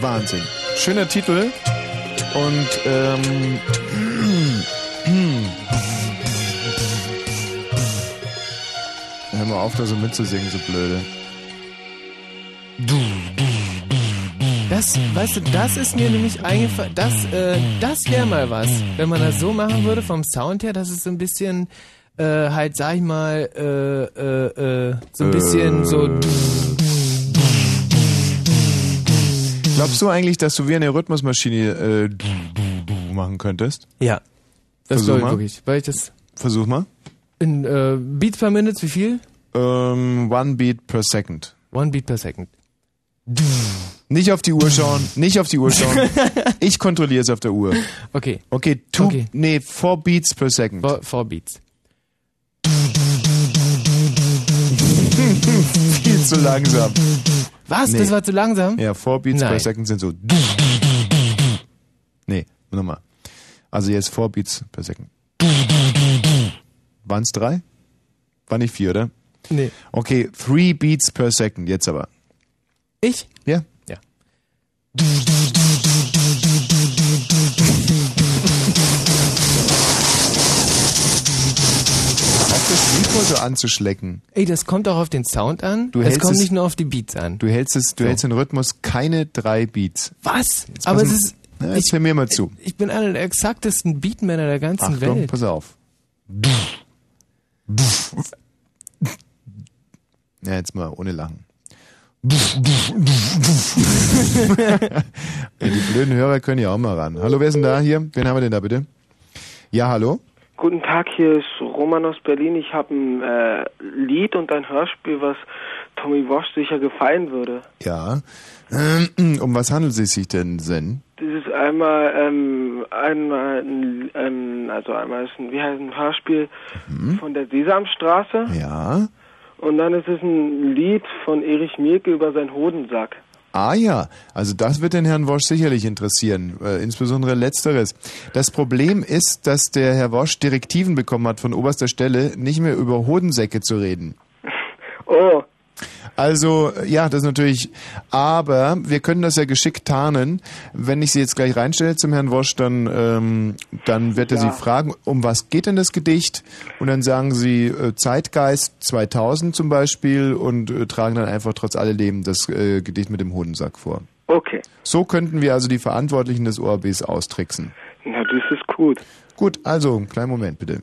Wahnsinn. Schöner Titel. Und ähm, hör mal auf, da so mitzusingen, so blöde. Das, weißt du, das ist mir nämlich eingefallen. Das, äh, das wäre mal was. Wenn man das so machen würde vom Sound her, dass es so ein bisschen, äh, halt, sag ich mal, äh, äh, äh, so ein bisschen so. Glaubst du eigentlich, dass du wie eine Rhythmusmaschine äh, machen könntest? Ja. Das Versuch glaube ich wirklich. Weil ich das Versuch mal. in äh, Beats per Minute, wie viel? Ähm, one beat per second. One Beat per Second. Nicht auf die Uhr schauen, nicht auf die Uhr schauen. Ich kontrolliere es auf der Uhr. Okay. Okay, two, Okay. nee, four beats per second. Four, four Beats. Viel zu langsam. Was? Nee. Das war zu langsam? Ja, four beats per Nein. second sind so. Nee, nochmal. Also jetzt four beats per second. Waren es drei? War nicht vier, oder? Nee. Okay, three beats per second, jetzt aber. Ich? Ja? Ja. Auf das Mikro so anzuschlecken. Ey, das kommt auch auf den Sound an. Du es kommt es- nicht nur auf die Beats an. Du hältst es, du hältst den Rhythmus keine drei Beats. Was? Jetzt Aber es ist. Na, jetzt ich, hör mir mal zu. ich bin einer der exaktesten Beatmänner der ganzen Achtung, Welt. pass auf. Ja, jetzt mal ohne Lachen. die blöden Hörer können ja auch mal ran. Hallo, wer ist denn da hier? Wen haben wir denn da bitte? Ja, hallo? Guten Tag, hier ist Roman aus Berlin. Ich habe ein äh, Lied und ein Hörspiel, was Tommy Walsh sicher gefallen würde. Ja. Ähm, Um was handelt es sich denn, Zen? Das ist einmal, ähm, einmal, ein, ein, also einmal ist ein, wie heißt ein Hörspiel von der Sesamstraße Ja. und dann ist es ein Lied von Erich Mielke über seinen Hodensack. Ah ja, also das wird den Herrn Wosch sicherlich interessieren, äh, insbesondere letzteres. Das Problem ist, dass der Herr Wosch Direktiven bekommen hat von oberster Stelle, nicht mehr über Hodensäcke zu reden. Oh, Also, ja, das ist natürlich, aber wir können das ja geschickt tarnen. Wenn ich Sie jetzt gleich reinstelle zum Herrn Wosch, dann, ähm, dann wird er Ja. Sie fragen, um was geht denn das Gedicht? Und dann sagen Sie äh, Zeitgeist 2000 zum Beispiel und äh, tragen dann einfach trotz alledem das äh, Gedicht mit dem Hodensack vor. okay. So könnten wir also die Verantwortlichen des ORBs austricksen. Na, das ist gut. Gut, also, einen kleinen Moment bitte.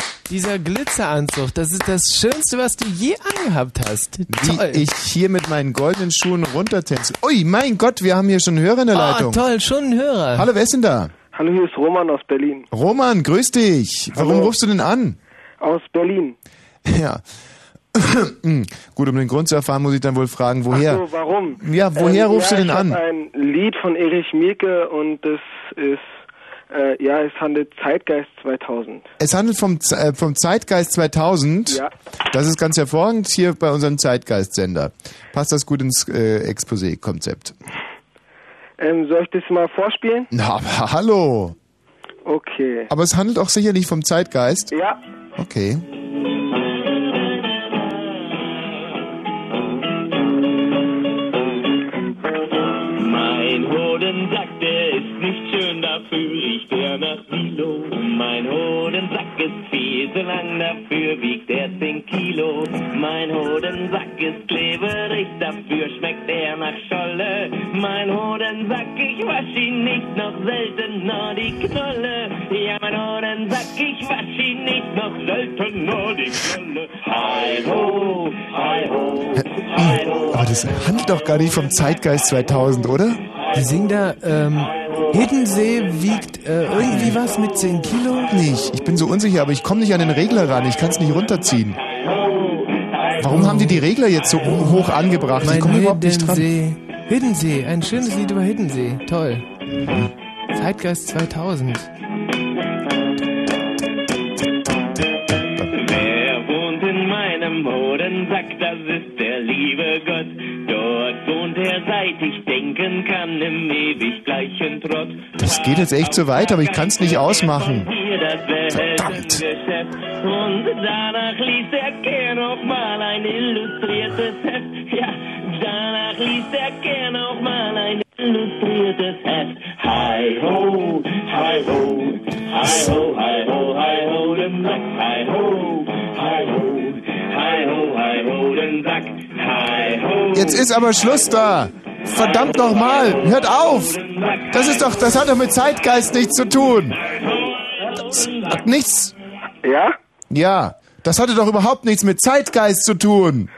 Dieser Glitzeranzug, das ist das Schönste, was du je angehabt hast. Toll. Wie ich hier mit meinen goldenen Schuhen runtertänze. Ui, mein Gott, wir haben hier schon einen Hörer in der oh, Leitung. toll, schon ein Hörer. Hallo, wer ist denn da? Hallo, hier ist Roman aus Berlin. Roman, grüß dich. Warum Hallo. rufst du denn an? Aus Berlin. Ja. Gut, um den Grund zu erfahren, muss ich dann wohl fragen, woher? Ach so, warum? Ja, woher rufst ja, du denn ich an? ein Lied von Erich Mielke und das ist, äh, ja, es handelt Zeitgeist 2000. Es handelt vom, äh, vom Zeitgeist 2000. Ja. Das ist ganz hervorragend hier bei unserem Zeitgeist-Sender. Passt das gut ins äh, Exposé-Konzept? Ähm, soll ich das mal vorspielen? Na, aber hallo. Okay. Aber es handelt auch sicherlich vom Zeitgeist. Ja. Okay. Mein Hodensack, nicht schön, dafür riecht er nach Silo. Mein Hodensack ist viel zu lang, dafür wiegt er 10 Kilo. Mein Hodensack ist kleberig, dafür schmeckt er nach Scholle. Mein Hodensack, ich wasch ihn nicht, noch seltener die Knolle. Ja, mein Hodensack, ich wasch ihn nicht noch seltener die Knolle. Hi ho, hi ho, hi ho. Aber das handelt doch gar nicht vom Zeitgeist 2000, oder? Die singen da, ähm, Hiddensee wiegt äh, irgendwie was mit 10 Kilo? Nicht. Ich bin so unsicher, aber ich komme nicht an den Regler ran. Ich kann es nicht runterziehen. Warum haben die die Regler jetzt so hoch angebracht? Ich Mein komme überhaupt nicht dran. Hiddensee. Hiddensee, ein schönes Lied über Hiddensee. Toll. Zeitgeist 2000. Wer wohnt in meinem Hodensack? Das ist der liebe Gott. Dort wohnt er, seit ich denken kann, im ewig gleichen Trott. Das geht jetzt echt so weit, aber ich kann es nicht ausmachen. Verdammt. Und danach liest er gern auch mal ein illustriertes Heft. Ja, danach liest er gern auch mal ein illustriertes Heft. Hi ho, hi ho, hi ho, hi ho, hi ho, den Sack. Hi ho, hi ho, hi ho, hi ho, den Sack. Hi ho. Jetzt ist aber Schluss da. Verdammt nochmal, hört auf. Das ist doch, das hat doch mit Zeitgeist nichts zu tun. Das hat nichts. Ja? Ja, das hatte doch überhaupt nichts mit Zeitgeist zu tun.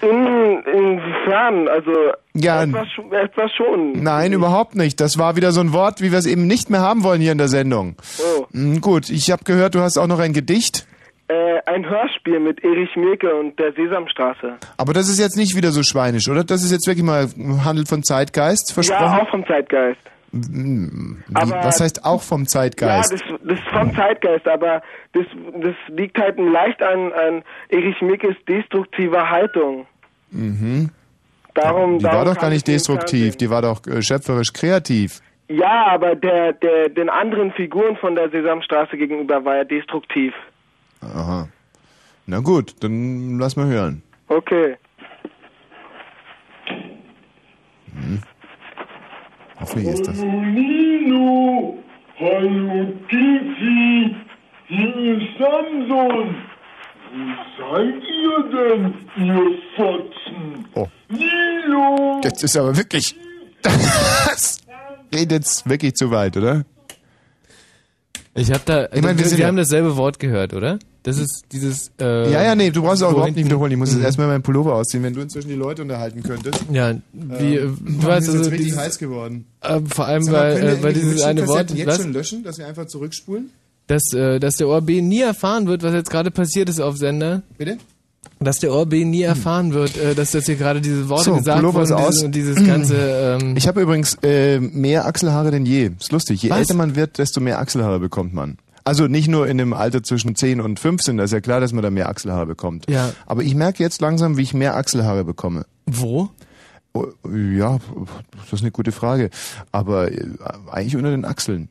In, inwiefern? Also, Ja, etwas, etwas schon. nein, überhaupt nicht. Das war wieder so ein Wort, wie wir es eben nicht mehr haben wollen hier in der Sendung. Oh. Hm, Gut, ich habe gehört, du hast auch noch ein Gedicht. Äh, ein Hörspiel mit Erich Mielke und der Sesamstraße. Aber das ist jetzt nicht wieder so schweinisch, oder? Das ist jetzt wirklich mal handelt von Zeitgeist, Ja, versprochen? auch vom Zeitgeist. Wie, aber- was heißt auch vom Ja, Zeitgeist? das, das ist vom Zeitgeist, aber das, das liegt halt leicht an, an Erich Mielkes destruktiver Haltung. mhm. Darum, Die war darum doch kam gar nicht destruktiv, die war doch äh, schöpferisch kreativ. Ja, aber der, der, den anderen Figuren von der Sesamstraße gegenüber war er destruktiv. Aha. Na gut, dann lass mal hören. Okay. Hoffentlich ist das. Nino, hallo Tifi, hier ist Samson. Wo seid ihr denn, ihr Fotzen? Oh. Nino! Jetzt ist aber wirklich. Das geht jetzt wirklich zu weit, oder? Ich hab da, Ich mein, wir wir, haben dasselbe Wort gehört, oder? Das ist dieses, äh, Ja, ja, nee, du brauchst es auch überhaupt nicht wiederholen. Ich muss jetzt Mhm. erstmal meinen Pullover ausziehen. Wenn du inzwischen die Leute unterhalten könntest. Ja, wie, Ähm, du weißt ist also, jetzt richtig dieses, heiß geworden. äh, vor allem, weil, äh, weil dieses eine Wort, jetzt was, schon löschen, dass wir einfach zurückspulen? dass, äh, dass der ORB nie erfahren wird, was jetzt gerade passiert ist auf Sender. Bitte? Dass der ORB nie erfahren wird, äh, dass das hier gerade diese Worte So, gesagt Pullover ist wurden aus. und dieses, und dieses ganze, ähm, Ich habe übrigens äh, mehr Achselhaare denn je. Ist lustig. Je Was? älter man wird, desto mehr Achselhaare bekommt man. Also nicht nur in dem Alter zwischen 10 und 15, da ist ja klar, dass man da mehr Achselhaare bekommt. Ja. Aber ich merke jetzt langsam, wie ich mehr Achselhaare bekomme. wo? Oh, Ja, das ist eine gute Frage. Aber äh, eigentlich unter den Achseln.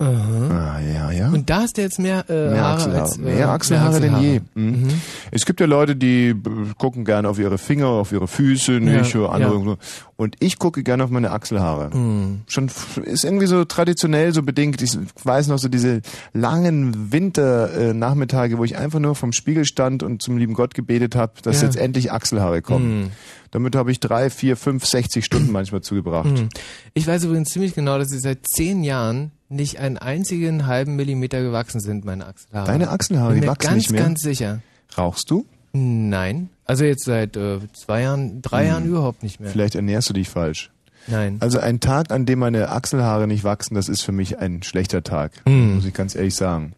Aha. Ah, ja, ja. Und da hast du jetzt mehr, äh, Mehr Haare Achselhaare, als, äh, mehr Achselhaare denn je. Achselhaare. Mhm. Es gibt ja Leute, die gucken gerne auf ihre Finger, auf ihre Füße, nicht, Ja, andere. ja. Und ich gucke gerne auf meine Achselhaare. Mhm. Schon ist irgendwie so traditionell so bedingt. Ich weiß noch so diese langen Winternachmittage, wo ich einfach nur vom Spiegel stand und zum lieben Gott gebetet habe, dass Ja. jetzt endlich Achselhaare kommen. Mhm. Damit habe ich drei, vier, fünf, 60 Stunden manchmal zugebracht. Mhm. Ich weiß übrigens ziemlich genau, dass sie seit zehn Jahren nicht einen einzigen halben Millimeter gewachsen sind, meine Achselhaare. Deine Achselhaare, Bin die wachsen ganz, nicht mehr? ganz sicher. Rauchst du? Nein. Also jetzt seit äh, zwei Jahren, drei Jahren überhaupt nicht mehr. Hm. Vielleicht ernährst du dich falsch. Nein. Also ein Tag, an dem meine Achselhaare nicht wachsen, das ist für mich ein schlechter Tag, Mhm. muss ich ganz ehrlich sagen.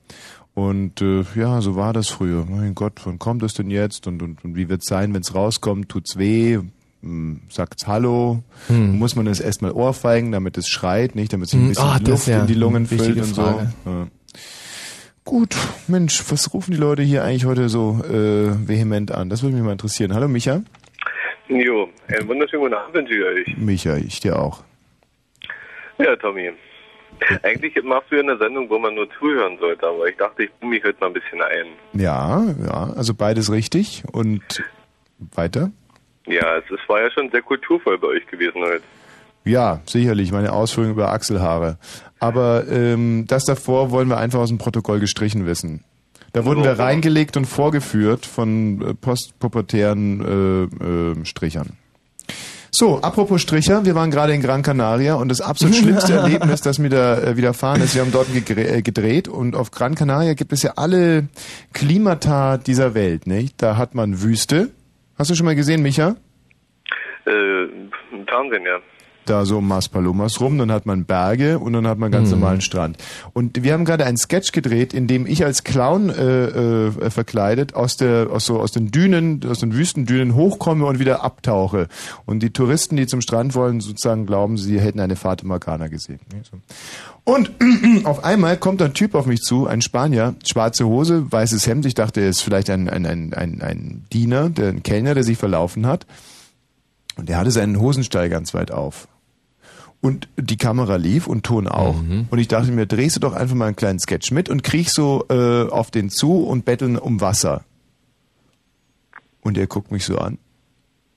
Und äh, ja, so war das früher. Mein Gott, wann kommt es denn jetzt? Und, und, und wie wird's sein, wenn's rauskommt? Tut's weh? Hm, Sagt's Hallo? Hm. Muss man es erstmal ohrfeigen, damit es schreit, nicht? Damit sich ein Hm, bisschen das Luft ja in die Lungen füllt und Frage. so. Ja. Gut, Mensch, was rufen die Leute hier eigentlich heute so äh, vehement an? Das würde mich mal interessieren. Hallo Micha? Jo, einen wunderschönen guten Abend wünsche ich euch. Micha, ich dir auch. Ja, Tommy. Eigentlich machst du ja eine Sendung, wo man nur zuhören sollte, aber ich dachte, ich bringe mich heute mal ein bisschen ein. Ja, ja, also beides richtig. Und weiter? Ja, es, es war ja schon sehr kulturvoll bei euch gewesen heute. Ja, sicherlich, meine Ausführungen über Achselhaare. Aber ähm, das davor wollen wir einfach aus dem Protokoll gestrichen wissen. Da wurden wir reingelegt und vorgeführt von äh, postpubertären äh, äh, Strichern. So, apropos Stricher, wir waren gerade in Gran Canaria und das absolut schlimmste Erlebnis, das mir da äh, widerfahren ist, wir haben dort äh, gedreht und auf Gran Canaria gibt es ja alle Klimata dieser Welt, nicht? Da hat man Wüste. Hast du schon mal gesehen, Micha? Äh, im Fernsehen, ja. Da so um Maspalomas rum, dann hat man Berge und dann hat man ganz normalen Strand. Und wir haben gerade einen Sketch gedreht, in dem ich als Clown äh, äh, verkleidet aus der aus so aus den Dünen, aus den Wüstendünen hochkomme und wieder abtauche. Und die Touristen, die zum Strand wollen, sozusagen glauben, sie hätten eine Fata Morgana gesehen. Und auf einmal kommt ein Typ auf mich zu, ein Spanier, schwarze Hose, weißes Hemd. Ich dachte, er ist vielleicht ein, ein, ein, ein, ein Diener, der, ein Kellner, der sich verlaufen hat. Und der hatte seinen Hosenstall ganz weit auf. Und die Kamera lief und Ton auch. Und ich dachte mir, drehst du doch einfach mal einen kleinen Sketch mit und kriech so äh, auf den zu und betteln um Wasser. Und er guckt mich so an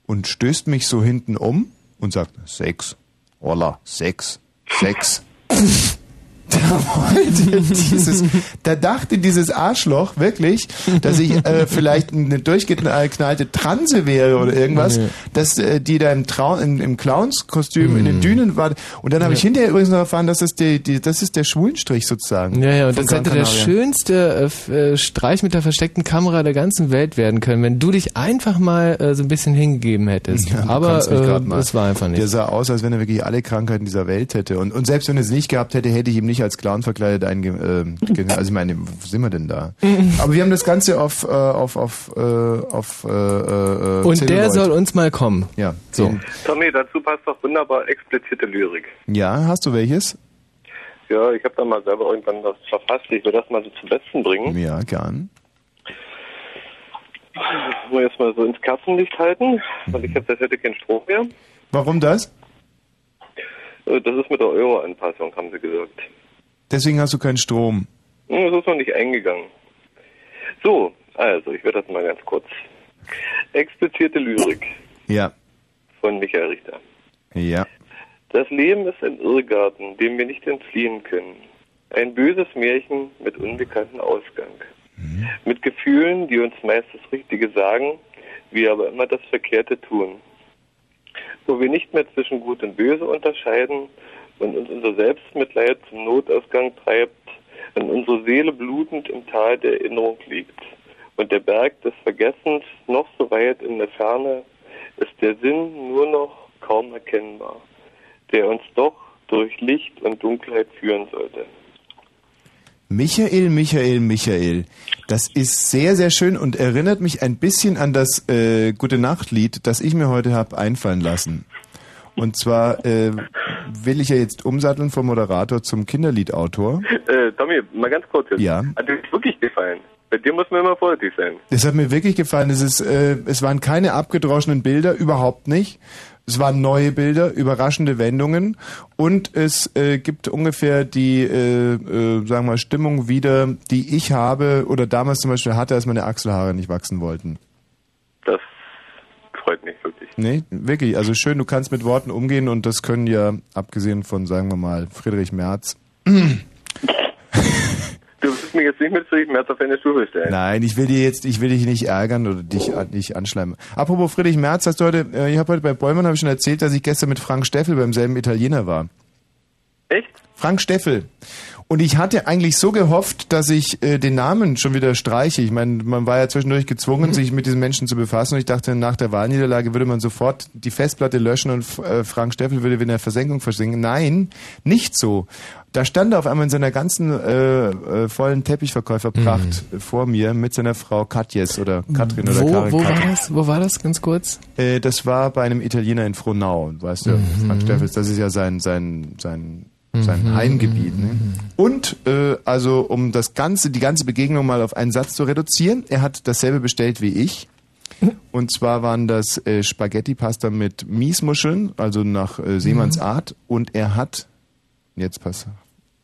und stößt mich so hinten um und sagt, Sex. Holla, Sex, Sex. Da wollte dieses, da dachte dieses Arschloch wirklich, dass ich äh, vielleicht eine durchgeknallte Transe wäre oder irgendwas, Nee. dass äh, die da im, Trau im, im Clownskostüm in den Dünen war. Und dann habe ich hinterher übrigens noch erfahren, dass das, die, die, das ist der Schwulenstrich sozusagen. Ja, ja, und das hätte der schönste äh, äh, Streich mit der versteckten Kamera der ganzen Welt werden können, wenn du dich einfach mal äh, so ein bisschen hingegeben hättest. Ja, Aber äh, das war einfach Der nicht. sah aus, als wenn er wirklich alle Krankheiten dieser Welt hätte. Und, und selbst wenn er es nicht gehabt hätte, hätte ich ihm nicht als Clown verkleidet einge... Äh, also ich meine, wo sind wir denn da? Aber wir haben das Ganze auf... Äh, auf, auf, äh, auf äh, äh, Und der Celluloid. soll uns mal kommen. Ja, So. Tommy, dazu passt doch wunderbar explizite Lyrik. ja, hast du welches? Ja, ich habe da mal selber irgendwann was verfasst. Ich will das mal so zum Besten bringen. Ja, gern. Wollen wir jetzt mal so ins Kerzenlicht halten, weil ich jetzt heute keinen Strom mehr. Warum das? Äh, Das ist mit der Euro-Anpassung, haben sie gesagt. Deswegen hast du keinen Strom. Hm, Das ist noch nicht eingegangen. So, also, ich werde das mal ganz kurz. Explizierte Lyrik Ja, von Michael Richter. ja. Das Leben ist ein Irrgarten, dem wir nicht entfliehen können. Ein böses Märchen mit unbekanntem Ausgang. Mit Gefühlen, die uns meist das Richtige sagen, wir aber immer das Verkehrte tun. Wo wir nicht mehr zwischen Gut und Böse unterscheiden und uns unser Selbstmitleid zum Notausgang treibt und unsere Seele blutend im Tal der Erinnerung liegt. Und der Berg des Vergessens noch so weit in der Ferne ist der Sinn nur noch kaum erkennbar, der uns doch durch Licht und Dunkelheit führen sollte. Michael, Michael, Michael. Das ist sehr, sehr schön und erinnert mich ein bisschen an das äh, Gute Nacht-Lied, das ich mir heute habe einfallen lassen. Und zwar äh, will ich ja jetzt umsatteln vom Moderator zum Kinderliedautor. Äh, Tommy, mal ganz kurz jetzt. Ja. Hat dir wirklich gefallen? Bei dir muss man immer vorsichtig sein. Das hat mir wirklich gefallen. Es, ist, äh, es waren keine abgedroschenen Bilder, überhaupt nicht. Es waren neue Bilder, überraschende Wendungen und es äh, gibt ungefähr die, äh, äh, sagen wir Stimmung wieder, die ich habe oder damals zum Beispiel hatte, als meine Achselhaare nicht wachsen wollten. Das freut mich. Nee, wirklich. Also schön, du kannst mit Worten umgehen und das können ja, abgesehen von, sagen wir mal, Friedrich Merz. Du wirst mich jetzt nicht mit Friedrich Merz auf eine Stufe stellen. Nein, ich will dir jetzt, ich will dich nicht ärgern oder dich nicht anschleimen. Apropos Friedrich Merz, hast du heute, äh, ich habe heute bei Bollmann habe ich schon erzählt, dass ich gestern mit Frank Steffel beim selben Italiener war. Echt? Frank Steffel. Und ich hatte eigentlich so gehofft, dass ich äh, den Namen schon wieder streiche. Ich meine, man war ja zwischendurch gezwungen, sich mit diesen Menschen zu befassen. Und ich dachte, nach der Wahlniederlage würde man sofort die Festplatte löschen und äh, Frank Steffel würde in der Versenkung versinken. Nein, nicht so. Da stand er auf einmal in seiner ganzen äh, äh, vollen Teppichverkäuferpracht vor mir mit seiner Frau Katjes oder Katrin oder Wo, Karin wo war das? Wo war das ganz kurz? Äh, das war bei einem Italiener in Frohnau, weißt du, Frank Steffels, das ist ja sein, sein, sein, sein Heimgebiet. Ne? Und äh, also um das ganze, die ganze Begegnung mal auf einen Satz zu reduzieren, er hat dasselbe bestellt wie ich. Und zwar waren das äh, Spaghetti-Pasta mit Miesmuscheln, also nach äh, Seemanns Art. Und er hat, jetzt pass,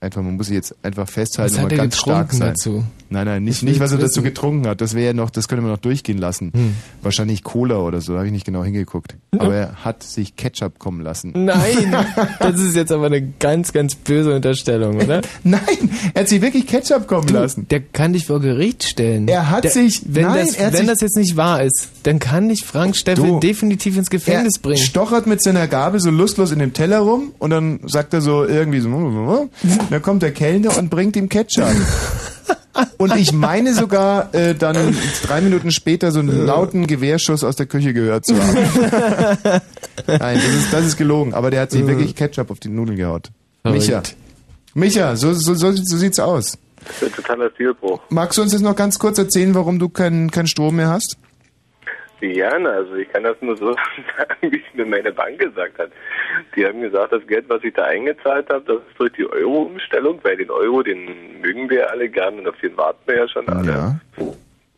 Einfach, man muss sich jetzt einfach festhalten Was und mal er ganz stark getrunken sein. dazu? Nein, nein, nicht, Ich nicht was er dazu getrunken hat. Das wäre ja noch, das könnte man noch durchgehen lassen. Hm. Wahrscheinlich Cola oder so, da habe ich nicht genau hingeguckt. Aber er hat sich Ketchup kommen lassen. Nein, das ist jetzt aber eine ganz, ganz böse Unterstellung, oder? Nein, er hat sich wirklich Ketchup kommen lassen. Der kann dich vor Gericht stellen. Er hat der, sich- wenn, nein, das, wenn sich- das jetzt nicht wahr ist, dann kann dich Frank Steffel Du, definitiv ins Gefängnis er bringen. stochert mit seiner Gabel so lustlos in dem Teller rum und dann sagt er so irgendwie so, dann kommt der Kellner und bringt ihm Ketchup. Und ich meine sogar, äh, dann drei Minuten später so einen lauten Gewehrschuss aus der Küche gehört zu haben. Nein, das ist, das ist gelogen. Aber der hat sich wirklich Ketchup auf die Nudeln gehaut. Micha. Micha, so, so, so, so sieht's aus. Das ist ein totaler Stilbruch. Magst du uns jetzt noch ganz kurz erzählen, warum du keinen keinen Strom mehr hast? Gerne, also ich kann das nur so sagen, wie es mir meine Bank gesagt hat. Die haben gesagt, das Geld, was ich da eingezahlt habe, das ist durch die Euro-Umstellung, weil den Euro, den mögen wir alle gern und auf den warten wir ja schon alle. Ja.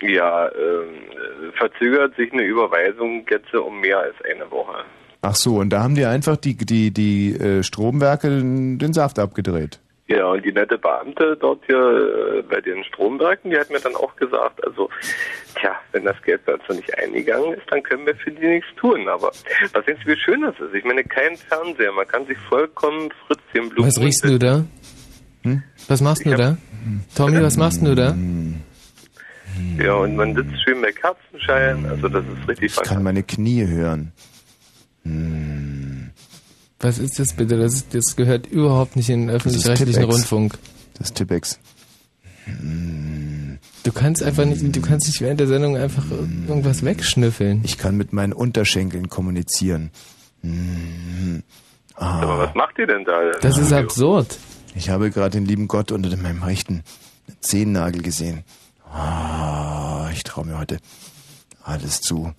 Ja, ähm, verzögert sich eine Überweisung jetzt um mehr als eine Woche. Ach so, und da haben die einfach die, die, die äh, Stromwerke den, den Saft abgedreht. Ja, und die nette Beamte dort hier äh, bei den Stromwerken, die hat mir dann auch gesagt, also, tja, wenn das Geld noch nicht eingegangen ist, dann können wir für die nichts tun. Aber was denkst du, wie schön das ist? Ich meine, kein Fernseher, man kann sich vollkommen Fritz den Blumen... Was riechst du da? Hm? Was machst du da? Tommy, was machst du da? Ja, und man sitzt schön bei Kerzenschein, also das ist richtig Ich kann meine Knie hören. Was ist das bitte? Das, ist, das gehört überhaupt nicht in den öffentlich-rechtlichen. Rundfunk. Das ist Tippex. Du kannst einfach nicht, du kannst nicht während der Sendung einfach irgendwas wegschnüffeln. Ich kann mit meinen Unterschenkeln kommunizieren. Mm. Aber was macht ihr denn da? Das ist absurd. Ich habe gerade den lieben Gott unter meinem rechten Zehennagel gesehen. Ah, ich traue mir heute alles zu.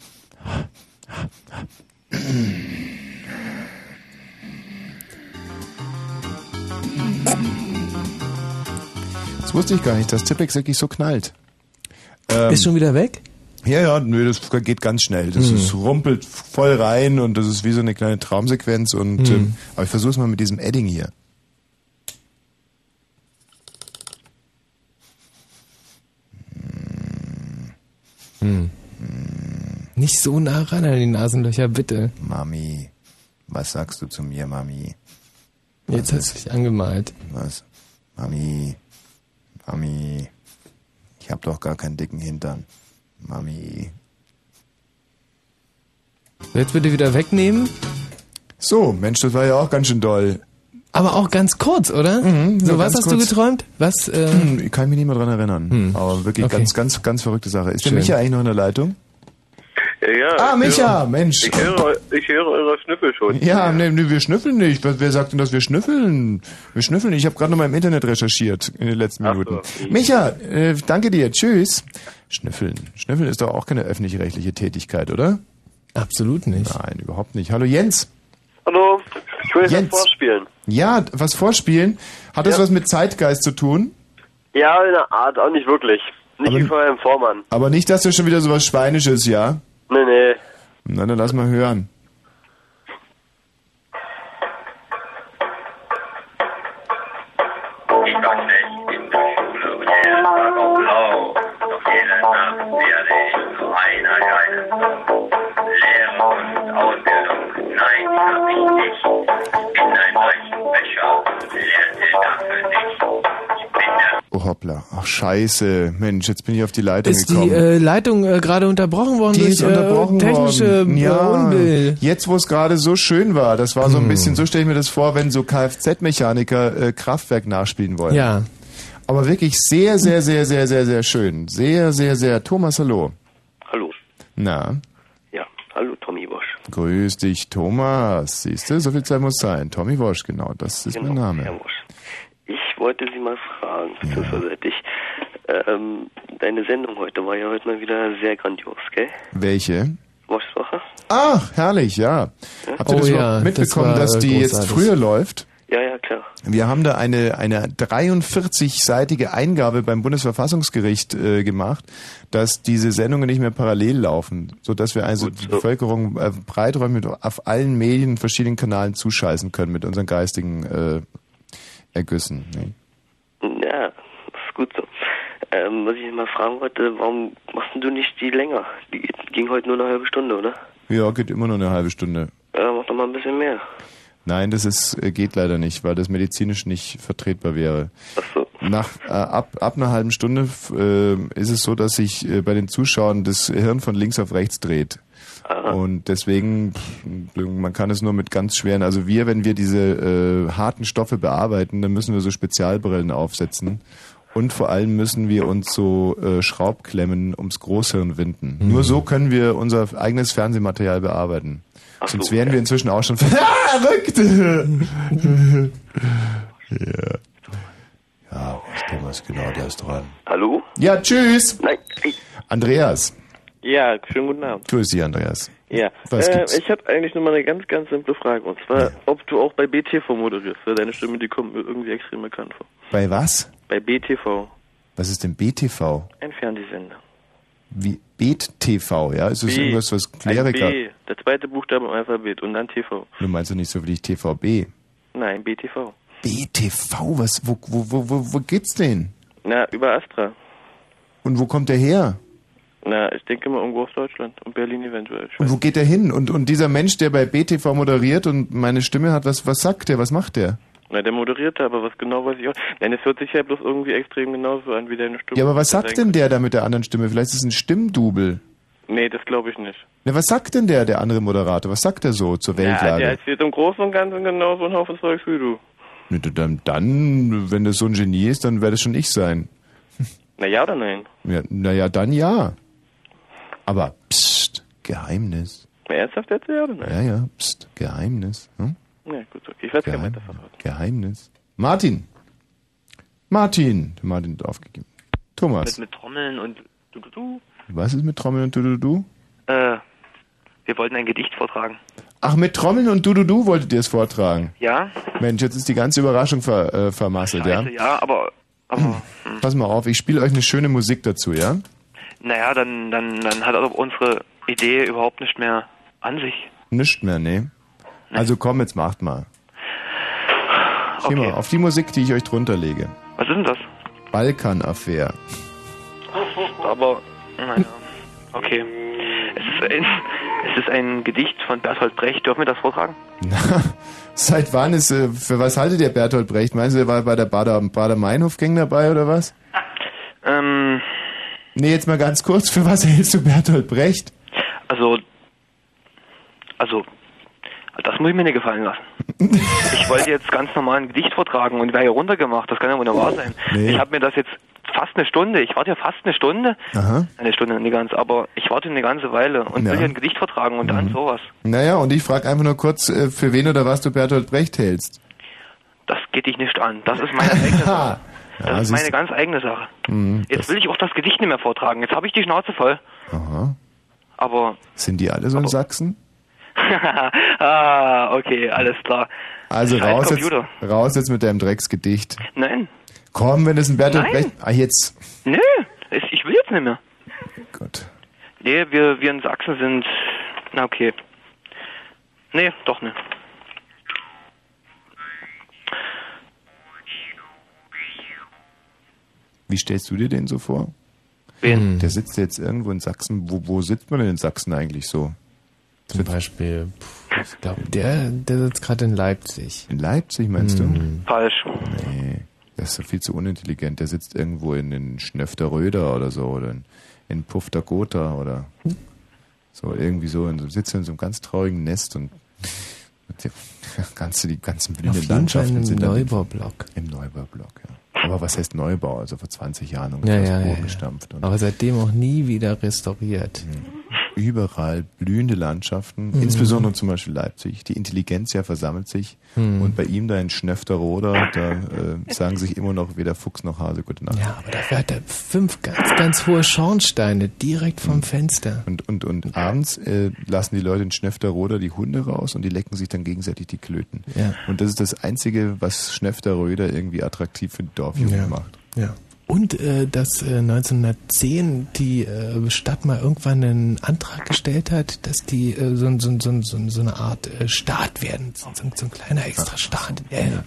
Das wusste ich gar nicht, dass Tippex wirklich so knallt. Ähm, Ist schon wieder weg? Ja, ja, nö, das geht ganz schnell. Das Hm. ist, rumpelt voll rein und das ist wie so eine kleine Traumsequenz. Und Hm. ähm, aber ich versuche es mal mit diesem Edding hier. Hm. Nicht so nah ran an die Nasenlöcher, bitte. Mami, was sagst du zu mir, Mami? Jetzt hast du dich angemalt. Was? Mami, Mami, ich hab doch gar keinen dicken Hintern. Mami. Jetzt bitte wieder wegnehmen. So, Mensch, das war ja auch ganz schön doll. Aber auch ganz kurz, oder? Mhm, so, was hast kurz. du geträumt? Was? Äh, Hm, ich kann mich nicht mehr dran erinnern. Aber wirklich Okay. ganz, ganz, ganz verrückte Sache. Ist Schön. der Micha eigentlich noch in der Leitung? Ja. Ah, ich Micha, höre, Mensch. Ich höre, ich höre eure Schnüffel schon. Ja, nee, nee, wir schnüffeln nicht. Wer, wer sagt denn, dass wir schnüffeln? Wir schnüffeln. Ich habe gerade noch mal im Internet recherchiert in den letzten Ach Minuten. so. Micha, äh, danke dir. Tschüss. Schnüffeln. Schnüffeln ist doch auch keine öffentlich-rechtliche Tätigkeit, oder? Absolut nicht. Nein, überhaupt nicht. Hallo Jens. Hallo, ich will jetzt Jens. was vorspielen. Ja, was vorspielen. Hat das Ja. was mit Zeitgeist zu tun? Ja, in der Art, auch nicht wirklich. Nicht Aber- wie von einem Vormann. Aber nicht, dass das schon wieder so was Schweinisches, ja? Nee, nee. Na, dann lass mal hören. Ich war schlecht in der Schule und jeden Tag auch blau. Doch jede Nacht werde ich zu einer geilen Sau. Lehre und Ausbildung, die. In einem dafür nicht. Oh, hoppla. Ach, scheiße. Mensch, jetzt bin ich auf die Leitung Ist die gekommen. äh, Leitung äh, gerade unterbrochen worden Die durch ist unterbrochen äh, technische worden. äh, Ja, Unbill? jetzt wo es gerade so schön war, das war so ein Hm. bisschen, so stelle ich mir das vor, wenn so Kfz-Mechaniker äh, Kraftwerk nachspielen wollen. Ja. Aber wirklich sehr, sehr, sehr, sehr, sehr, sehr schön. Sehr, sehr, sehr. Thomas, hallo. Hallo. Na, Ja, hallo Tommy Bosch. Grüß dich, Thomas. Siehst du, so viel Zeit muss sein. Tommy Wosch, genau, das ist Genau, mein Name. Herr Bosch. Ich wollte Sie mal fragen, beziehungsweise hätte ich, ähm, deine Sendung heute war ja heute mal wieder sehr grandios, gell? Welche? Woschwoche? Ach, herrlich, ja. Habt ihr Oh das ja, mitbekommen, das dass die äh, jetzt großartig. früher läuft? Ja, ja, klar. Wir haben da eine, eine 43-seitige Eingabe beim Bundesverfassungsgericht äh, gemacht, dass diese Sendungen nicht mehr parallel laufen, sodass wir also die Bevölkerung äh, breiträumig auf allen Medien, verschiedenen Kanälen zuscheißen können mit unseren geistigen äh, Ergüssen. Ne? gut so. Ähm, was ich mal fragen wollte, warum machst du nicht die länger? Die ging heute nur eine halbe Stunde, oder? Ja, geht immer nur eine halbe Stunde. Ja, mach doch mal ein bisschen mehr. Nein, das ist, äh, geht leider nicht, weil das medizinisch nicht vertretbar wäre. Ach so. Nach, äh, ab, ab einer halben Stunde äh, ist es so, dass sich äh, bei den Zuschauern das Hirn von links auf rechts dreht. Und deswegen, man kann es nur mit ganz schweren, also wir, wenn wir diese äh, harten Stoffe bearbeiten, dann müssen wir so Spezialbrillen aufsetzen. Und vor allem müssen wir uns so äh, Schraubklemmen ums Großhirn winden. Nur so können wir unser eigenes Fernsehmaterial bearbeiten. Sonst wären wir inzwischen auch schon verrückt. ja. Ja, Thomas, genau, der ist dran. Hallo? Ja, tschüss. Nein. Andreas. Ja, schönen guten Abend. Grüß dich, Andreas. Ja, äh, ich habe eigentlich nur mal eine ganz, ganz simple Frage. Und zwar, ob du auch bei BTV moderierst. Weil deine Stimme, die kommt mir irgendwie extrem bekannt vor. Bei was? Bei BTV, Was ist denn BTV? ein Fernsehsender. Wie BetTV, ja? Ist das B. irgendwas, was Ein Kleriker... B, der zweite Buchstabe im Alphabet und dann TV. Du meinst doch nicht so wie ich TVB. Nein, BTV. BTV, was, wo, wo, wo, wo, wo geht's denn? Na, über Astra. Und wo kommt der her? Na, ich denke mal irgendwo aus Deutschland und Berlin eventuell. Und wo geht der hin? Und, und dieser Mensch, der bei BTV moderiert und meine Stimme hat, was, was sagt der? Was macht der? Na, der moderiert aber was genau weiß ich auch. Nein, es hört sich ja bloß irgendwie extrem genauso an wie deine Stimme. Ja, aber was sagt denn der da mit der anderen Stimme? Vielleicht ist es ein Stimmdubel. Nee, das glaube ich nicht. Na, was sagt denn der, der andere Moderator? Was sagt er so zur Ja, der Weltlage? erzählt im Großen und Ganzen genauso ein Haufen Zeugs wie du. Na, dann, dann, wenn das so ein Genie ist, dann werde es schon ich sein. Na ja oder nein? Ja, naja, dann ja. Aber, pst, Geheimnis. Na, ernsthaft jetzt ja oder nein? Ja, ja, pst, Geheimnis. Hm? Ja, gut, okay. Ich werde Geheim, verraten. Geheimnis. Martin. Martin. Martin hat aufgegeben. Thomas. Mit, mit Trommeln und du, du, du. Was ist mit Trommeln und du, du, du? Äh, wir wollten ein Gedicht vortragen. Ach, mit Trommeln und du, du, du wolltet ihr es vortragen. Ja? Mensch, jetzt ist die ganze Überraschung ver, äh, vermasselt, ja? Also, ja, aber, aber Pass mal auf, ich spiele euch eine schöne Musik dazu, ja? naja, dann, dann, dann hat auch unsere Idee überhaupt nicht mehr an sich. Nicht mehr, ne? Also komm, jetzt macht mal. Geh mal auf die Musik, die ich euch drunter lege. Was ist denn das? Balkan-Affair. Aber, naja, okay. Es ist, ein, es ist ein Gedicht von Bertolt Brecht. Dürfen wir das vortragen? Seit wann ist, äh, für was haltet ihr Bertolt Brecht? Meinst du, er war bei der Bader, Bader-Meinhof-Gang dabei oder was? Ähm, Nee, jetzt mal ganz kurz, für was hältst du Bertolt Brecht? also, also, das muss ich mir nicht gefallen lassen. ich wollte jetzt ganz normal ein Gedicht vortragen und wäre hier runtergemacht. Das kann ja wunderbar sein. Nee. Ich habe mir das jetzt fast eine Stunde, ich warte ja fast eine Stunde, Aha. eine Stunde nicht ganz, aber ich warte eine ganze Weile und Ja. will hier ein Gedicht vortragen und Mhm. dann sowas. Naja, und ich frage einfach nur kurz, äh, für wen oder was du Bertolt Brecht hältst. Das geht dich nicht an. Das ist meine eigene Sache. Ja, Das ist siehst meine ganz eigene Sache. Mhm, Jetzt will ich auch das Gedicht nicht mehr vortragen. Jetzt habe ich die Schnauze voll. Aha. Aber, Sind die alle so in Sachsen? ah, okay, alles klar. Also Scheiß raus jetzt, raus jetzt mit deinem Drecksgedicht. Nein, Komm, wenn es ein Bertolt. Brecht... Ah, jetzt. nö, ich, ich will jetzt nicht mehr. Gut. Nee, wir, wir in Sachsen sind, na okay. Nee, doch nicht. Wie stellst du dir den so vor? Wen? Der sitzt jetzt irgendwo in Sachsen. Wo, wo sitzt man denn in Sachsen eigentlich so? Zum Beispiel, pff, ich glaube, der, der sitzt gerade in Leipzig. In Leipzig, meinst du? Falsch. Nee, das ist doch viel zu unintelligent. Der sitzt irgendwo in, in Schnöfter-Röder oder so oder in, in Pufter-Gotha oder so irgendwie so. In, so- sitzt in so einem ganz traurigen Nest und und die, ganze, die ganzen Fall Landschaften im sind dann- Neubaublock. Im Neubaublock, ja. Aber was heißt Neubau? Also vor 20 Jahren Ja, ungefähr ja, ja, ja. gestampft. Und Aber seitdem auch nie wieder restauriert. Überall blühende Landschaften, Mhm. insbesondere zum Beispiel Leipzig. Die Intelligenz ja versammelt sich Mhm. und bei ihm da in Schnöfterroder, da äh, sagen sich immer noch weder Fuchs noch Hase gute Nacht. Ja, aber dafür hat er fünf ganz, ganz hohe Schornsteine direkt vom Fenster. Und, und, und abends äh, lassen die Leute in Schnöfterroder die Hunde raus und die lecken sich dann gegenseitig die Klöten. Ja. Und das ist das Einzige, was Schnöfterröder irgendwie attraktiv für die Dorfjugend Ja. macht. Ja. Und äh, dass äh, 1910 die äh, Stadt mal irgendwann einen Antrag gestellt hat, dass die äh, so, so, so, so, so eine Art äh, Staat werden, so, so, so ein kleiner extra Staat. Ja, ja.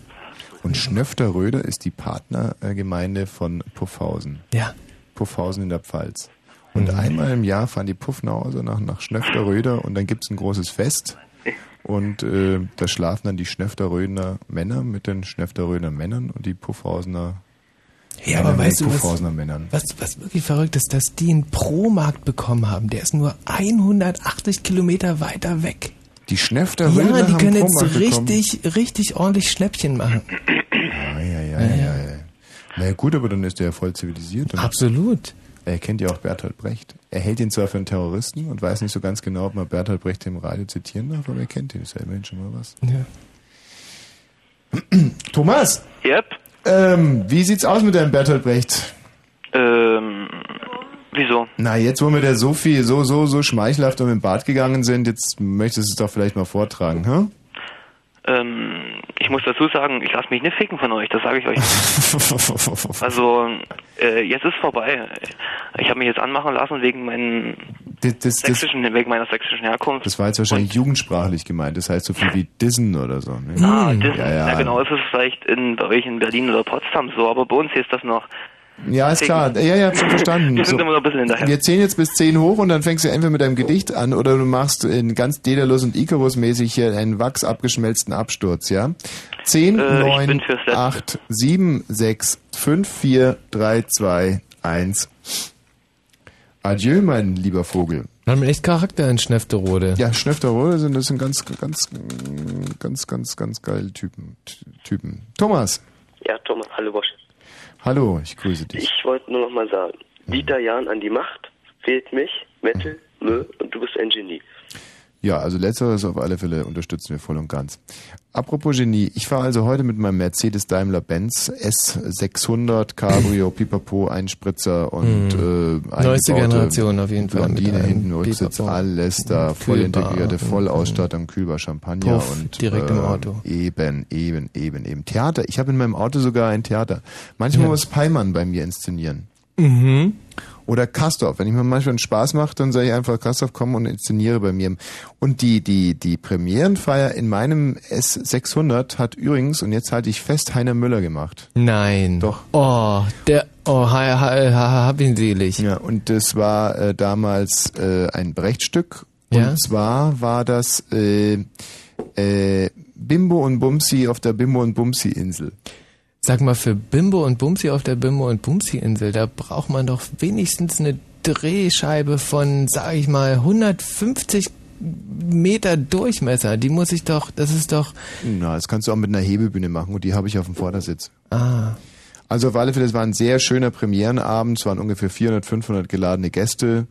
Und Schnöfterröder ist die Partnergemeinde von Puffhausen. Ja. Puffhausen in der Pfalz. Und einmal im Jahr fahren die Puff nach Hause nach, nach Schnöfterröder und dann gibt's ein großes Fest. Und äh, da schlafen dann die Schnöfterröder Männer mit den Schnöfterröder Männern und die Puffhausener Ja, aber weißt du, was, was, was wirklich verrückt ist, dass die einen Pro-Markt bekommen haben. Der ist nur 180 Kilometer weiter weg. Die Schnöfterröder Ja, die haben können jetzt richtig, richtig ordentlich Schnäppchen machen. Ah, ja, ja, ja, ja. ja. Na ja, gut, aber dann ist der ja voll zivilisiert. Und Absolut. Er kennt ja auch Bertolt Brecht. Er hält ihn zwar für einen Terroristen und weiß nicht so ganz genau, ob man Bertolt Brecht im Radio zitieren darf, aber er kennt ihn. Ist ja immerhin schon mal was. Ja. Thomas! Yep. Ähm, wie sieht's aus mit deinem Bertolt Brecht? Ähm, wieso? Na, jetzt, wo wir da so viel, so, so, so schmeichelhaft um den Bad gegangen sind, jetzt möchtest du es doch vielleicht mal vortragen, hm? Ähm, ich muss dazu sagen, ich lasse mich nicht ficken von euch, das sage ich euch. also, äh, jetzt ist vorbei. Ich habe mich jetzt anmachen lassen wegen meinen Das, das, das, sächsischen, wegen meiner sächsischen Herkunft. das war jetzt wahrscheinlich jugendsprachlich gemeint. Das heißt so viel wie Dissen oder so. Ne? Ah, das, ja, ja. ja, genau, ist es vielleicht in, bei euch in Berlin oder Potsdam so, aber bei uns hier ist das noch. Ja, ist klar. Ja, ja, hab schon verstanden. Wir sind So. immer noch ein bisschen hinterher. Wir zählen jetzt bis 10 hoch und dann fängst du entweder mit deinem Gedicht an oder du machst in ganz Daedalus und Icarus mäßig hier einen Wachs abgeschmelzten Absturz, ja? 10, Äh, ich 9, bin fürs Letzte. 8, 7, 6, 5, 4, 3, 2, 1. Adieu, mein lieber Vogel. Haben echt Charakter in Schnefterode. Ja, Schnefterode sind, das sind ganz, ganz, ganz, ganz, ganz geile Typen. Typen. Thomas, Ja, Thomas, hallo Bosch. Hallo, ich grüße dich. Ich wollte nur noch mal sagen, Dieter Jahn an die Macht, fehlt mich, Metal, Mö und du bist ein Genie. Ja, also letzteres auf alle Fälle unterstützen wir voll und ganz. Apropos Genie, ich fahre also heute mit meinem Mercedes Daimler Benz S600 Cabrio Pipapo Einspritzer und Hm. äh, Neueste Generation auf jeden Fall Blondine hinten Rücksitz, alles da, voll integrierte Vollausstattung, Kühlbar Champagner Puff, und direkt im äh, Auto. Eben, eben, eben, eben. Theater. Ich habe in meinem Auto sogar ein Theater. Manchmal Ja. muss Peimann bei mir inszenieren. Mhm. Oder Kastorf. Wenn ich mir manchmal einen Spaß mache, dann sage ich einfach, Kastorf, komm und inszeniere bei mir. Und die, die, die Premierenfeier in meinem S600 hat übrigens, und jetzt halte ich fest, Heiner Müller gemacht. Nein. Doch. Oh, der, oh, ha, ha, ha, hab ihn selig. Ja, und das war äh, damals äh, ein Brechtstück. Ja? Und zwar war das äh, äh, Bimbo und Bumsi auf der Bimbo und Bumsi Insel. Sag mal, für Bimbo und Bumsi auf der Bimbo und Bumsi Insel, da braucht man doch wenigstens eine Drehscheibe von, sag ich mal, 150 Meter Durchmesser. Die muss ich doch, das ist doch, Na, das kannst du auch mit einer Hebebühne machen und die habe ich auf dem Vordersitz. ah, Also auf alle Fälle, es war ein sehr schöner Premierenabend. Es waren ungefähr 400, 500 geladene Gäste.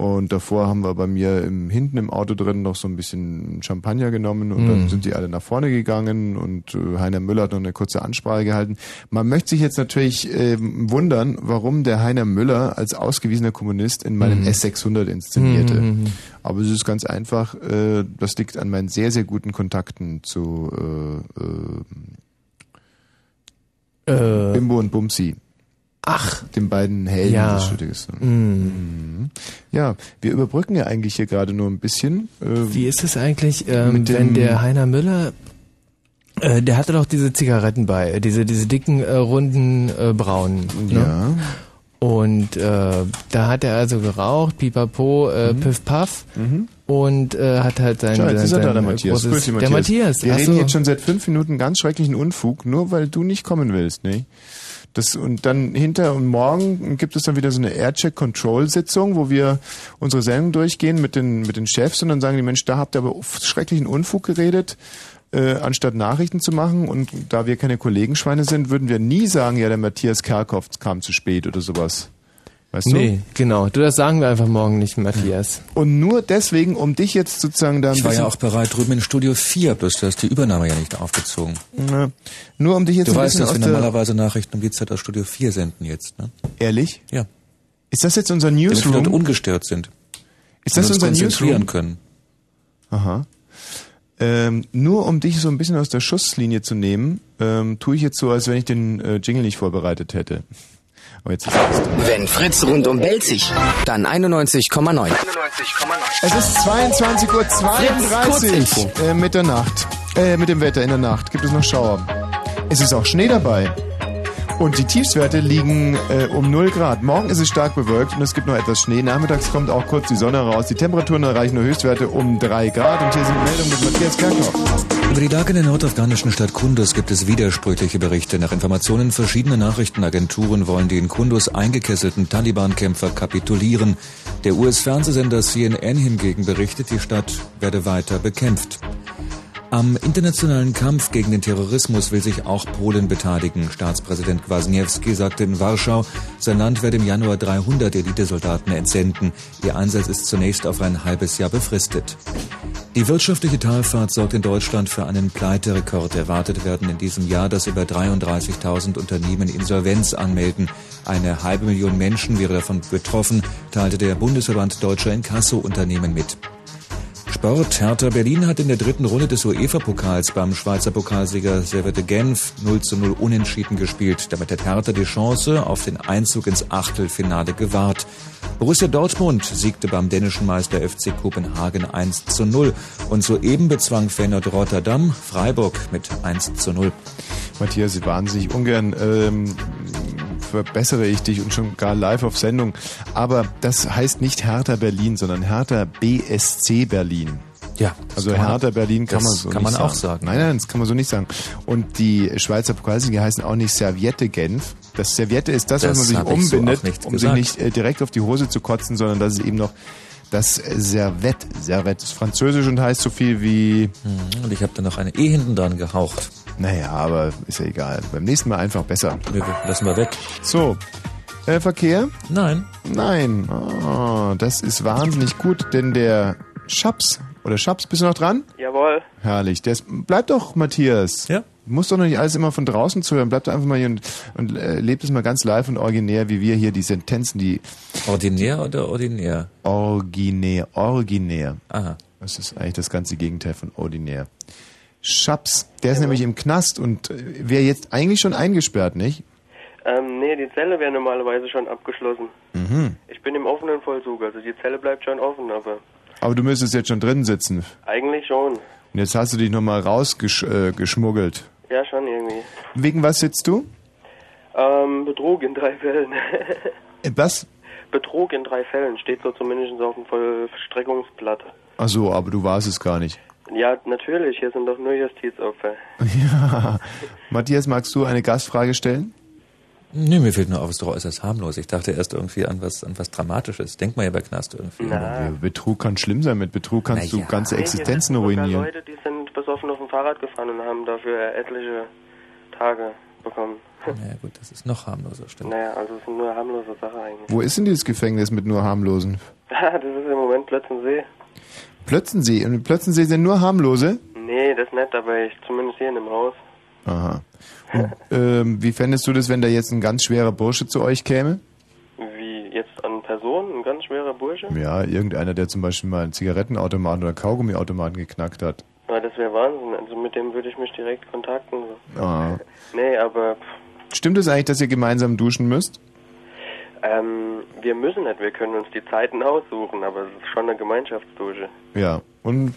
Und davor haben wir bei mir im, hinten im Auto drin noch so ein bisschen Champagner genommen und dann Mm. sind die alle nach vorne gegangen und äh, Heiner Müller hat noch eine kurze Ansprache gehalten. Man möchte sich jetzt natürlich ähm, wundern, warum der Heiner Müller als ausgewiesener Kommunist in meinem Mhm. S600 inszenierte. Mhm. Aber es ist ganz einfach, äh, das liegt an meinen sehr, sehr guten Kontakten zu äh, äh, Äh. Bimbo und Bumsi. Ach. Den beiden Helden Ja. des Stückes. Mm. Mhm. Ja, wir überbrücken ja eigentlich hier gerade nur ein bisschen. Äh, Wie ist es eigentlich, ähm, wenn der Heiner Müller, äh, der hatte doch diese Zigaretten bei, diese, diese dicken, äh, runden, äh, braunen. Ne? Ja. Und äh, da hat er also geraucht, pipapo, äh, piff paff und äh, hat halt sein, Mhm. Schau, jetzt sein, ist er da, der Matthias. großes, Grüß dich, der Matthias. Wir ach reden jetzt schon seit fünf Minuten ganz schrecklichen Unfug, nur weil du nicht kommen willst, ne? Das, und dann hinter und morgen gibt es dann wieder so eine Aircheck-Control-Sitzung, wo wir unsere Sendung durchgehen mit den, mit den Chefs und dann sagen die Mensch, da habt ihr aber schrecklichen Unfug geredet, äh, anstatt Nachrichten zu machen. Und da wir keine Kollegenschweine sind, würden wir nie sagen, ja, der Matthias Kerkhoff kam zu spät oder sowas. Weißt du? Nee, genau. Du, das sagen wir einfach morgen nicht, Matthias. Und nur deswegen, um dich jetzt sozusagen da ein Ich war ja auch bereit drüben in Studio 4, bloß du hast die Übernahme ja nicht aufgezogen. Ja. Nur um dich jetzt Du ein weißt, bisschen dass wir normalerweise Nachrichten um die Zeit aus Studio 4 senden jetzt, ne? Ehrlich? Ja. Ist das jetzt unser Damit wir Newsroom? dort ungestört sind. Ist das uns unser konzentrieren Newsroom? können. Aha. Ähm, nur um dich so ein bisschen aus der Schusslinie zu nehmen, ähm, tue ich jetzt so, als wenn ich den äh, Jingle nicht vorbereitet hätte. Aber jetzt ist es. Wenn Fritz rundum belzig, dann 91,9. Es ist 22.32 Uhr äh, mit der Nacht. Äh, mit dem Wetter in der Nacht. Gibt es noch Schauer? Es ist auch Schnee dabei. Und die Tiefstwerte liegen äh, um 0 Grad. Morgen ist es stark bewölkt und es gibt noch etwas Schnee. Nachmittags kommt auch kurz die Sonne raus. Die Temperaturen erreichen nur Höchstwerte um 3 Grad. Und hier sind Meldungen mit Matthias Kerkhoff. Über die Lage in der nordafghanischen Stadt Kunduz gibt es widersprüchliche Berichte. Nach Informationen verschiedener Nachrichtenagenturen wollen die in Kunduz eingekesselten Taliban-Kämpfer kapitulieren. Der US-Fernsehsender CNN hingegen berichtet, die Stadt werde weiter bekämpft. Am internationalen Kampf gegen den Terrorismus will sich auch Polen beteiligen. Staatspräsident Kwasniewski sagte in Warschau, sein Land werde im Januar 300 Elitesoldaten entsenden. Ihr Einsatz ist zunächst auf ein halbes Jahr befristet. Die wirtschaftliche Talfahrt sorgt in Deutschland für einen Pleiterekord. Erwartet werden in diesem Jahr, dass über 33.000 Unternehmen Insolvenz anmelden. Eine halbe Million Menschen wäre davon betroffen, teilte der Bundesverband Deutscher Inkasso-Unternehmen mit. Sport. Hertha Berlin hat in der dritten Runde des UEFA-Pokals beim Schweizer Pokalsieger Servette Genf 0 zu 0 unentschieden gespielt. Damit hat Hertha die Chance auf den Einzug ins Achtelfinale gewahrt. Borussia Dortmund siegte beim dänischen Meister FC Kopenhagen 1 zu 0 und soeben bezwang Feyenoord Rotterdam Freiburg mit 1 zu 0. Matthias, Sie wahnsinnig ungern ähm, verbessere ich dich und schon gar live auf Sendung. Aber das heißt nicht Hertha Berlin, sondern Hertha BSC Berlin. Ja, also kann man- Hertha Berlin kann man so kann nicht man auch sagen. sagen. Nein, nein, das kann man so nicht sagen. Und die Schweizer Pokalsieger heißen auch nicht Serviette Genf. Das Serviette ist das, Das was man sich so umbindet, nicht um gesagt. sich nicht äh, direkt auf die Hose zu kotzen, sondern das ist eben noch das Servette. Servette ist französisch und heißt so viel wie... Mhm, Und ich habe da noch eine E hinten dran gehaucht. Naja, aber ist ja egal. Beim nächsten Mal einfach besser. Lassen wir weg. So. Äh, Verkehr? Nein. Nein. Oh, das ist wahnsinnig gut, denn der Schaps, oder Schaps, bist du noch dran? Jawohl. Herrlich. Der ist, bleib doch, Matthias. Ja. Du musst doch noch nicht alles immer von draußen zuhören. Bleib doch einfach mal hier und, und äh, lebt es mal ganz live und originär, wie wir hier die Sentenzen, die Ordinär oder ordinär? originär, originär. Aha. Das ist eigentlich das ganze Gegenteil von ordinär. Schaps, der ist nämlich im Knast und äh, wäre jetzt eigentlich schon eingesperrt, nicht? Ähm, nee, die Zelle wäre normalerweise schon abgeschlossen. Mhm. Ich bin im offenen Vollzug, also die Zelle bleibt schon offen, aber Aber du müsstest jetzt schon drin sitzen. eigentlich schon. Und jetzt hast du dich nochmal rausgeschmuggelt. Äh. Ja, schon irgendwie. Wegen was sitzt du? Ähm, Betrug in drei Fällen. Äh, Was? Betrug in drei Fällen steht so zumindest auf dem Vollstreckungsblatt. Ach so, aber du warst es gar nicht. Ja, natürlich, hier sind doch nur Justizopfer. Ja. Matthias, magst du eine Gastfrage stellen? Nee, mir fehlt nur auf, ist doch äußerst harmlos. Ich dachte erst irgendwie an was, an was Dramatisches. Denk mal ja bei Knast irgendwie. Ja, Betrug kann schlimm sein. Mit Betrug kannst Na du ja. ganze Nee, hier Existenzen sind sogar ruinieren. Leute, die sind besoffen auf dem Fahrrad gefahren und haben dafür etliche Tage bekommen. Ja gut, das ist noch harmloser, stimmt. Naja, also es sind nur harmlose Sachen eigentlich. Wo ist denn dieses Gefängnis mit nur harmlosen? das ist im Moment Plötzensee. Plötzensee. Und in Plötzensee sind nur harmlose? Nee, das nicht, aber ich zumindest hier in dem Haus. Aha. Und, ähm, wie fändest du das, wenn da jetzt ein ganz schwerer Bursche zu euch käme? Wie jetzt an Personen, ein ganz schwerer Bursche? Ja, irgendeiner, der zum Beispiel mal einen Zigarettenautomaten oder Kaugummiautomaten geknackt hat. Ja, das wäre Wahnsinn. Also mit dem würde ich mich direkt kontakten. So. Ah. Nee, aber pff, Stimmt es eigentlich, dass ihr gemeinsam duschen müsst? Ähm, wir müssen nicht. Wir können uns die Zeiten aussuchen, aber es ist schon eine Gemeinschaftsdusche. Ja. Und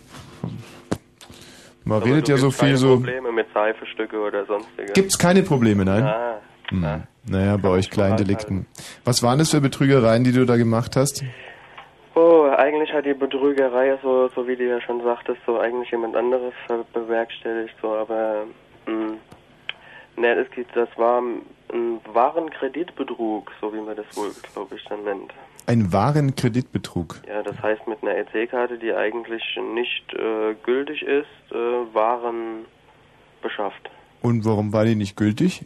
man Aber redet ja so viel keine so. Probleme mit Seifestücke oder sonstiges. Gibt's keine Probleme, nein? Ah, Hm. Naja, bei euch kleinen Delikten. Was waren das für Betrügereien, die du da gemacht hast? Oh, eigentlich hat die Betrügerei, so, so wie du ja schon sagtest, so eigentlich jemand anderes bewerkstelligt, so, aber, mh, ne, das, geht- das war ein Warenkreditbetrug, so wie man das wohl, glaube ich, dann nennt. Ein wahren Kreditbetrug. Ja, das heißt mit einer EC-Karte, die eigentlich nicht äh, gültig ist, äh, Waren beschafft. Und warum war die nicht gültig?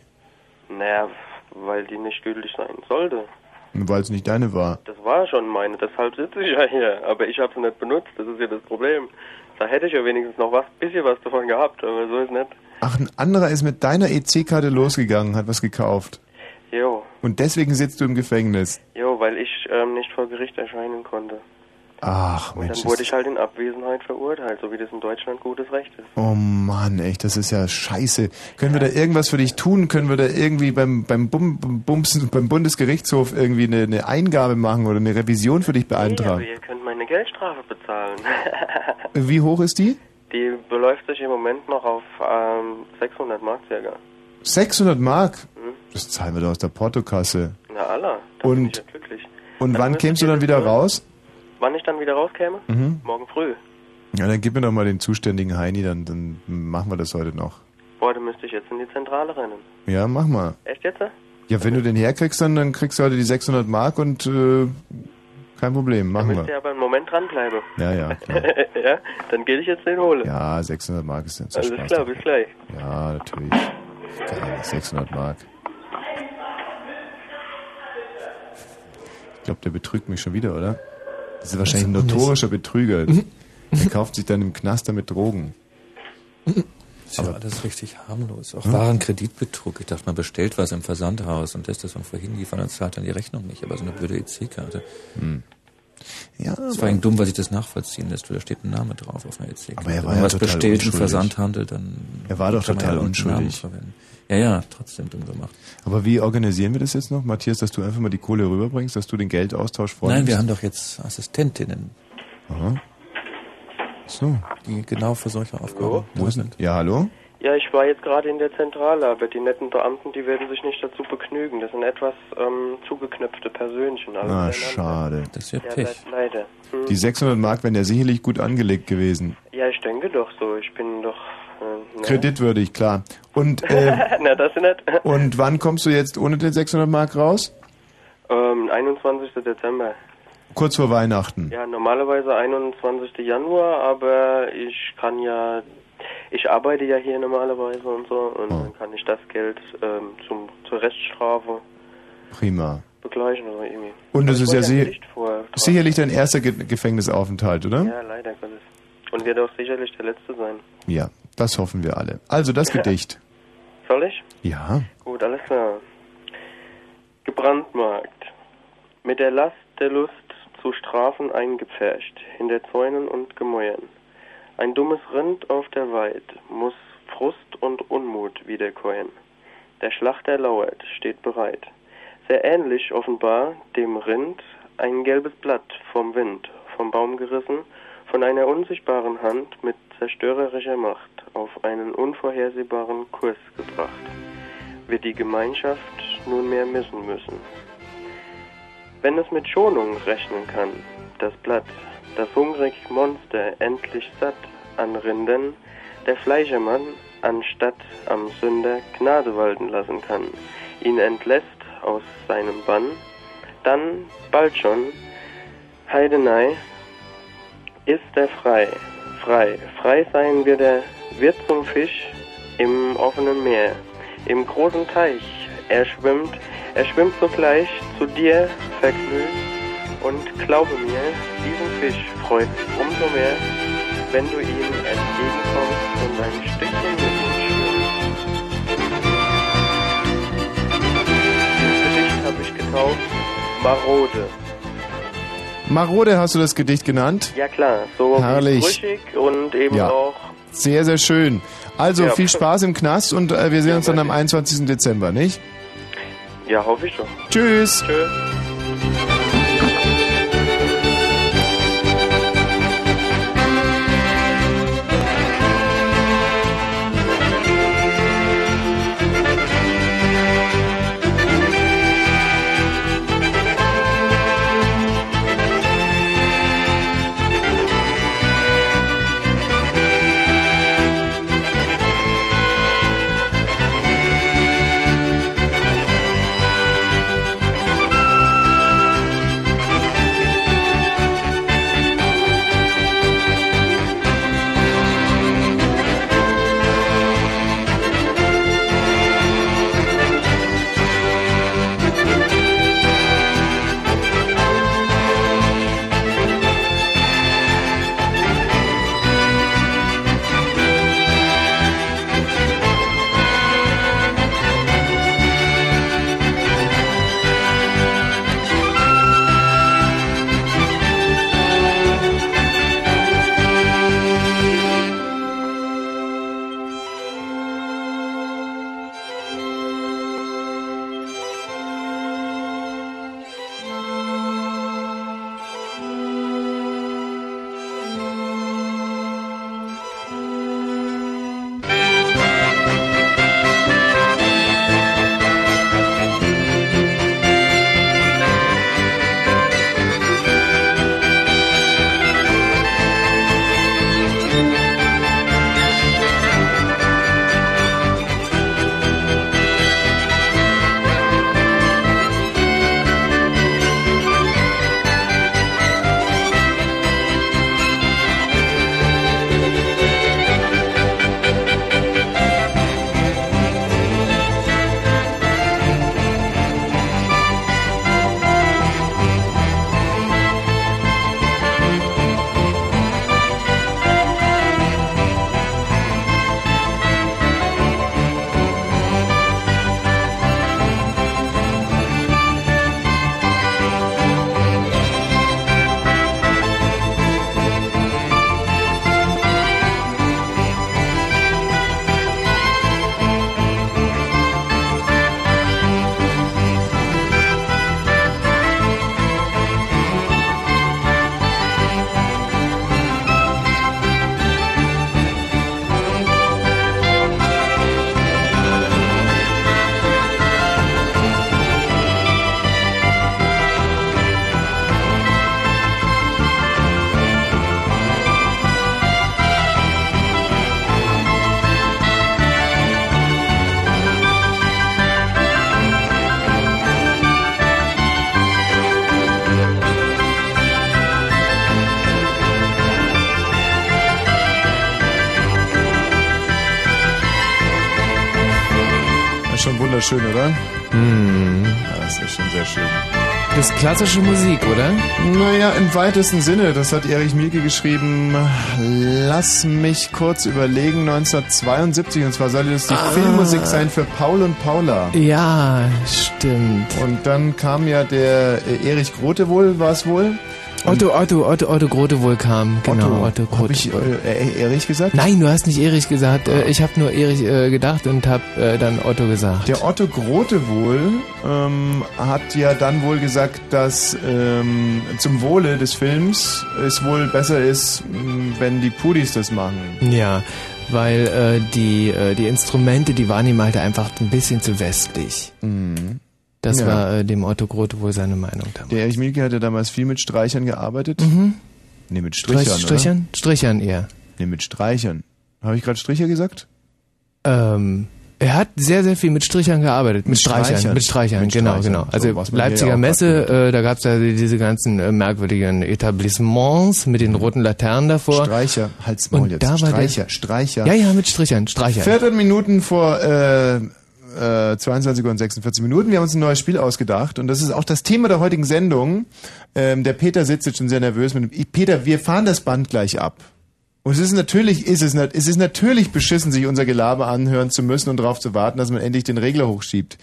Naja, weil die nicht gültig sein sollte. Weil es nicht deine war. Das war schon meine, deshalb sitze ich ja hier. Aber ich habe sie nicht benutzt, das ist ja das Problem. Da hätte ich ja wenigstens noch was, bisschen was davon gehabt, aber so ist nicht. Ach, ein anderer ist mit deiner EC-Karte losgegangen, hat was gekauft. Jo, Und deswegen sitzt du im Gefängnis. jo, weil ich ähm, nicht vor Gericht erscheinen konnte. Ach, Und Mensch. dann wurde ich halt in Abwesenheit verurteilt, so wie das in Deutschland gutes Recht ist. oh Mann, echt, das ist ja scheiße. Können wir da irgendwas für dich tun? Können wir da irgendwie beim, beim, Bum, Bums, beim Bundesgerichtshof irgendwie eine, eine Eingabe machen oder eine Revision für dich Nee, aber beantragen? ihr könnt meine Geldstrafe bezahlen. Wie hoch ist die? Die beläuft sich im Moment noch auf ähm, 600 Mark circa. 600 Mark? Das zahlen wir doch aus der Portokasse. Na ich Und, ja glücklich. und Dann wann kämst du dann wieder raus? Wann ich dann wieder rauskäme? Mhm. Morgen früh. Ja, dann gib mir doch mal den zuständigen Heini, dann, dann machen wir das heute noch. Boah, dann müsste ich jetzt in die Zentrale rennen. Ja, mach mal. Echt jetzt? Ja, wenn du den herkriegst, dann, dann kriegst du heute die 600 Mark und äh, kein Problem, machen Müsst ihr wir. aber einen Moment dranbleiben. Ja, ja, klar. ja, dann gehe ich jetzt den hole. Ja, 600 Mark ist jetzt Alles Spaß. klar, bis gleich. Ja, natürlich. Geil, 600 Mark. Ich glaube, der betrügt mich schon wieder, oder? Das ist wahrscheinlich ein ist notorischer Betrüger. Der kauft sich dann im Knast damit Drogen. Ist ja alles richtig harmlos. Auch wahren Kreditbetrug. Ich dachte, man bestellt was im Versandhaus und lässt das von vorhin liefern und zahlt dann die Rechnung nicht. Aber so eine blöde EC-Karte. Hm. Ja, Das vor allem dumm, weil sich das nachvollziehen lässt, da steht ein Name drauf auf einer EC-Karte. Aber er war Wenn man ja was total bestellt im. Versandhandel, dann Er war doch total ja unschuldig. Ja, ja, trotzdem dumm gemacht. Aber wie organisieren wir das jetzt noch, Matthias, dass du einfach mal die Kohle rüberbringst, dass du den Geldaustausch vornimmst? Nein, wir haben doch jetzt Assistentinnen. Aha. So. Die genau für solche Aufgaben Wo ist denn? Ja, hallo? Ja, ich war jetzt gerade in der Zentrale, aber die netten Beamten, die werden sich nicht dazu begnügen. Das sind etwas ähm, zugeknöpfte Persönchen. alle Ah, schade. Das ist Ja, le leider. Hm. Die 600 Mark wären ja sicherlich gut angelegt gewesen. Ja, ich denke doch so. Ich bin doch... Äh, ne? Kreditwürdig, klar. Und, äh, Na, das ist nicht. und wann kommst du jetzt ohne den 600 Mark raus? ähm, 21. Dezember. Kurz vor Weihnachten. Ja, normalerweise 21. Januar, aber ich kann ja... Ich arbeite ja hier normalerweise und so und Oh. dann kann ich das Geld ähm, zum, zur Reststrafe Prima. begleichen oder irgendwie. Und es Aber ist ja vor- sicherlich dein erster Ge Gefängnisaufenthalt, oder? Ja, leider Gottes. Und wird auch sicherlich der letzte sein. Ja, das hoffen wir alle. Also das Gedicht. Soll ich? Ja. Gut, alles klar. Gebrandmarkt. Mit der Last der Lust zu Strafen eingepfercht, hinter Zäunen und Gemäuern. Ein dummes Rind auf der Weid muss Frust und Unmut wiederkäuen. Der Schlachter lauert, steht bereit. Sehr ähnlich offenbar dem Rind ein gelbes Blatt vom Wind, vom Baum gerissen, von einer unsichtbaren Hand mit zerstörerischer Macht auf einen unvorhersehbaren Kurs gebracht, wird die Gemeinschaft nunmehr missen müssen. Wenn es mit Schonung rechnen kann, das Blatt, das hungrig Monster endlich satt an Rindern, der Fleischermann anstatt am Sünder Gnade walten lassen kann, ihn entlässt aus seinem Bann, dann bald schon, Heidenei, ist er frei, frei, frei sein wird er, wird zum Fisch im offenen Meer, im großen Teich, er schwimmt, er schwimmt sogleich zu dir vergnügt und glaube mir, diesen Fisch freut umso mehr, wenn du ihm entgegenkommst und ein Stückchen mit ihm schwimmst. Gedicht habe ich getauft, Marode. Marode hast du das Gedicht genannt? Ja klar, so Herrlich. brüchig und eben Ja. auch Sehr, sehr schön. Also Ja. viel Spaß im Knast und äh, wir sehen uns dann am 21. Dezember, nicht? Ja, hoffe ich schon. Tschüss. Tschüss. Schön, oder? Mhm. Ja, das ist schon sehr schön. Das ist klassische Musik, oder? Naja, im weitesten Sinne. Das hat Erich Mielke geschrieben. Lass mich kurz überlegen. 1972. Und zwar sollte das die Ah. Filmmusik sein für Paul und Paula. Ja, stimmt. Und dann kam ja der äh, Erich Grote wohl, war es wohl? Otto, Otto, Otto, Otto Grote wohl kam. Genau, Otto, Hab Grote. ich äh, Erich gesagt? Nein, du hast nicht Erich gesagt. Äh, Ich habe nur Erich äh, gedacht und habe äh, dann Otto gesagt. Der Otto Grote wohl ähm, hat ja dann wohl gesagt, dass ähm, zum Wohle des Films es wohl besser ist, wenn die Pudis das machen. Ja, weil äh, die, äh, die Instrumente, die waren ihm halt einfach ein bisschen zu westlich. Das Ja. war äh, dem Otto Grote wohl seine Meinung damals. Der Erich Mielke hat ja damals viel mit Streichern gearbeitet. Mhm. Nee, mit Strichern, Strich- Strichern? Strichern eher. Oder? Nee, mit Streichern. Habe ich gerade Stricher gesagt? Ähm, er hat sehr, sehr viel mit Strichern gearbeitet. Mit, Mit Streichern. Streichern. Mit Streichern, Mit genau, Streichern. genau. So, Also hier Leipziger Messe, äh, da gab's ja diese ganzen äh, merkwürdigen Etablissements mit den roten Laternen davor. Streicher, halt's Und jetzt. da Streicher, Streicher. Ja, ja, mit Strichern, Streichern. 14 Minuten vor äh, äh, 22 Uhr und 46 Minuten. Wir haben uns ein neues Spiel ausgedacht und das ist auch das Thema der heutigen Sendung. Ähm, der Peter sitzt jetzt schon sehr nervös mit dem. Peter, wir fahren das Band gleich ab. Und es ist natürlich, ist es, es ist natürlich beschissen, sich unser Gelaber anhören zu müssen und darauf zu warten, dass man endlich den Regler hochschiebt.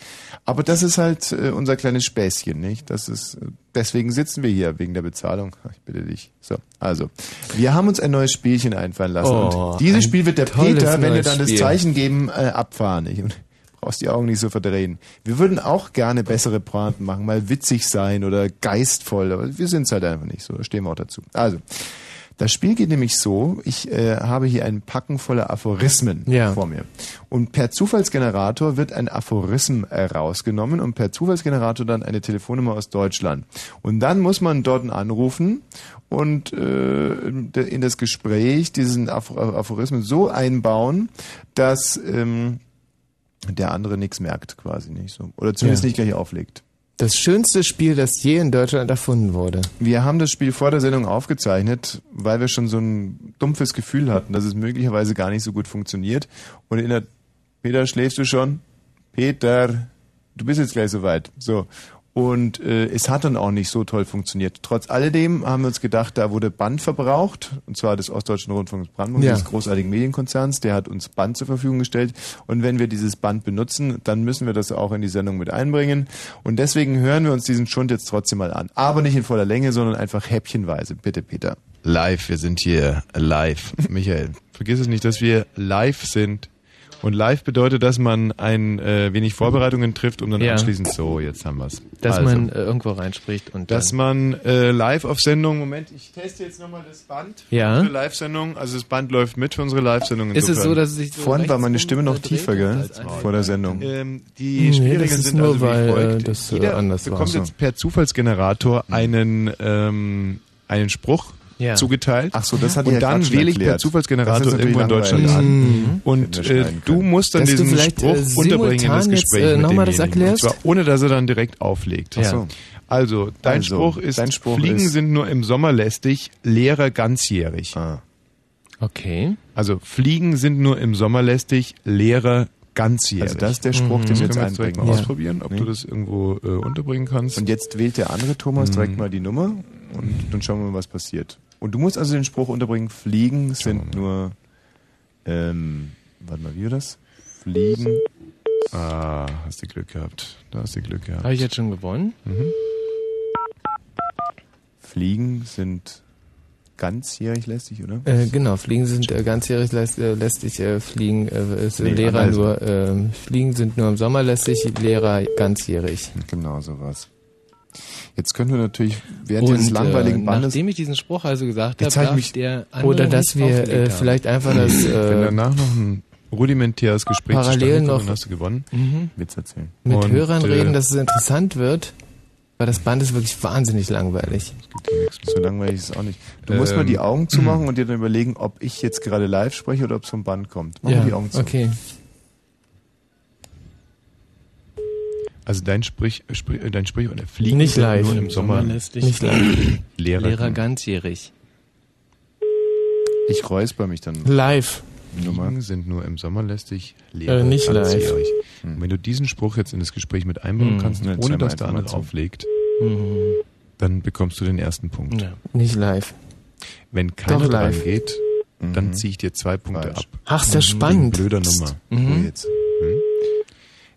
Aber das ist halt äh, unser kleines Späßchen, nicht? Das ist, äh, deswegen sitzen wir hier, wegen der Bezahlung. Ich bitte dich. So, also. Wir haben uns ein neues Spielchen einfallen lassen. Oh, und dieses Spiel wird der Peter, wenn wir dann das Spiel. Zeichen geben, äh, abfahren. Ich, und brauchst die Augen nicht so verdrehen. Wir würden auch gerne bessere Pointen machen, mal witzig sein oder geistvoll, aber wir sind es halt einfach nicht so. Da stehen wir auch dazu. Also, das Spiel geht nämlich so, ich äh, habe hier einen Packen voller Aphorismen Ja. vor mir. Und per Zufallsgenerator wird ein Aphorism äh, rausgenommen und per Zufallsgenerator dann eine Telefonnummer aus Deutschland. Und dann muss man dort anrufen und äh, in das Gespräch diesen Aph Aphorismen so einbauen, dass ähm, der andere nichts merkt quasi nicht so. Oder zumindest Ja. nicht gleich auflegt. Das schönste Spiel, das je in Deutschland erfunden wurde. Wir haben das Spiel vor der Sendung aufgezeichnet, weil wir schon so ein dumpfes Gefühl hatten, dass es möglicherweise gar nicht so gut funktioniert. Und in der Peter, schläfst du schon? Peter, du bist jetzt gleich soweit. So. Und äh, es hat dann auch nicht so toll funktioniert. Trotz alledem haben wir uns gedacht, da wurde Band verbraucht, und zwar des Ostdeutschen Rundfunks Brandenburg, Ja. des großartigen Medienkonzerns, der hat uns Band zur Verfügung gestellt. Und wenn wir dieses Band benutzen, dann müssen wir das auch in die Sendung mit einbringen. Und deswegen hören wir uns diesen Schund jetzt trotzdem mal an. Aber nicht in voller Länge, sondern einfach häppchenweise. Bitte, Peter. Live, wir sind hier live. Michael, vergiss es nicht, dass wir live sind. Und live bedeutet, dass man ein äh, wenig Vorbereitungen trifft, um dann Ja. anschließend so, jetzt haben wir's. Dass Also, man äh, irgendwo reinspricht und dass dann, man äh, live auf Sendung, Moment, ich teste jetzt nochmal das Band für Ja. unsere Live-Sendung. Also das Band läuft mit für unsere Live-Sendung. Ist es so, dass es sich so Vorhin war meine Stimme noch tiefer, gell? Vor der Sendung. Ähm, die Nee, ist sind nur, also wie weil, folgt. äh, das, äh, Jeder anders war. bekommt So. jetzt per Zufallsgenerator einen, ähm, einen Spruch Ja. zugeteilt. Ach so, das hatte Und dann wähle ich per Zufallsgenerator irgendwo in Deutschland an. Mhm. Und Hätten wir äh, du musst dann Dass du diesen vielleicht, Spruch äh, unterbringen in das simultan jetzt, Gespräch äh, mit nochmal das demjenigen. Und erklärst? zwar ohne, dass er dann direkt auflegt. Ach so. Also, dein Also, Spruch ist, dein Spruch Fliegen ist- sind nur im Sommer lästig, Lehrer ganzjährig. Ah. Okay. Also, Fliegen sind nur im Sommer lästig, Lehrer ganzjährig. Also das ist der Spruch, den das wir jetzt können wir jetzt direkt einbringen. mal Ja. ausprobieren, ob Nee. du das irgendwo äh, unterbringen kannst. Und jetzt wählt der andere Thomas Mhm. direkt mal die Nummer und dann schauen wir mal, was passiert. Und du musst also den Spruch unterbringen, Fliegen sind nur, ähm, warte mal, wie war das? Fliegen. Ah, hast du Glück gehabt. Da hast du Glück gehabt. Habe ich jetzt schon gewonnen? Mhm. Fliegen sind ganzjährig lästig, oder? Äh, genau, Fliegen sind äh, ganzjährig äh, lästig, äh, Fliegen äh, ist, äh, Nee, Lehrer also- nur, äh, Fliegen sind nur im Sommer lästig, Lehrer ganzjährig. Genau, sowas. Jetzt können wir natürlich während dieses Und, langweiligen äh, Bandes... nachdem ich diesen Spruch also gesagt habe, hab ich darf mich- der Oder dass wir äh, vielleicht einfach das Wenn äh, danach noch ein rudimentäres Gespräch parallel kommt, noch dann hast du gewonnen. Mhm. Witz erzählen. mit Und, Hörern äh, reden, dass es interessant wird, weil das Band ist wirklich wahnsinnig langweilig. So langweilig ist es auch nicht. Du musst Ähm, mal die Augen zumachen und dir dann überlegen, ob ich jetzt gerade live spreche oder ob es vom Band kommt. Mach Ja, mal die Augen zu. okay. Also dein Sprich, Sprich äh, dein Sprich oder Fliegen Nicht live. nur im Sommer lästig. Nicht live. Lehrer, Lehrer ganzjährig. Ich räusper mich dann. Live. Fliegen sind nur im Sommer lästig, Lehrer Äh, nicht live. ganzjährig. Und wenn du diesen Spruch jetzt in das Gespräch mit einbauen Mhm. kannst, Ja, ohne zweimal dass der andere auflegt, Mhm. dann bekommst du den ersten Punkt. Ja, nicht live. Wenn keiner Doch dran live. geht, dann Mhm. ziehe ich dir zwei Punkte Falsch. ab. Ach, ist ja Wegen spannend. blöder Nummer. Mhm. So jetzt.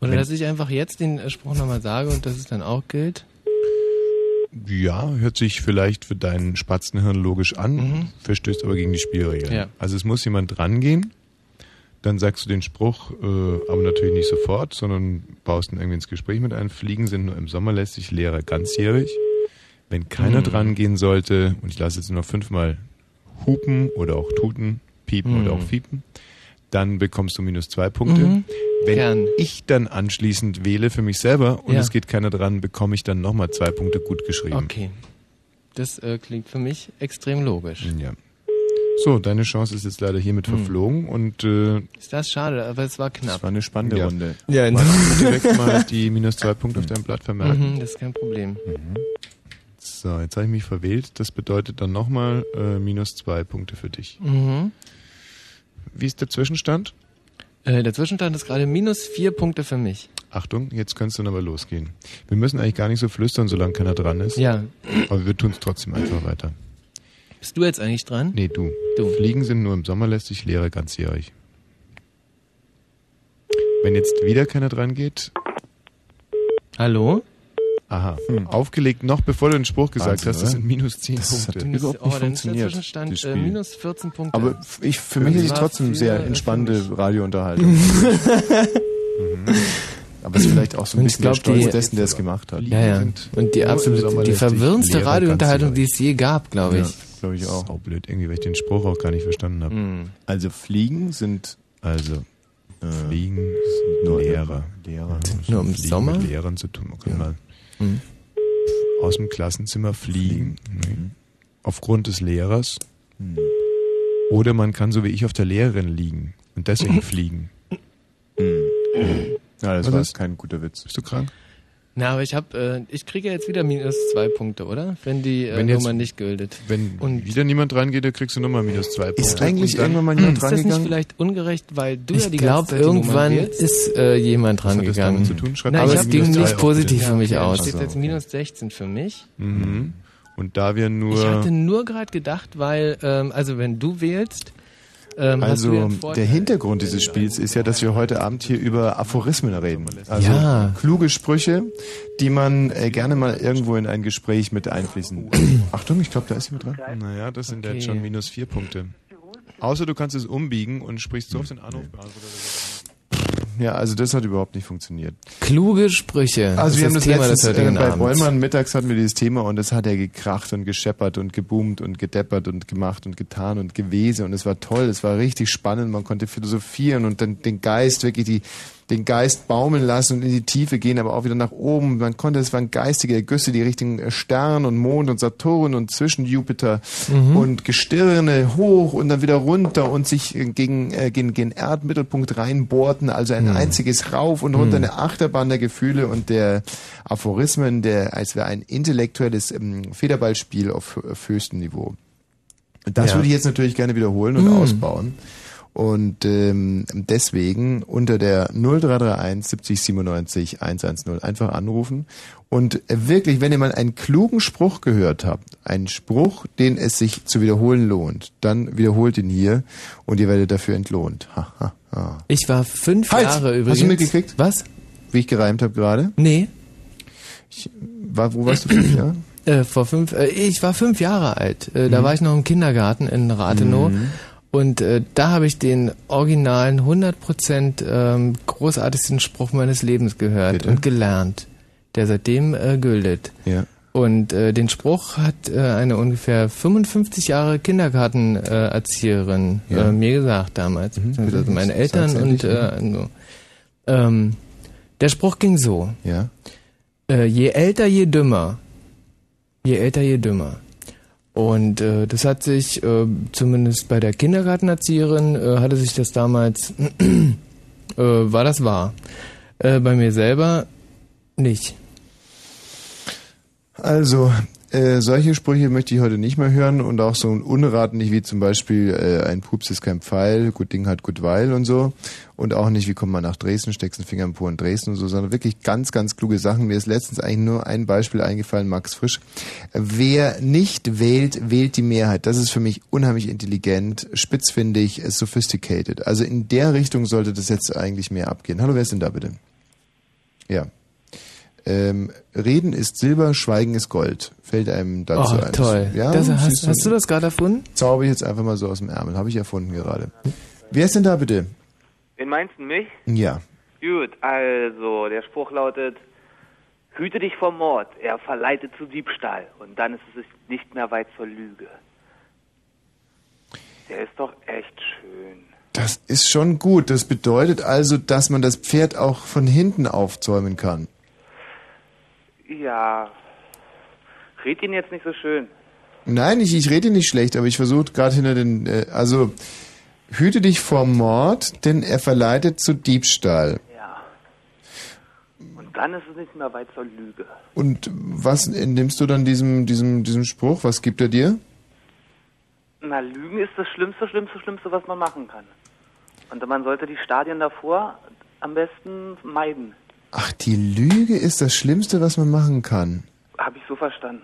Oder Wenn- dass ich einfach jetzt den Spruch nochmal sage und dass es dann auch gilt. Ja, hört sich vielleicht für dein Spatzenhirn logisch an, Mhm. verstößt aber gegen die Spielregeln. Ja. Also es muss jemand rangehen, dann sagst du den Spruch, äh, aber natürlich nicht sofort, sondern baust ihn irgendwie ins Gespräch mit ein. Fliegen sind nur im Sommer lästig, Lehrer ganzjährig. Wenn keiner Mhm. dran gehen sollte, und ich lasse jetzt nur noch fünfmal hupen oder auch tuten, piepen Mhm. oder auch fiepen, dann bekommst du minus zwei Punkte. Mhm. Wenn Gern. ich dann anschließend wähle für mich selber und Ja. es geht keiner dran, bekomme ich dann nochmal zwei Punkte gut geschrieben. Okay. Das äh, klingt für mich extrem logisch. Ja. So, deine Chance ist jetzt leider hiermit Hm. verflogen und äh, Ist das schade, aber es war Das knapp. war eine spannende Ja. Runde. Ja, magst du direkt mal die minus zwei Punkte auf deinem Blatt vermerken. mhm, das ist kein Problem. So, jetzt habe ich mich verwählt. Das bedeutet dann nochmal äh, minus zwei Punkte für dich. Mhm. Wie ist der Zwischenstand? Äh, der Zwischenstand ist gerade minus vier Punkte für mich. Achtung, jetzt könnte es dann aber losgehen. Wir müssen eigentlich gar nicht so flüstern, solange keiner dran ist. Ja. Aber wir tun es trotzdem einfach weiter. Bist du jetzt eigentlich dran? Nee, du. Du. Fliegen sind nur im Sommer lästig, Lehre ganzjährig. Wenn jetzt wieder keiner dran geht, Hallo? Aha, aufgelegt noch bevor du den Spruch gesagt Wahnsinn, hast, das sind minus 10 Das hat Punkte. überhaupt nicht oh, der funktioniert, das äh, minus 14 Punkte. Aber ich, für mich ist es trotzdem für, sehr äh, für entspannende. Radiounterhaltung. Mhm. Aber es ist vielleicht auch so ein bisschen der glaub, Stolz die- dessen, der es gemacht hat. Ja, ja. sind Und die absolute, die verwirrendste Radiounterhaltung, die es je gab, glaube ich. Ja, glaube ich auch. Sau blöd, irgendwie, weil ich den Spruch auch gar nicht verstanden habe. Mhm. Also Fliegen sind Also, äh, Fliegen nur Lehrer. Lehrer. Nur im Fliegen Sommer? mit Lehrern zu tun. Man kann mal Mhm. aus dem Klassenzimmer fliegen. Nee. Aufgrund des Lehrers. Mhm. Oder man kann so wie ich auf der Lehrerin liegen und deswegen fliegen. Ja, das Was war ist? kein guter Witz. Bist du krank? Na, aber ich habe, äh, ich kriege ja jetzt wieder minus zwei Punkte, oder? Wenn die äh, Wenn jetzt- Nummer nicht gültet. Wenn Und- wieder niemand reingeht, dann kriegst du nochmal minus zwei Punkte. Ist eigentlich dann- irgendwann mal jemand Ist das nicht vielleicht ungerecht, weil du ja Ich die glaube, ganze Zeit irgendwann ist äh, jemand Was hat das rangegangen. damit zu tun? Schreib Na, mal ich die ging nicht positiv bitte. für mich Ja, aus. Also, steht jetzt okay. minus 16 für mich. Mhm. Und da wir nur... Ich hatte nur gerade gedacht, weil, ähm, also wenn du wählst, ähm, Also der Hintergrund dieses Spiels ist ja, dass wir heute Abend hier über Aphorismen reden. Also Ja. kluge Sprüche, die man äh, gerne mal irgendwo in ein Gespräch mit einfließen. Achtung, ich glaube, da ist jemand dran. Naja, das sind Okay. jetzt schon minus vier Punkte. Außer du kannst es umbiegen und sprichst so auf den Anrufbeantworter. Ja, also das hat überhaupt nicht funktioniert. Kluge Sprüche. Also wir haben das Thema letztens des äh, bei Abends. Bollmann mittags hatten wir dieses Thema und es hat ja gekracht und gescheppert und geboomt und gedeppert und gemacht und getan und gewesen und es war toll, es war richtig spannend, man konnte philosophieren und dann den Geist wirklich die den Geist baumeln lassen und in die Tiefe gehen, aber auch wieder nach oben. Man konnte, es waren geistige Ergüsse, die Richtung Stern und Mond und Saturn und zwischen Jupiter Mhm. und Gestirne hoch und dann wieder runter und sich gegen, äh, gegen den Erdmittelpunkt reinbohrten. Also ein Mhm. einziges Rauf und runter, eine Achterbahn der Gefühle und der Aphorismen, der, als wäre ein intellektuelles ähm, Federballspiel auf, auf höchstem Niveau. Und das Ja. würde ich jetzt natürlich gerne wiederholen und Mhm. ausbauen. Und ähm, deswegen unter der 0331 70 97 110 einfach anrufen. Und wirklich, wenn ihr mal einen klugen Spruch gehört habt, einen Spruch, den es sich zu wiederholen lohnt, dann wiederholt ihn hier und ihr werdet dafür entlohnt. Ha, ha, ha. Ich war fünf Halt! Jahre übrigens. Hast du mitgekriegt? Was? Wie ich gereimt habe gerade? Nee. War, wo warst du fünf Jahre? Äh, vor fünf, äh, ich war fünf Jahre alt. Äh, Mhm. Da war ich noch im Kindergarten in Rathenow. Und äh, da habe ich den originalen 100% ähm, großartigsten Spruch meines Lebens gehört Bitte? und gelernt, der seitdem äh, gültet. Ja. Und äh, den Spruch hat äh, eine ungefähr 55 Jahre Kindergartenerzieherin äh, Erzieherin, Ja. äh, mir gesagt damals, Mhm, beziehungsweise bitte. meine Eltern und äh, so. ähm, der Spruch ging so. Ja. Äh, je älter, je dümmer. Je älter, je dümmer. Und äh, das hat sich, äh, zumindest bei der Kindergartenerzieherin, äh, hatte sich das damals, äh, war das wahr. Äh, bei mir selber nicht. Also, Äh, solche Sprüche möchte ich heute nicht mehr hören und auch so ein Unrat nicht wie zum Beispiel äh, ein Pups ist kein Pfeil, gut Ding hat gut Weil und so. Und auch nicht, wie kommt man nach Dresden, steckst einen Finger im Po in Dresden und so, sondern wirklich ganz, ganz kluge Sachen. Mir ist letztens eigentlich nur ein Beispiel eingefallen, Max Frisch. Wer nicht wählt, wählt die Mehrheit. Das ist für mich unheimlich intelligent, spitzfindig, sophisticated. Also in der Richtung sollte das jetzt eigentlich mehr abgehen. Hallo, wer ist denn da bitte? Ja. Ähm, Reden ist Silber, Schweigen ist Gold. Fällt einem dazu Oh, ein. toll. Ja, Das, hast, hast du das gerade erfunden? Zauber ich jetzt einfach mal so aus dem Ärmel. Habe ich erfunden gerade. Wer ist denn da bitte? Wen meinst du mich? Ja. Gut, also der Spruch lautet, hüte dich vor Mord, er verleitet zu Diebstahl und dann ist es nicht mehr weit zur Lüge. Der ist doch echt schön. Das ist schon gut. Das bedeutet also, dass man das Pferd auch von hinten aufzäumen kann. Ja, red ihn jetzt nicht so schön. Nein, ich, ich rede nicht schlecht, aber ich versuche gerade hinter den, äh, also hüte dich vor Mord, denn er verleitet zu Diebstahl. Ja. Und dann ist es nicht mehr weit zur Lüge. Und was entnimmst du dann diesem, diesem, diesem Spruch? Was gibt er dir? Na, Lügen ist das Schlimmste, Schlimmste, Schlimmste, was man machen kann. Und man sollte die Stadien davor am besten meiden. Ach, die Lüge ist das Schlimmste, was man machen kann. Habe ich so verstanden.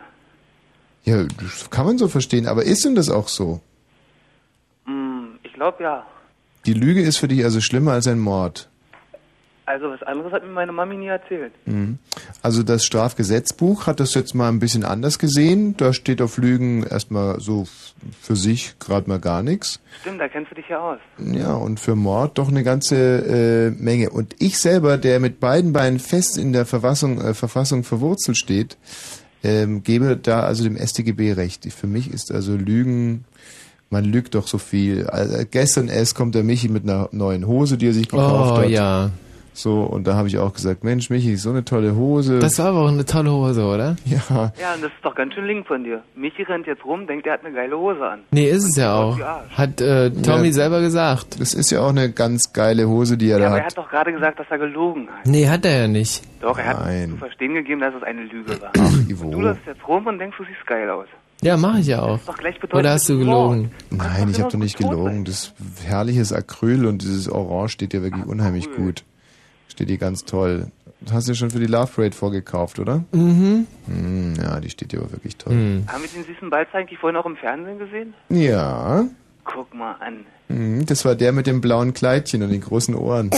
Ja, das kann man so verstehen, aber ist denn das auch so? Hm, ich glaube ja. Die Lüge ist für dich also schlimmer als ein Mord. Also was anderes hat mir meine Mami nie erzählt. Mhm. Also das Strafgesetzbuch hat das jetzt mal ein bisschen anders gesehen. Da steht auf Lügen erstmal so für sich gerade mal gar nichts. Stimmt, da kennst du dich ja aus. Ja, und für Mord doch eine ganze äh, Menge. Und ich selber, der mit beiden Beinen fest in der Verfassung, äh, Verfassung verwurzelt steht, ähm, gebe da also dem StGB recht. Für mich ist also Lügen, man lügt doch so viel. Also, gestern erst kommt der Michi mit einer neuen Hose, die er sich gekauft Oh, hat. ja. So, und da habe ich auch gesagt, Mensch, Michi, so eine tolle Hose. Das war aber auch eine tolle Hose, oder? Ja. Ja, und das ist doch ganz schön link von dir. Michi rennt jetzt rum, denkt, er hat eine geile Hose an. Nee, ist es ja auch. Hat äh, Tommy Ja. selber gesagt. Das ist ja auch eine ganz geile Hose, die er Ja, da aber er hat. hat doch gerade gesagt, dass er gelogen hat. Nee, hat er ja nicht. Doch, er hat Nein. zu verstehen gegeben, dass es eine Lüge war. Ach, Ivo. Du läufst jetzt rum und denkst, du siehst geil aus. Ja, mache ich ja auch. doch gleich bedeutet, Oder hast du gelogen? Nein, ich habe doch nicht gelogen. Das herrliches Acryl und dieses Orange steht dir wirklich unheimlich gut. Steht dir ganz toll. Das hast du schon für die Love Parade vorgekauft, oder? Mhm. Hm, ja, die steht dir aber wirklich toll. Haben wir den süßen Balz eigentlich vorhin auch im Fernsehen gesehen? Ja, Guck mal an. hm, das war der mit dem blauen Kleidchen und den großen Ohren.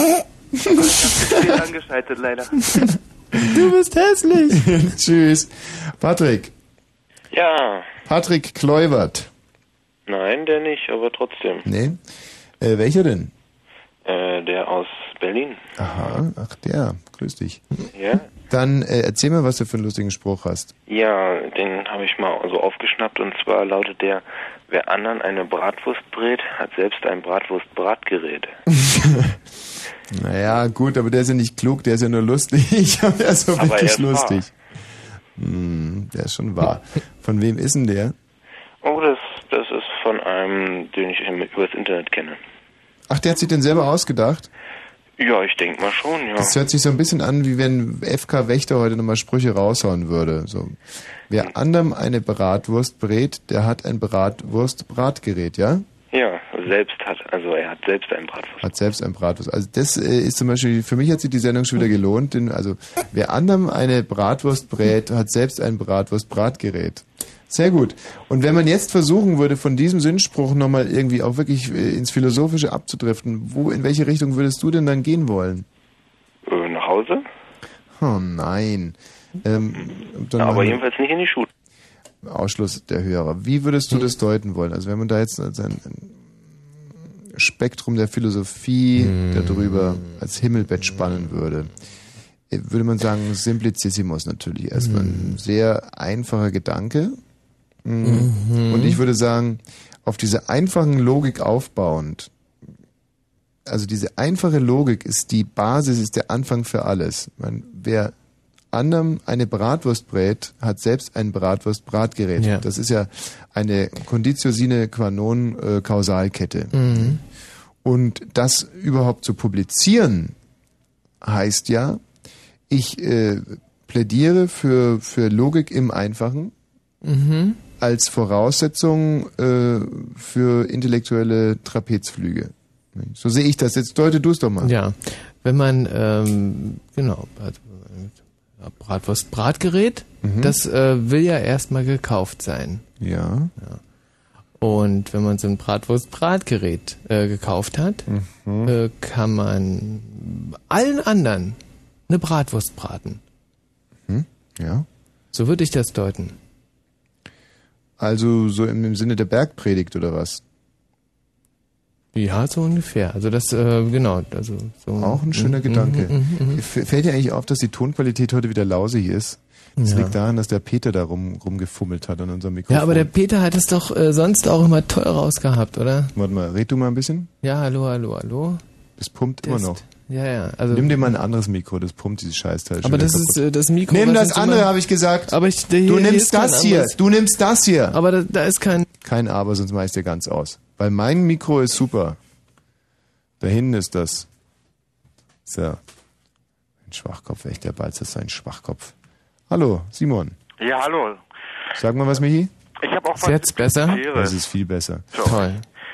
Spät angeschaltet leider. Du bist hässlich. Tschüss. Patrick. Ja, Patrick Kleubert. nein, der nicht, aber trotzdem. Nee. Äh, welcher denn? Äh, der aus Berlin. Aha, ach der. Grüß dich. Ja? Dann äh, erzähl mal, was du für einen lustigen Spruch hast. Ja, den habe ich mal so aufgeschnappt und zwar lautet der, wer anderen eine Bratwurst brät, hat selbst ein Bratwurst-Bratgerät. Naja, gut, aber der ist ja nicht klug, der ist ja nur lustig. aber der ist so Aber wirklich ist lustig. Hm, der ist schon wahr. Von wem ist denn der? Oh, das, das ist von einem, den ich übers Internet kenne. Ach, der hat sich den selber ausgedacht? Ja, ich denke mal schon, ja. Das hört sich so ein bisschen an, wie wenn FK Wächter heute nochmal Sprüche raushauen würde. So. Wer anderem eine Bratwurst brät, der hat ein Bratwurst-Bratgerät, ja? Ja, selbst hat, also er hat selbst ein Bratwurst. Hat selbst ein Bratwurst. Also das äh, ist zum Beispiel, für mich hat sich die Sendung schon wieder gelohnt, denn also wer anderem eine Bratwurst brät, hat selbst ein Bratwurst-Bratgerät. Sehr gut. Und wenn man jetzt versuchen würde, von diesem Sinnspruch nochmal irgendwie auch wirklich äh, ins Philosophische abzudriften, wo, in welche Richtung würdest du denn dann gehen wollen? Äh, nach Hause? Oh nein. Ähm, dann Aber jedenfalls nicht in die Schule. Ausschluss der Hörer. Wie würdest du das deuten wollen? Also wenn man da jetzt ein, Spektrum der Philosophie darüber als Himmelbett spannen würde, äh, würde man sagen, Simplicissimus natürlich. Erstmal ein sehr einfacher Gedanke. Mhm. Und ich würde sagen, auf diese einfachen Logik aufbauend, also diese einfache Logik ist die Basis, ist der Anfang für alles. Man, wer anderem eine Bratwurst brät, hat selbst ein Bratwurst-Bratgerät. Ja. Das ist ja eine Conditio sine qua non äh, Kausalkette. Mhm. Und das überhaupt zu publizieren, heißt ja, ich äh, plädiere für, für Logik im Einfachen Mhm. Als Voraussetzung äh, für intellektuelle Trapezflüge. So sehe ich das. Jetzt deute du es doch mal. Ja, wenn man, ähm, genau, also, Bratwurst, Bratgerät, Mhm. das äh, will ja erstmal gekauft sein. Ja. ja. Und wenn man so ein Bratwurst-Bratgerät äh, gekauft hat, Mhm. äh, kann man allen anderen eine Bratwurst braten. Hm? Ja. So würde ich das deuten. Also so im, im Sinne der Bergpredigt oder was? Ja, so ungefähr. Also das, äh, genau. Also so Auch ein schöner Mhm, Gedanke. mhm, mhm, mhm. Fällt dir eigentlich auf, dass die Tonqualität heute wieder lausig ist? Das Ja. liegt daran, dass der Peter da rum, rumgefummelt hat an unserem Mikrofon. Ja, aber der Peter hat es doch äh, sonst auch immer toll rausgehabt, oder? Warte mal, red du mal ein bisschen. Ja, hallo, hallo, hallo. Das pumpt immer Test. noch. Ja, ja. Also Nimm dir mal ein anderes Mikro, das pumpt dieses Scheißteil schon Aber das ist kaputt. äh, das Mikro. Nimm das andere, habe ich gesagt. Aber ich, der, hier, Du hier nimmst ist das hier. anderes. Du nimmst das hier. Aber da, da ist kein. Kein Aber, sonst mach ich dir ganz aus. Weil mein Mikro ist super. Da hinten ist das. So. Ein Schwachkopf, echt, der Balz ist ein Schwachkopf. Hallo, Simon. Ja, hallo. Sag mal was, Michi. Ich habe auch Ist was jetzt besser? Das ist viel besser. So.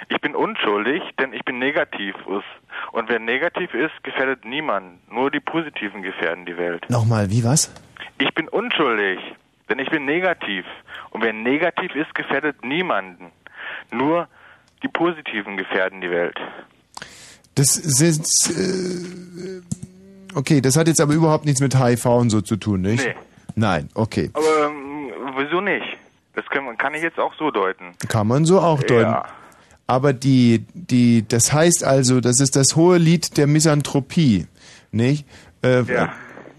Ich bin unschuldig, denn ich bin negativ. Und wer negativ ist, gefährdet niemanden. Nur die Positiven gefährden die Welt. Nochmal, wie was? Ich bin unschuldig, denn ich bin negativ. Und wer negativ ist, gefährdet niemanden. Nur die Positiven gefährden die Welt. Das sind. Äh, okay, das hat jetzt aber überhaupt nichts mit HIV und so zu tun, nicht? Nee. Nein, okay. Aber ähm, wieso nicht? Das kann, man- kann ich jetzt auch so deuten. Kann man so auch deuten. Ja. Aber die, die, das heißt also, das ist das hohe Lied der Misanthropie, nicht? Äh, Ja.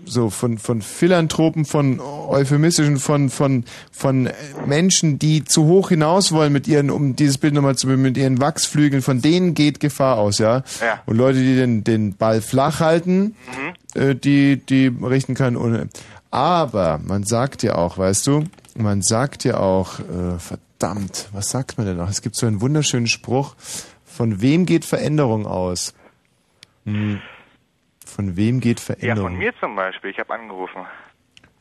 So von von Philanthropen, von euphemistischen, von von von Menschen, die zu hoch hinaus wollen mit ihren, um dieses Bild nochmal zu bemühen, mit ihren Wachsflügeln, von denen geht Gefahr aus, ja. Ja. Und Leute, die den den Ball flach halten, äh, die die richten können ohne. Aber man sagt ja auch, weißt du, man sagt ja auch, äh, verdammt, was sagt man denn noch? Es gibt so einen wunderschönen Spruch, von wem geht Veränderung aus? Hm. Von wem geht Ja, Veränderung? von mir zum Beispiel. Ich habe angerufen.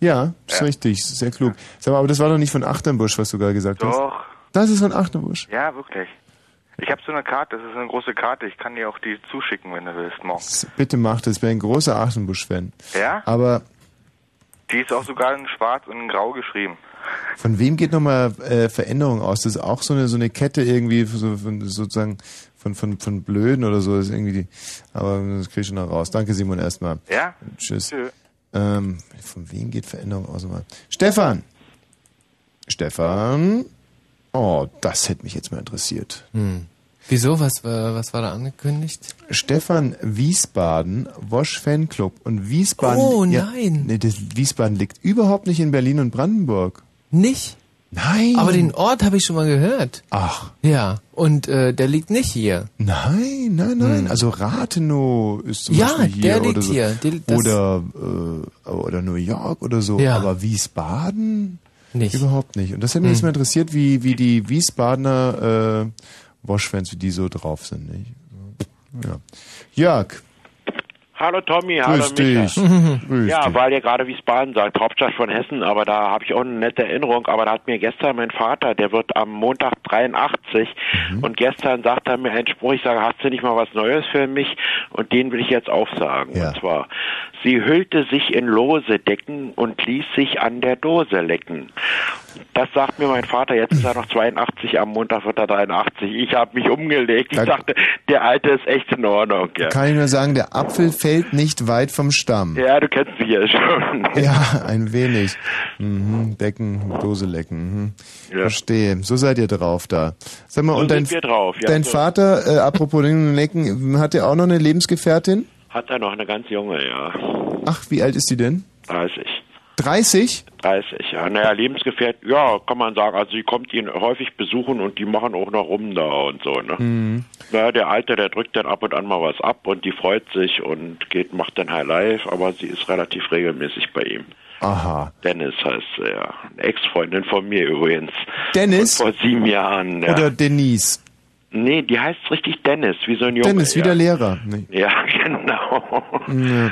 Ja, ist Ja. richtig, sehr klug. Sag mal, aber das war doch nicht von Achterbusch, was du gerade gesagt hast. Doch. Das ist von Achterbusch. Ja, wirklich. Ich habe so eine Karte, das ist eine große Karte. Ich kann dir auch die zuschicken, wenn du willst, morgen. Bitte mach das, ich bin ein großer Achterbusch-Fan. Ja? Aber Die ist auch sogar in schwarz und in grau geschrieben. Von wem geht nochmal äh, Veränderung aus? Das ist auch so eine so eine Kette irgendwie, so, von, sozusagen von, von, von Blöden oder so. Das ist irgendwie die, aber das krieg ich schon noch raus. Danke, Simon, erstmal. Ja? Tschüss. Tschö. Ähm, von wem geht Veränderung aus? Nochmal? Stefan! Stefan! Oh, das hätte mich jetzt mal interessiert. Hm. Wieso? Was, war- was war da angekündigt? Stefan Wiesbaden, Wosch Fanclub. Und Wiesbaden. Oh, ja, nein. Nee, das Wiesbaden liegt überhaupt nicht in Berlin und Brandenburg. Nicht? Nein. Aber den Ort habe ich schon mal gehört. Ach. Ja. Und äh, der liegt nicht hier. Nein, nein, nein. Also Rathenow ist zum Hm. Ja, Beispiel hier. der oder liegt so. hier. Das- oder, äh, oder New York oder so. Ja. Aber Wiesbaden? Nicht. Überhaupt nicht. Und das hätte mich Hm. jetzt mal interessiert, wie, wie die Wiesbadener äh, Wosch-Fans, wie die so drauf sind. Nicht? Ja. Jörg. Hallo Tommy, hallo Grüß dich. Grüß ja, dich. weil ihr gerade Wiesbaden sagt, Hauptstadt von Hessen, aber da habe ich auch eine nette Erinnerung. Aber da hat mir gestern mein Vater, der wird am Montag 83 Mhm. und gestern sagt er mir einen Spruch, ich sage, hast du nicht mal was Neues für mich? Und den will ich jetzt auch sagen. Ja. Und zwar, sie hüllte sich in lose Decken und ließ sich an der Dose lecken. Das sagt mir mein Vater, jetzt ist er noch 82, am Montag wird er 83. Ich habe mich umgelegt. Ich Da- dachte, der Alte ist echt in Ordnung. Ja, Kann ich nur sagen, der Apfel fällt nicht weit vom Stamm. ja du kennst mich ja schon. Ja, ein wenig. Mhm. Decken, Dose lecken. Mhm. Verstehe. So seid ihr drauf da. Sag mal, So und dein, drauf, ja, dein so. Vater, äh, apropos lecken, hat der auch noch eine Lebensgefährtin? Hat er noch eine ganz junge, ja. Ach, wie alt ist die denn? 30. 30? 30, ja. Naja, Lebensgefährt, ja, kann man sagen. Also sie kommt ihn häufig besuchen und die machen auch noch rum da und so, ne? Mhm. Naja, der Alte, der drückt dann ab und an mal was ab und die freut sich und geht, macht dann High Life, aber sie ist relativ regelmäßig bei ihm. Aha. Dennis heißt sie, ja. Eine Ex-Freundin von mir übrigens. Dennis? Vor sieben Jahren, ja. Oder Denise? Nee, die heißt richtig Dennis, wie so ein Junge. Dennis, wie ja. der Lehrer. Nee. Ja, genau. Ja.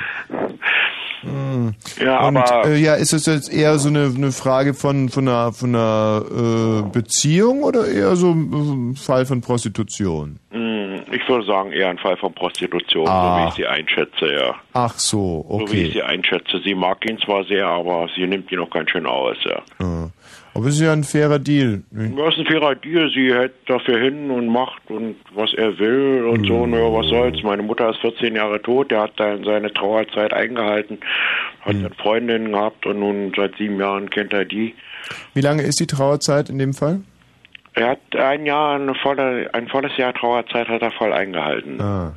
Hm. Ja, Und aber- äh, ja, ist es jetzt eher so eine, eine Frage von, von einer, von einer äh, Beziehung oder eher so ein Fall von Prostitution? Hm, Ich würde sagen, eher ein Fall von Prostitution, so Ah. wie ich sie einschätze, ja. Ach so, So wie ich okay. sie einschätze. Sie mag ihn zwar sehr, aber sie nimmt ihn auch ganz schön aus, ja. Ja. Aber es ist ja ein fairer Deal. Das ist ein fairer Deal. Sie hält dafür hin und macht und was er will und so. Mhm. Naja, was soll's. Meine Mutter ist 14 Jahre tot. Der hat dann seine Trauerzeit eingehalten, hat Mhm. dann Freundinnen gehabt und nun seit sieben Jahren kennt er die. Wie lange ist die Trauerzeit in dem Fall? Er hat ein Jahr, eine volle, ein volles Jahr Trauerzeit hat er voll eingehalten. Ah.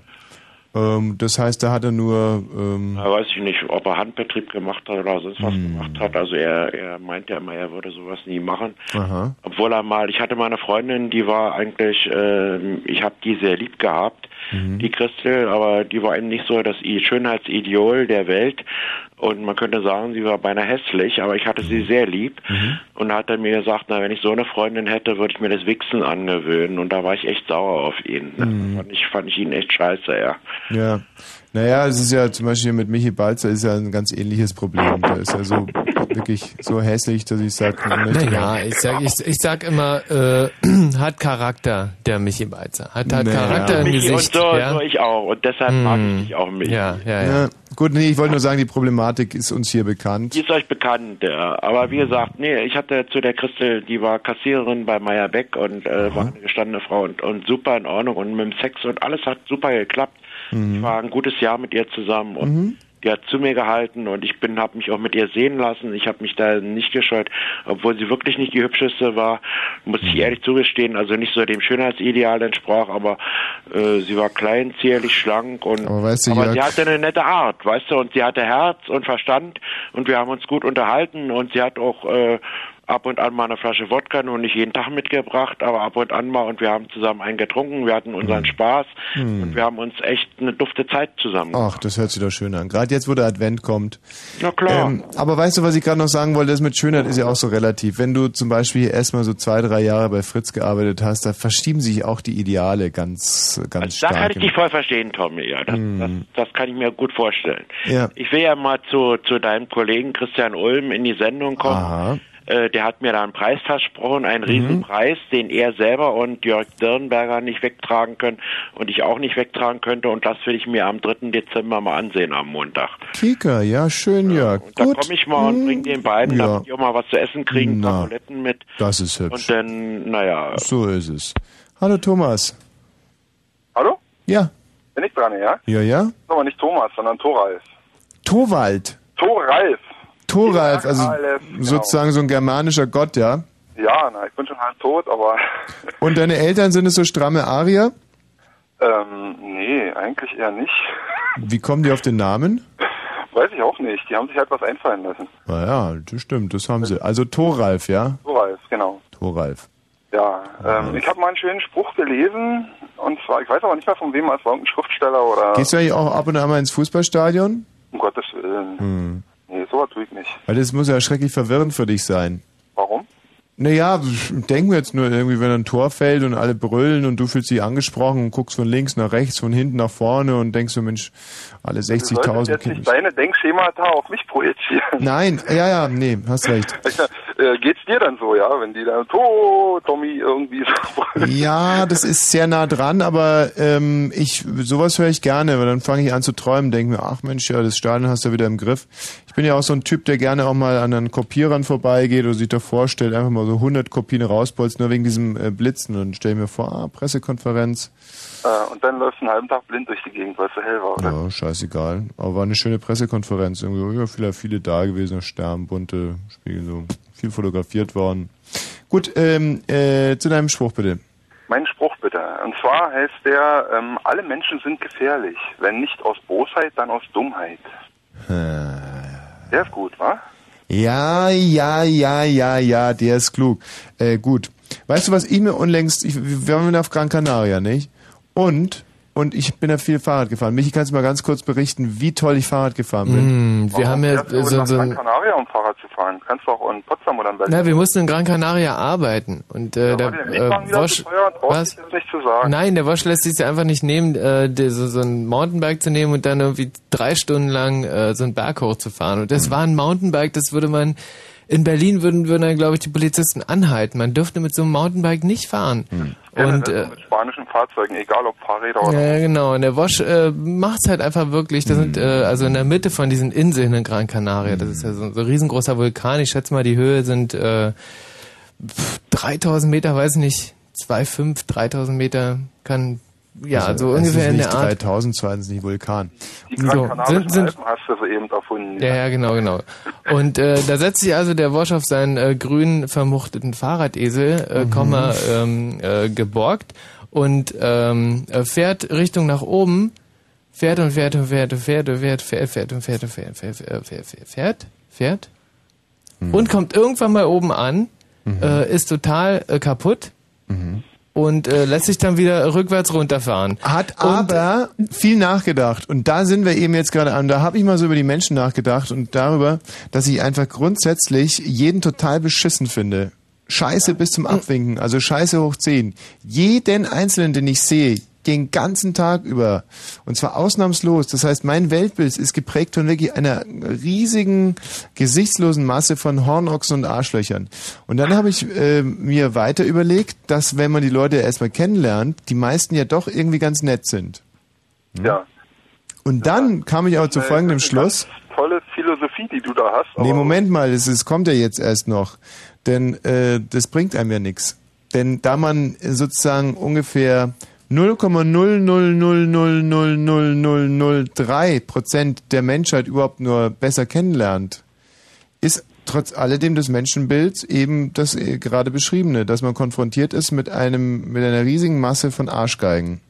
Ähm, das heißt, da hat er nur. Ähm, Da weiß ich nicht, ob er Handbetrieb gemacht hat oder sonst was gemacht hat. Also er, er meint ja immer, er würde sowas nie machen. aha. Obwohl er mal, ich hatte mal eine Freundin, die war eigentlich, ähm, ich habe die sehr lieb gehabt, die Christel, aber die war eben nicht so das Schönheitsideol der Welt. Und man könnte sagen, sie war beinahe hässlich, aber ich hatte sie sehr lieb. Und da hat er mir gesagt, na, wenn ich so eine Freundin hätte, würde ich mir das Wichsen angewöhnen. Und da war ich echt sauer auf ihn. Das fand, ich, fand ich ihn echt scheiße, ja. Ja. Naja, es ist ja zum Beispiel mit Michi Balzer ist ja ein ganz ähnliches Problem. Der ist ja so wirklich so hässlich, dass ich sage, Naja, ich sag, ich, ich sag immer, äh, hat Charakter, der Michi Balzer. Hat, hat Naja. Charakter im Michi Gesicht. und so, ja? so ich auch. Und deshalb mag ich dich auch mit. Ja, ja, ja. Ja, gut, nee, ich wollte nur sagen, die Problematik ist uns hier bekannt. Die ist euch bekannt, ja. Aber wie gesagt, nee, ich hatte zu der Christel, die war Kassiererin bei Meyer Beck und äh, war eine gestandene Frau und, und super in Ordnung und mit dem Sex und alles hat super geklappt. Mhm. Ich war ein gutes Jahr mit ihr zusammen und die hat zu mir gehalten und ich bin, habe mich auch mit ihr sehen lassen. Ich habe mich da nicht gescheut, obwohl sie wirklich nicht die hübscheste war, muss Mhm. ich ehrlich zugestehen. Also nicht so dem Schönheitsideal entsprach, aber äh, sie war klein, zierlich, schlank und Aber weißt du, aber Jörg- sie hatte eine nette Art, weißt du, und sie hatte Herz und Verstand und wir haben uns gut unterhalten und sie hat auch äh, ab und an mal eine Flasche Wodka, nur nicht jeden Tag mitgebracht, aber ab und an mal und wir haben zusammen einen getrunken, wir hatten unseren Spaß Hm. und wir haben uns echt eine dufte Zeit zusammen. Ach, das hört sich doch schön an. Gerade jetzt, wo der Advent kommt. Na klar. Ähm, aber weißt du, was ich gerade noch sagen wollte? Das mit Schönheit ist ja auch so relativ. Wenn du zum Beispiel erstmal so zwei, drei Jahre bei Fritz gearbeitet hast, da verschieben sich auch die Ideale ganz, ganz Da stark. kann ich dich voll verstehen, Tommy. Ja, das, Hm. das, das kann ich mir gut vorstellen. Ja. Ich will ja mal zu, zu deinem Kollegen Christian Ulm in die Sendung kommen. Aha. Äh, der hat mir da einen Preis versprochen, einen Riesenpreis, den er selber und Jörg Dirnberger nicht wegtragen können und ich auch nicht wegtragen könnte. Und das will ich mir am 3. Dezember mal ansehen am Montag. Kika, ja, schön, Jörg. Da Gut. komme ich mal und bring den beiden, Ja. damit die auch mal was zu essen kriegen, ein paar Na. Toiletten mit. Das ist hübsch. Und dann, naja, So ist es. Hallo Thomas. Hallo? Ja. Bin ich dran, ja? Ja, ja? Aber nicht Thomas, sondern Thoralf. Torwald. Thoralf. Thoralf, also T-A-L-F, genau. sozusagen so ein germanischer Gott, ja? Ja, na, ich bin schon halb tot, aber Und deine Eltern sind es so stramme Arier? ähm, nee, eigentlich eher nicht. Wie kommen die auf den Namen? Weiß ich auch nicht. Die haben sich halt was einfallen lassen. Naja, das stimmt, das haben sie. Also Thoralf, ja? Thoralf, genau. Thoralf. Ja, ähm, ich habe mal einen schönen Spruch gelesen. Und zwar, ich weiß aber nicht mehr von wem, es war irgendein Schriftsteller oder... Gehst du eigentlich auch ab und an mal ins Fußballstadion? Um Gottes Willen. Hm. Nee, sowas tue ich nicht. Weil das muss ja schrecklich verwirrend für dich sein. Warum? Naja, denken wir jetzt nur irgendwie, wenn ein Tor fällt und alle brüllen und du fühlst dich angesprochen und guckst von links nach rechts, von hinten nach vorne und denkst so, Mensch, alle Du solltest 60.000 jetzt Kinder. nicht deine Denkschemata auf mich projizieren. Nein, ja, ja, nee, hast recht. Äh, geht's dir dann so, ja? Wenn die dann, to, Tommy, irgendwie so... Ja, das ist sehr nah dran, aber ähm, ich sowas höre ich gerne, weil dann fange ich an zu träumen, denke mir, ach Mensch, ja, das Stadion hast du wieder im Griff. Ich bin ja auch so ein Typ, der gerne auch mal an einen Kopierern vorbeigeht oder sich da vorstellt, einfach mal so 100 Kopien rausbolzt, nur wegen diesem äh, Blitzen und stell mir vor, ah, Pressekonferenz. Äh, und dann läufst du einen halben Tag blind durch die Gegend, weil es so hell war, oder? Ja, scheißegal. Aber war eine schöne Pressekonferenz. Irgendwie, ja, viele, viele da gewesen, Stern, bunte Spiegel, so viel fotografiert worden. Gut, ähm, äh, zu deinem Spruch bitte. Mein Spruch bitte. Und zwar heißt der, ähm, alle Menschen sind gefährlich. Wenn nicht aus Bosheit, dann aus Dummheit. Der ist gut, wa? Ja, ja, ja, ja, ja, der ist klug. Äh, gut. Weißt du, was ich mir unlängst, ich, wir waren auf Gran Canaria, nicht? Und, und ich bin da viel Fahrrad gefahren. Michi, kannst du mal ganz kurz berichten, wie toll ich Fahrrad gefahren bin? Mm, wir haben ja du so, nach so Gran Canaria, um Fahrrad zu fahren? kannst du auch in Potsdam oder in Berlin. Na, wir mussten in Gran Canaria arbeiten und äh, der die äh, Wosch, was? dich jetzt nicht zu sagen. Nein, der Wosch lässt sich ja einfach nicht nehmen, äh, der, so, so ein Mountainbike zu nehmen und dann irgendwie drei Stunden lang äh, so einen Berg hochzufahren. Und Hm. das war ein Mountainbike, das würde man in Berlin würden, würden dann, glaube ich, die Polizisten anhalten. Man dürfte mit so einem Mountainbike nicht fahren. Hm. Und äh, mit spanischen Fahrzeugen, egal ob Fahrräder oder ja, genau. Und der Wosch äh, macht's halt einfach wirklich. Das sind äh, also in der Mitte von diesen Inseln in Gran Canaria. Das ist ja so, so ein riesengroßer Vulkan. Ich schätze mal, die Höhe sind äh, pf, 3000 Meter, weiß nicht, 2,5, 3000 Meter kann ja, also, es ungefähr in der Art. 3000, zweitens nicht Vulkan. die So, sind- sind- Alpen hast du soeben erfunden. Ja, ja, genau, genau. Und äh, da setzt sich also der Wosch auf seinen äh, grünen vermuchteten Fahrradesel, äh, Mhm. Komma, ähm, äh, geborgt und ähm, äh, fährt Richtung nach oben, fährt und fährt und fährt und fährt und fährt, fährt, fährt und fährt und fährt, fährt, fährt, fährt, fährt, fährt, fährt und kommt irgendwann mal oben an, äh, ist total äh, kaputt und äh, lässt sich dann wieder rückwärts runterfahren. Hat aber viel nachgedacht. Und da sind wir eben jetzt gerade an. Da habe ich mal so über die Menschen nachgedacht und darüber, dass ich einfach grundsätzlich jeden total beschissen finde. Scheiße bis zum Abwinken, also Scheiße hoch 10. Jeden Einzelnen, den ich sehe, den ganzen Tag über. Und zwar ausnahmslos. Das heißt, mein Weltbild ist geprägt von wirklich einer riesigen, gesichtslosen Masse von Hornochsen und Arschlöchern. Und dann habe ich äh, mir weiter überlegt, dass wenn man die Leute erstmal kennenlernt, die meisten ja doch irgendwie ganz nett sind. Ja. Und dann kam ich aber zu Äh, folgendem Schluss. Tolle Philosophie, die du da hast. Nee, Moment mal, es, kommt ja jetzt erst noch. Denn äh, das bringt einem ja nichts. Denn da man sozusagen ungefähr 0,000000003 Prozent der Menschheit überhaupt nur besser kennenlernt, ist trotz alledem des Menschenbilds eben das äh, gerade beschriebene, dass man konfrontiert ist mit einem mit einer riesigen Masse von Arschgeigen.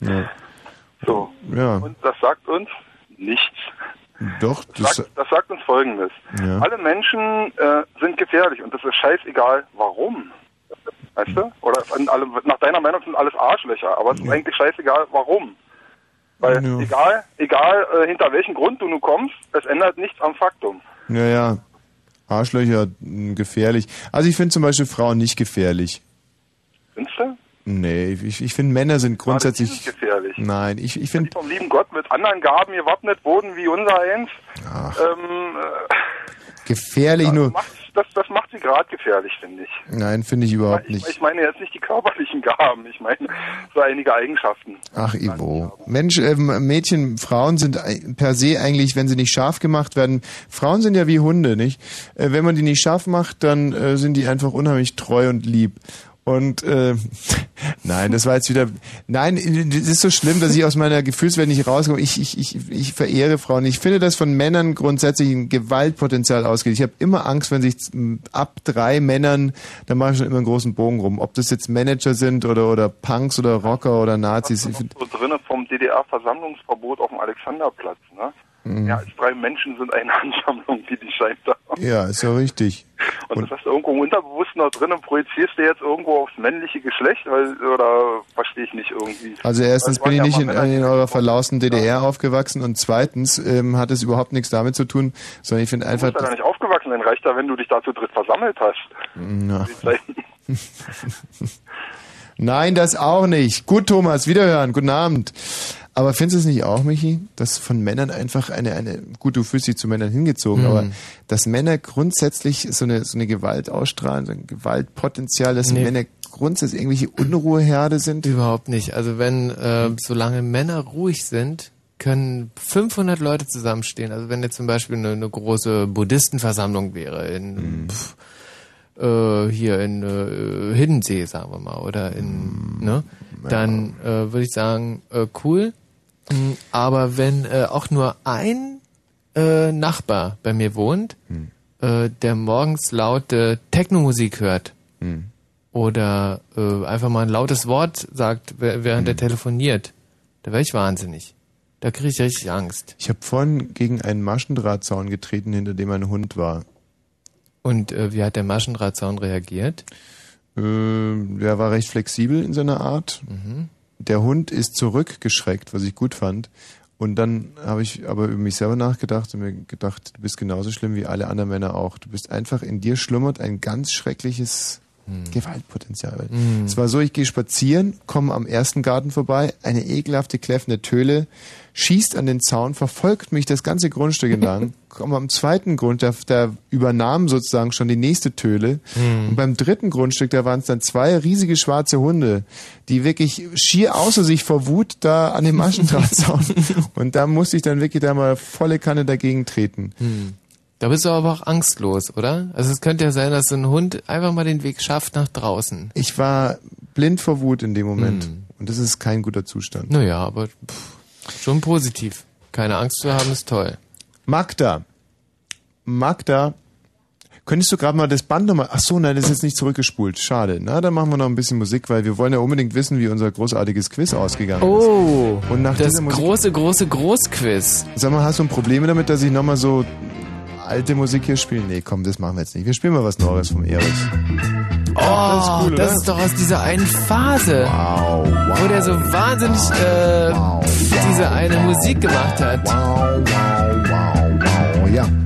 Ja. So. Ja. Und das sagt uns nichts. Doch, Das das sagt, das sagt uns Folgendes. Ja. Alle Menschen äh, sind gefährlich und das ist scheißegal, warum. Weißt du? Oder alle, nach deiner Meinung sind alles Arschlöcher, aber es ist eigentlich scheißegal, warum. Weil Ja. egal, egal äh, hinter welchem Grund du nun kommst, es ändert nichts am Faktum. Ja, ja. Arschlöcher mh, gefährlich. Also ich finde zum Beispiel Frauen nicht gefährlich. Findest du? Nee, ich, ich finde Männer sind grundsätzlich. Die sind gefährlich. Nein, ich, ich finde. Vom lieben Gott mit anderen Gaben gewappnet wurden wie unser eins. Ähm, äh, Gefährlich nur. macht, das, das macht sie gerade gefährlich, finde ich. Nein, finde ich überhaupt Ich, nicht. ich meine jetzt nicht die körperlichen Gaben, ich meine so einige Eigenschaften. Ach, Ivo. Mensch, ähm, Mädchen, Frauen sind per se eigentlich, wenn sie nicht scharf gemacht werden, Frauen sind ja wie Hunde, nicht? Äh, wenn man die nicht scharf macht, dann äh, sind die einfach unheimlich treu und lieb. Und äh, nein, das war jetzt wieder. Nein, das ist so schlimm, dass ich aus meiner Gefühlswelt nicht rauskomme. Ich, ich, ich, ich verehre Frauen. Ich finde, dass von Männern grundsätzlich ein Gewaltpotenzial ausgeht. Ich habe immer Angst, wenn sich ab drei Männern, da mache ich schon immer einen großen Bogen rum. Ob das jetzt Manager sind oder oder Punks oder Rocker oder Nazis. Ich So drinne vom DDR-Versammlungsverbot auf dem Alexanderplatz. Ne? Mhm. Als drei Menschen sind eine Ansammlung, die scheint da. ja, ist ja richtig. Und, das hast du irgendwo im Unterbewussten noch drin und projizierst du jetzt irgendwo aufs männliche Geschlecht, weil, oder verstehe ich nicht irgendwie. Also erstens Weil bin ich waren nicht ja in, mal in eurer verlausten DDR aufgewachsen und zweitens ähm, hat es überhaupt nichts damit zu tun, sondern ich finde Du einfach. bist ja da nicht aufgewachsen, dann reicht da, wenn du dich da zu dritt versammelt hast. Na. Nein, das auch nicht. Gut, Thomas, wiederhören, guten Abend. Aber findest du es nicht auch, Michi, dass von Männern einfach eine, eine, gut, du fühlst dich zu Männern hingezogen, Mhm. aber dass Männer grundsätzlich so eine, so eine Gewalt ausstrahlen, so ein Gewaltpotenzial, dass Nee. Männer grundsätzlich irgendwelche Unruheherde sind? Überhaupt nicht. Also wenn, äh, solange Männer ruhig sind, können 500 Leute zusammenstehen. Also wenn jetzt zum Beispiel eine, eine große Buddhistenversammlung wäre in pf, äh, hier in äh, Hiddensee, sagen wir mal, oder in, ne, dann äh, würde ich sagen, äh, cool. Mm, Aber wenn äh, auch nur ein äh, Nachbar bei mir wohnt, äh, der morgens laute Technomusik hört, Hm. oder äh, einfach mal ein lautes Wort sagt, während er telefoniert, da wäre ich wahnsinnig. Da kriege ich richtig Angst. Ich habe vorhin gegen einen Maschendrahtzaun getreten, hinter dem ein Hund war. Und äh, wie hat der Maschendrahtzaun reagiert? Äh, der war recht flexibel in seiner Art. Mhm. Der Hund ist zurückgeschreckt, was ich gut fand. Und dann habe ich aber über mich selber nachgedacht und mir gedacht, du bist genauso schlimm wie alle anderen Männer auch. Du bist einfach, in dir schlummert ein ganz schreckliches Gewaltpotenzial. Hm. Es war so, ich gehe spazieren, komme am ersten Garten vorbei, eine ekelhafte, kläffende Töle, schießt an den Zaun, verfolgt mich das ganze Grundstück entlang, komme am zweiten Grund, der, der übernahm sozusagen schon die nächste Töle. Hm. Und beim dritten Grundstück, da waren es dann zwei riesige schwarze Hunde, die wirklich schier außer sich vor Wut da an dem Maschendrahtzaun. Und da musste ich dann wirklich da mal volle Kanne dagegen treten. Da bist du aber auch angstlos, oder? Also es könnte ja sein, dass so ein Hund einfach mal den Weg schafft nach draußen. Ich war blind vor Wut in dem Moment. Hm. Und das ist kein guter Zustand. Naja, aber pff, schon positiv. Keine Angst zu haben ist toll. Magda. Magda. Könntest du gerade mal das Band nochmal. Ach so, nein, das ist jetzt nicht zurückgespult. Schade. Na, dann machen wir noch ein bisschen Musik, weil wir wollen ja unbedingt wissen, wie unser großartiges Quiz ausgegangen Oh, ist. Und nach das Musik, große, große Großquiz. Sag mal, hast du ein Problem damit, dass ich nochmal so alte Musik hier spiele? Nee, komm, das machen wir jetzt nicht. Wir spielen mal was Neues vom Erich. Oh, das ist cool, das ist doch aus dieser einen Phase, wow, wow, wo der so wahnsinnig äh, diese eine Musik gemacht hat. Wow, wow, wow, wow, ja.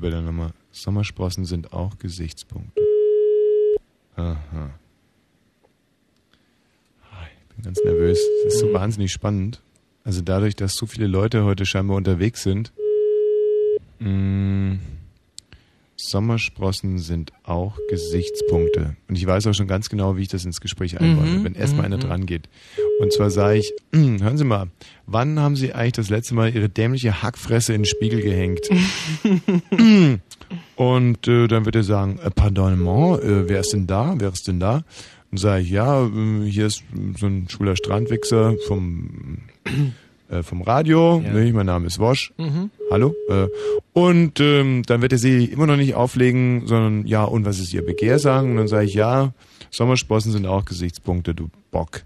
Gefühl bei der Nummer. Sommersprossen sind auch Gesichtspunkte. Aha. Ah, Ich bin ganz nervös. Das ist so wahnsinnig spannend. Also dadurch, dass so viele Leute heute scheinbar unterwegs sind. Mh, Sommersprossen sind auch Gesichtspunkte. Und ich weiß auch schon ganz genau, wie ich das ins Gespräch einbaue, Mhm, wenn erstmal mhm, einer mhm. dran geht. Und zwar sage ich, hören Sie mal, wann haben Sie eigentlich das letzte Mal Ihre dämliche Hackfresse in den Spiegel gehängt? Und äh, dann wird er sagen, äh, pardonnement, äh, wer ist denn da? Wer ist denn da? Und sage ich, ja, äh, hier ist so ein schwuler Strandwichser vom, äh, vom Radio. Ja. Ne, mein Name ist Wosch. Mhm. Hallo? Äh, und ähm, dann wird er sie immer noch nicht auflegen, sondern ja, und was ist Ihr Begehr sagen? Und dann sage ich, ja, Sommersprossen sind auch Gesichtspunkte, du Bock.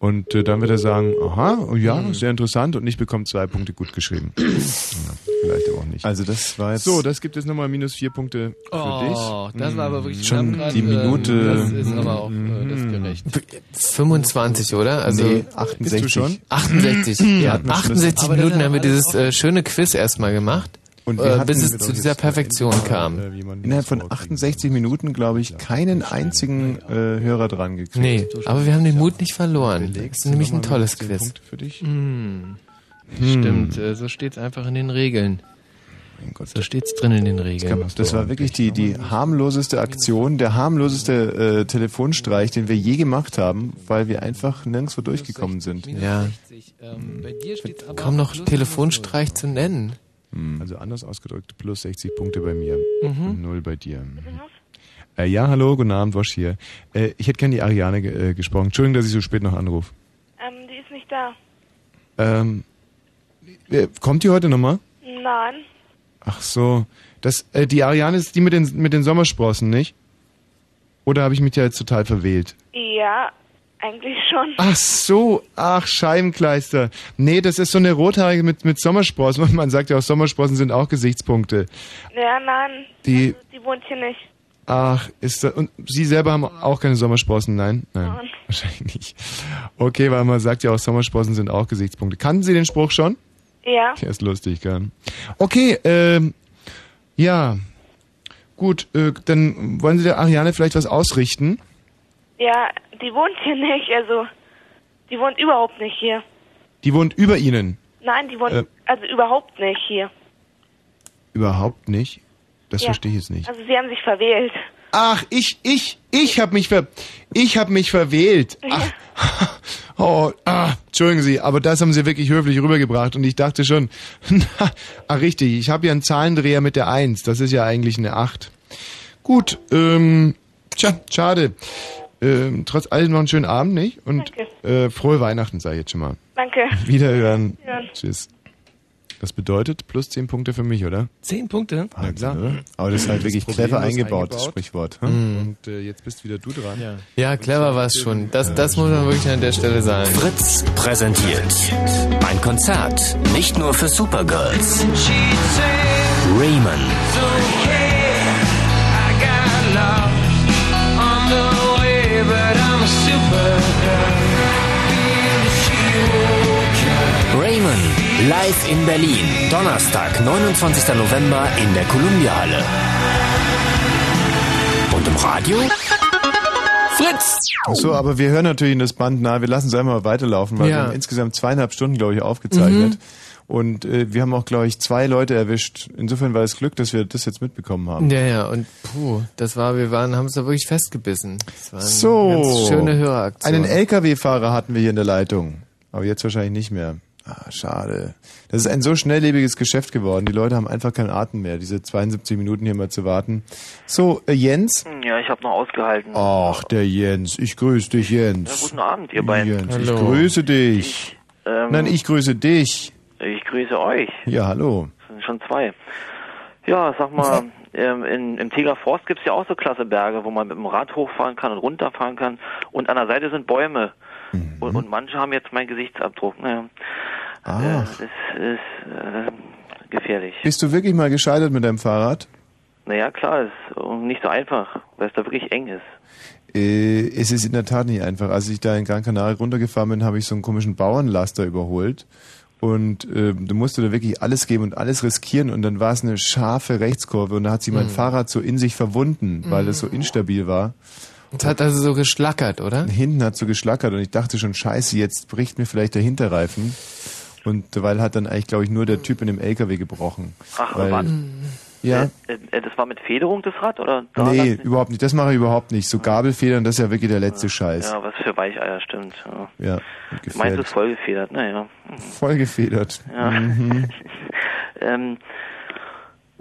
Und äh, dann wird er sagen, aha, ja, sehr interessant und ich bekomme zwei Punkte gut geschrieben. ja, vielleicht aber auch nicht. Also das war jetzt... So, das gibt es nochmal minus vier Punkte für Oh, dich. das war aber wirklich Schon knapp grad, die Minute- Äh, das ist aber auch äh, das gerecht. 25, oder? Also Nee, 68. Bist du schon? 68. Ja, ja, hatten wir schon 68 das- Minuten haben wir dieses äh, schöne Quiz erstmal gemacht, äh, hatten bis es mit zu dieser Perfektion kam. Innerhalb von 68 Minuten, glaube ich, keinen einzigen äh, Hörer dran gekriegt. Nee, aber wir haben den Mut nicht verloren. Das ist nämlich ein tolles Quiz. Punkte für dich? Hm. Stimmt, äh, so steht's einfach in den Regeln. So steht's drin in den Regeln. Das war wirklich die, die harmloseste Aktion, der harmloseste äh, Telefonstreich, den wir je gemacht haben, weil wir einfach nirgendwo durchgekommen sind. Ja. Kaum noch Telefonstreich zu nennen. Also anders ausgedrückt, plus 60 Punkte bei mir, Mhm. null bei dir. Äh, ja, hallo, guten Abend, Wosch hier. Äh, ich hätte gerne die Ariane ge äh, gesprochen. Entschuldigung, dass ich so spät noch anrufe. Ähm, die ist nicht da. Ähm, äh, kommt die heute nochmal? Nein. Ach so, das, äh, die Ariane ist die mit den, mit den Sommersprossen, nicht? Oder habe ich mich da jetzt total verwählt? Ja, eigentlich schon. Ach so, ach Scheibenkleister. Nee, das ist so eine rothaarige mit, mit Sommersprossen. Man sagt ja auch, Sommersprossen sind auch Gesichtspunkte. Ja, nein. Die, Die wohnt hier nicht. ach, ist da, und Sie selber haben auch keine Sommersprossen, nein? Nein, Nein. wahrscheinlich nicht. Okay, weil man sagt ja auch, Sommersprossen sind auch Gesichtspunkte. Kannten Sie den Spruch schon? Ja. Der ist lustig, gell? Okay, ähm, ja. Gut, äh, dann wollen Sie der Ariane vielleicht was ausrichten? Ja, die wohnt hier nicht, also die wohnt überhaupt nicht hier. Die wohnt über Ihnen. Nein, die wohnt Äh. also überhaupt nicht hier. Überhaupt nicht? Das ja. verstehe ich jetzt nicht. Also sie haben sich verwählt. Ach, ich, ich, ich habe mich ver, ich habe mich verwählt. Ach, oh, ah, entschuldigen Sie, aber das haben Sie wirklich höflich rübergebracht und ich dachte schon, na, ah, richtig, ich habe ja einen Zahlendreher mit der 1, das ist ja eigentlich eine 8. Gut, ähm, tja, schade. Ähm, trotz allem noch einen schönen Abend, nicht? Und äh, frohe Weihnachten, sage ich jetzt schon mal. Danke. Wiederhören. Ja. Tschüss. Das bedeutet plus 10 Punkte für mich, oder? Zehn Punkte? Na klar. Aber das ist halt wirklich clever eingebaut, das Sprichwort. hm? Und äh, jetzt bist wieder du dran. Ja. Ja, clever war es schon. Das, das muss man wirklich an der Stelle sagen. Fritz präsentiert ein Konzert nicht nur für Supergirls. Raymond. Live in Berlin. Donnerstag, 29. November in der Columbia Halle. Und im Radio? Fritz! So, aber wir hören natürlich in das Band nahe. Wir lassen es einmal weiterlaufen, weil Ja. wir haben insgesamt zweieinhalb Stunden, glaube ich, aufgezeichnet. Mhm. Und äh, wir haben auch, glaube ich, zwei Leute erwischt. Insofern war es Glück, dass wir das jetzt mitbekommen haben. Ja, ja, und puh, das war, wir waren, haben es da wirklich festgebissen. Das war eine So, schöne Höreraktion. einen LKW-Fahrer hatten wir hier in der Leitung. Aber jetzt wahrscheinlich nicht mehr. Ah, schade. Das ist ein so schnelllebiges Geschäft geworden. Die Leute haben einfach keinen Atem mehr, diese 72 Minuten hier mal zu warten. So, äh, Jens? Ja, ich habe noch ausgehalten. Ach, der Jens. Ich grüße dich, Jens. Ja, guten Abend, ihr beiden. Jens, ich grüße dich. Ähm, Nein, ich grüße dich. Ich grüße euch. Ja, hallo. Das sind schon zwei. Ja, sag mal, ähm, in, im Tegeler Forst gibt's ja auch so klasse Berge, wo man mit dem Rad hochfahren kann und runterfahren kann. Und an der Seite sind Bäume. Mhm. Und, und manche haben jetzt meinen Gesichtsabdruck. Äh, Ach. das ist äh, gefährlich. Bist du wirklich mal gescheitert mit deinem Fahrrad? Naja, klar, ist nicht so einfach, weil es da wirklich eng ist. Äh, es ist in der Tat nicht einfach. Als ich da in Gran Canaria runtergefahren bin, habe ich so einen komischen Bauernlaster überholt. Und äh, du musst da wirklich alles geben und alles riskieren. Und dann war es eine scharfe Rechtskurve und da hat sich mein Mhm. Fahrrad so in sich verwunden, weil es so instabil war. Es hat also so geschlackert, oder? Hinten hat so geschlackert und ich dachte schon, scheiße, jetzt bricht mir vielleicht der Hinterreifen. Und weil hat dann eigentlich, glaube ich, nur der Typ in dem LKW gebrochen. Ach, weil, Mann. Mhm. Ja. Äh, äh, das war mit Federung das Rad oder? da Nee, das- überhaupt nicht. Das mache ich überhaupt nicht. So Gabelfedern, das ist ja wirklich der letzte Scheiß. Ja, was für Weicheier, stimmt. Ja. Ja, Meins ist voll gefedert, naja. Voll gefedert. Ja. Mhm. ähm,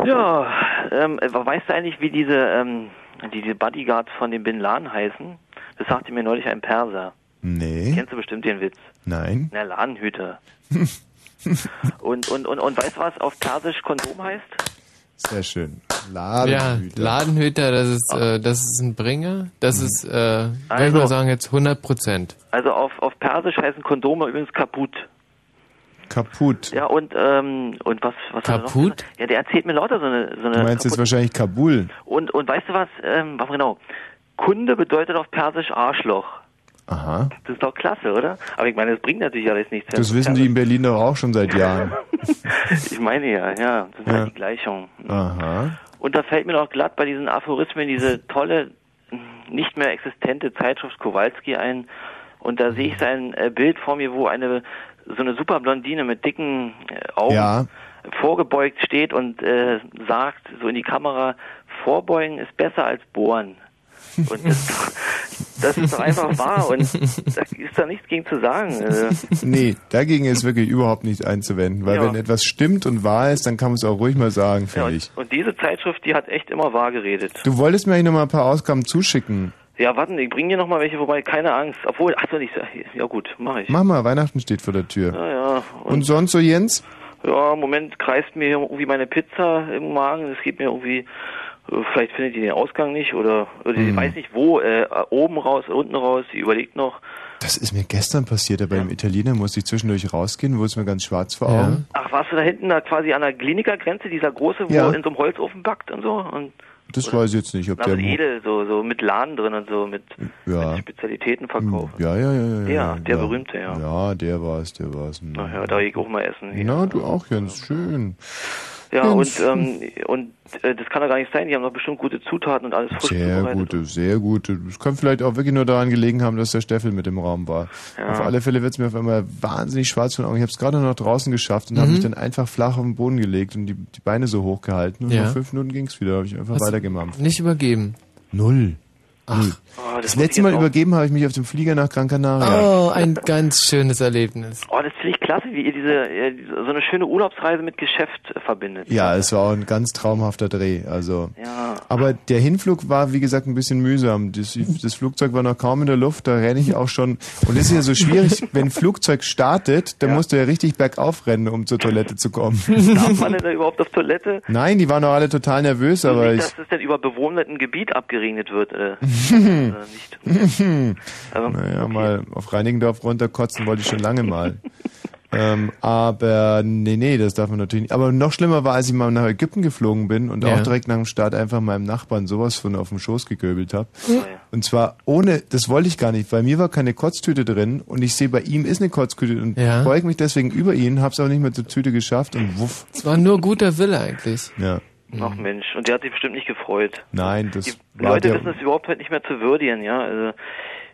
ja, ähm, äh, weißt du eigentlich, wie diese, ähm, diese Bodyguards von dem Bin Laden heißen? Das sagte mir neulich ein Perser. Nee. Kennst du bestimmt den Witz? Nein. Na, Ladenhüter. und, und, und, und weißt du, was auf Persisch Kondom heißt? Sehr schön. Ladenhüter. Ja, Ladenhüter, das ist, äh, das ist ein Bringer. Das ist, äh, würde ich Also- mal sagen, jetzt 100 Prozent. Also auf, auf Persisch heißen Kondome übrigens kaputt. Kaputt. Ja, und, ähm, und was, was hat er noch Kaputt? gesagt? Ja, der erzählt mir lauter so eine, so eine Du meinst jetzt wahrscheinlich Kabul. Und, und weißt du was, ähm, was genau? Kunde bedeutet auf Persisch Arschloch. Aha. Das ist doch klasse, oder? Aber ich meine, das bringt natürlich alles nichts. Das wissen die in Berlin doch auch schon seit Jahren. Ich meine ja, ja, das ist Ja. halt die Gleichung. Aha. Und da fällt mir noch glatt bei diesen Aphorismen diese tolle, nicht mehr existente Zeitschrift Kowalski ein. Und da sehe ich sein äh, Bild vor mir, wo eine so eine super Blondine mit dicken äh, Augen Ja. vorgebeugt steht und äh, sagt so in die Kamera, vorbeugen ist besser als bohren. Und das, das ist doch einfach wahr und da ist da nichts gegen zu sagen. Äh, Nee, dagegen ist wirklich überhaupt nichts einzuwenden, weil Ja. wenn etwas stimmt und wahr ist, dann kann man es auch ruhig mal sagen, ja, finde ich. und, und diese Zeitschrift, die hat echt immer wahr geredet. Du wolltest mir eigentlich noch mal ein paar Ausgaben zuschicken. Ja, warten, ich bringe dir noch mal welche vorbei, keine Angst. Obwohl, ach so, nicht, ja gut, mache ich. Mach mal, Weihnachten steht vor der Tür. Ja, ja. Und sonst so, Jens? Ja, im Moment kreist mir irgendwie meine Pizza im Magen. Es geht mir irgendwie, äh, vielleicht findet die den Ausgang nicht oder, oder sie Hm. weiß nicht wo, äh, oben raus, unten raus, sie überlegt noch. Das ist mir gestern passiert, aber beim Italiener musste ich zwischendurch rausgehen, wurde es mir ganz schwarz vor Augen. Ach, warst du da hinten da quasi an der Klinikergrenze, dieser große, wo Ja. er in so einem Holzofen backt und so? Und Das weiß ich jetzt nicht, ob also der... edel, so, so mit Laden drin und so, mit, Ja. mit Spezialitäten verkaufen. Ja, ja, ja, ja. Ja, der berühmte, ja. Ja, der war's, der war's. Na ja, da gehe ich auch mal essen. Na, du auch, Jens, schön. Ja, Jens. und, ähm, und äh, das kann doch gar nicht sein. Die haben doch bestimmt gute Zutaten und alles frisch Sehr gute, sehr gute. Es kann vielleicht auch wirklich nur daran gelegen haben, dass der Steffel mit im Raum war. Ja. Auf alle Fälle wird's mir auf einmal wahnsinnig schwarz von den Augen. Ich habe es gerade noch draußen geschafft und habe Mhm. mich dann einfach flach auf den Boden gelegt und die, die Beine so hoch gehalten. Und Ja. nach fünf Minuten ging's wieder. habe ich einfach Hast weitergemampft. Nicht übergeben. Null. Null. Oh, das letzte Mal übergeben habe ich mich auf dem Flieger nach Gran Canaria. Oh, ein ganz schönes Erlebnis. Oh, das finde ich klasse, wie ihr diese, äh, so eine schöne Urlaubsreise mit Geschäft äh, verbindet. Ja, es war auch ein ganz traumhafter Dreh. Also, Ja. aber der Hinflug war wie gesagt ein bisschen mühsam. Das, das Flugzeug war noch kaum in der Luft. Da renne ich auch schon. Und das ist ja so schwierig, wenn ein Flugzeug startet, dann musst du ja richtig bergauf rennen, um zur Toilette zu kommen. Darf man denn da überhaupt auf Toilette? Nein, die waren auch alle total nervös, aber nicht, ich. dass es denn über bewohnten Gebiet abgeregnet wird. Äh, äh, nicht. Aber, naja, mal auf Reinigendorf runterkotzen wollte ich schon lange mal. ähm, aber nee, nee, das darf man natürlich nicht. Aber noch schlimmer war, als ich mal nach Ägypten geflogen bin und Ja. auch direkt nach dem Start einfach meinem Nachbarn sowas von auf den Schoß gegöbelt habe. Oh Und zwar ohne, das wollte ich gar nicht, weil mir war keine Kotztüte drin und ich sehe, bei ihm ist eine Kotztüte und Ja. beug mich deswegen über ihn, hab's aber nicht mehr zur Tüte geschafft und wuff. Es war nur guter Wille eigentlich. Ja. Ach Mensch, und der hat sich bestimmt nicht gefreut. Nein, das Die war Leute der, wissen es überhaupt halt nicht mehr zu würdigen, ja. Also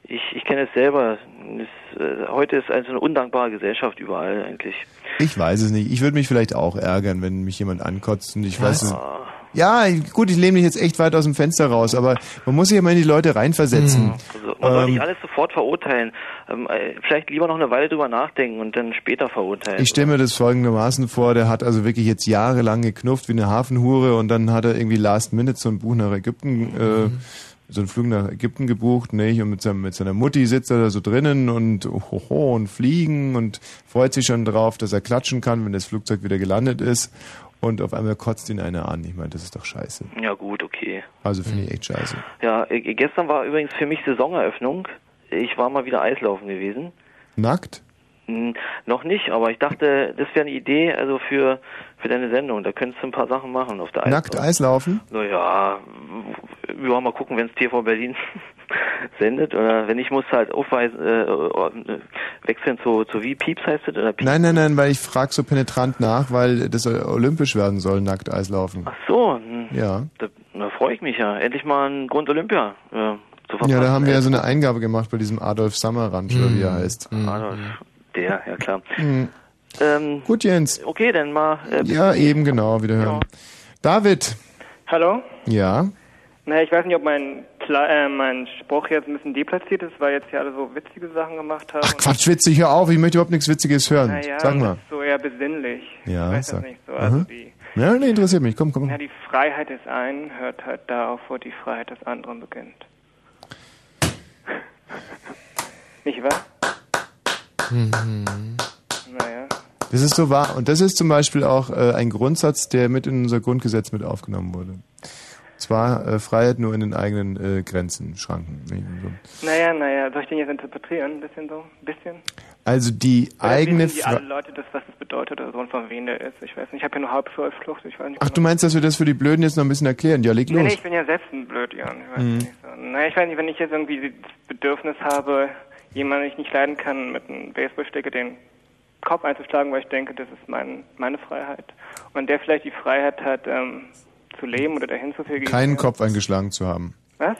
ich, ich kenne es selber. Es, äh, heute ist also eine undankbare Gesellschaft überall eigentlich. Ich weiß es nicht. Ich würde mich vielleicht auch ärgern, wenn mich jemand ankotzt und ich Was? weiß es. Ja, gut, ich lehne mich jetzt echt weit aus dem Fenster raus, aber man muss sich ja mal in die Leute reinversetzen. Also man soll Ähm, nicht alles sofort verurteilen. Ähm, äh, vielleicht lieber noch eine Weile drüber nachdenken und dann später verurteilen. Ich stelle mir das folgendermaßen vor, der hat also wirklich jetzt jahrelang geknufft wie eine Hafenhure und dann hat er irgendwie last minute so ein Buch nach Ägypten, äh, so einen Flug nach Ägypten gebucht, nicht? Und mit, seinem, mit seiner Mutti sitzt er da so drinnen und hoho und fliegen und freut sich schon drauf, dass er klatschen kann, wenn das Flugzeug wieder gelandet ist. Und auf einmal kotzt ihn einer an. Ich meine, das ist doch scheiße. Ja gut, okay. Also finde ich echt scheiße. Ja, äh, gestern war übrigens für mich Saisoneröffnung. Ich war mal wieder Eislaufen gewesen. Nackt? Hm, noch nicht, aber ich dachte, das wäre eine Idee, also für für deine Sendung. Da könntest du ein paar Sachen machen auf der Nackt Eislaufen? Naja, wir wollen mal gucken, wenn es TV Berlin sendet. Oder wenn ich muss halt aufweisen, äh, äh, wechseln zu, zu wie Pieps heißt es? Oder Pieps? Nein, nein, nein, weil ich frage so penetrant nach, weil das olympisch werden soll, nackt Eislaufen. Ach so, hm, Ja. da, da freue ich mich ja. Endlich mal ein Grund Olympia äh, zu verpassen. Ja, da haben wir ja so eine Eingabe gemacht bei diesem Adolf Sammerrand, oder wie er heißt. Adolf, der, ja klar. Hm. Ähm, Gut, Jens. okay, dann mal. Äh, Ja, eben genau, wiederhören. David. Hallo? Ja. Na, ich weiß nicht, ob mein, Kle äh, mein Spruch jetzt ein bisschen deplatziert ist, weil jetzt hier alle so witzige Sachen gemacht haben. Ach Quatsch, witzig, hör auf, ich möchte überhaupt nichts Witziges hören. Naja, Sag mal. das ist so eher besinnlich. Ja, ich weiß sag. das nicht so. Also Aha. die, Ja, nee, interessiert mich. Komm, komm. ja, die Freiheit des einen hört halt da auf, wo die Freiheit des anderen beginnt. nicht wahr? Mhm. Naja. Das ist so wahr. Und das ist zum Beispiel auch äh, ein Grundsatz, der mit in unser Grundgesetz mit aufgenommen wurde. Zwar äh, Freiheit nur in den eigenen äh, Grenzen, Schranken. Nee, so. Naja, naja, soll ich den jetzt interpretieren? Ein bisschen so? Ein bisschen? Also die Oder eigene wissen die Freiheit. alle Leute das, was das bedeutet oder so und von wem der ist? Ich weiß nicht. Ich habe ja nur Hauptflucht, ich weiß nicht. Ach, du meinst, dass wir das für die Blöden jetzt noch ein bisschen erklären? Ja, leg Nee, los. nee, ich bin ja selbst ein Blödjan. Ich weiß Mhm. nicht so. Naja, ich weiß nicht, wenn ich jetzt irgendwie das Bedürfnis habe, jemanden, den ich nicht leiden kann, mit einem Baseballsticke den Kopf einzuschlagen, weil ich denke, das ist mein, meine Freiheit. Und der vielleicht die Freiheit hat, ähm, zu leben oder dahin zu viel Keinen Kopf eingeschlagen zu haben. Was?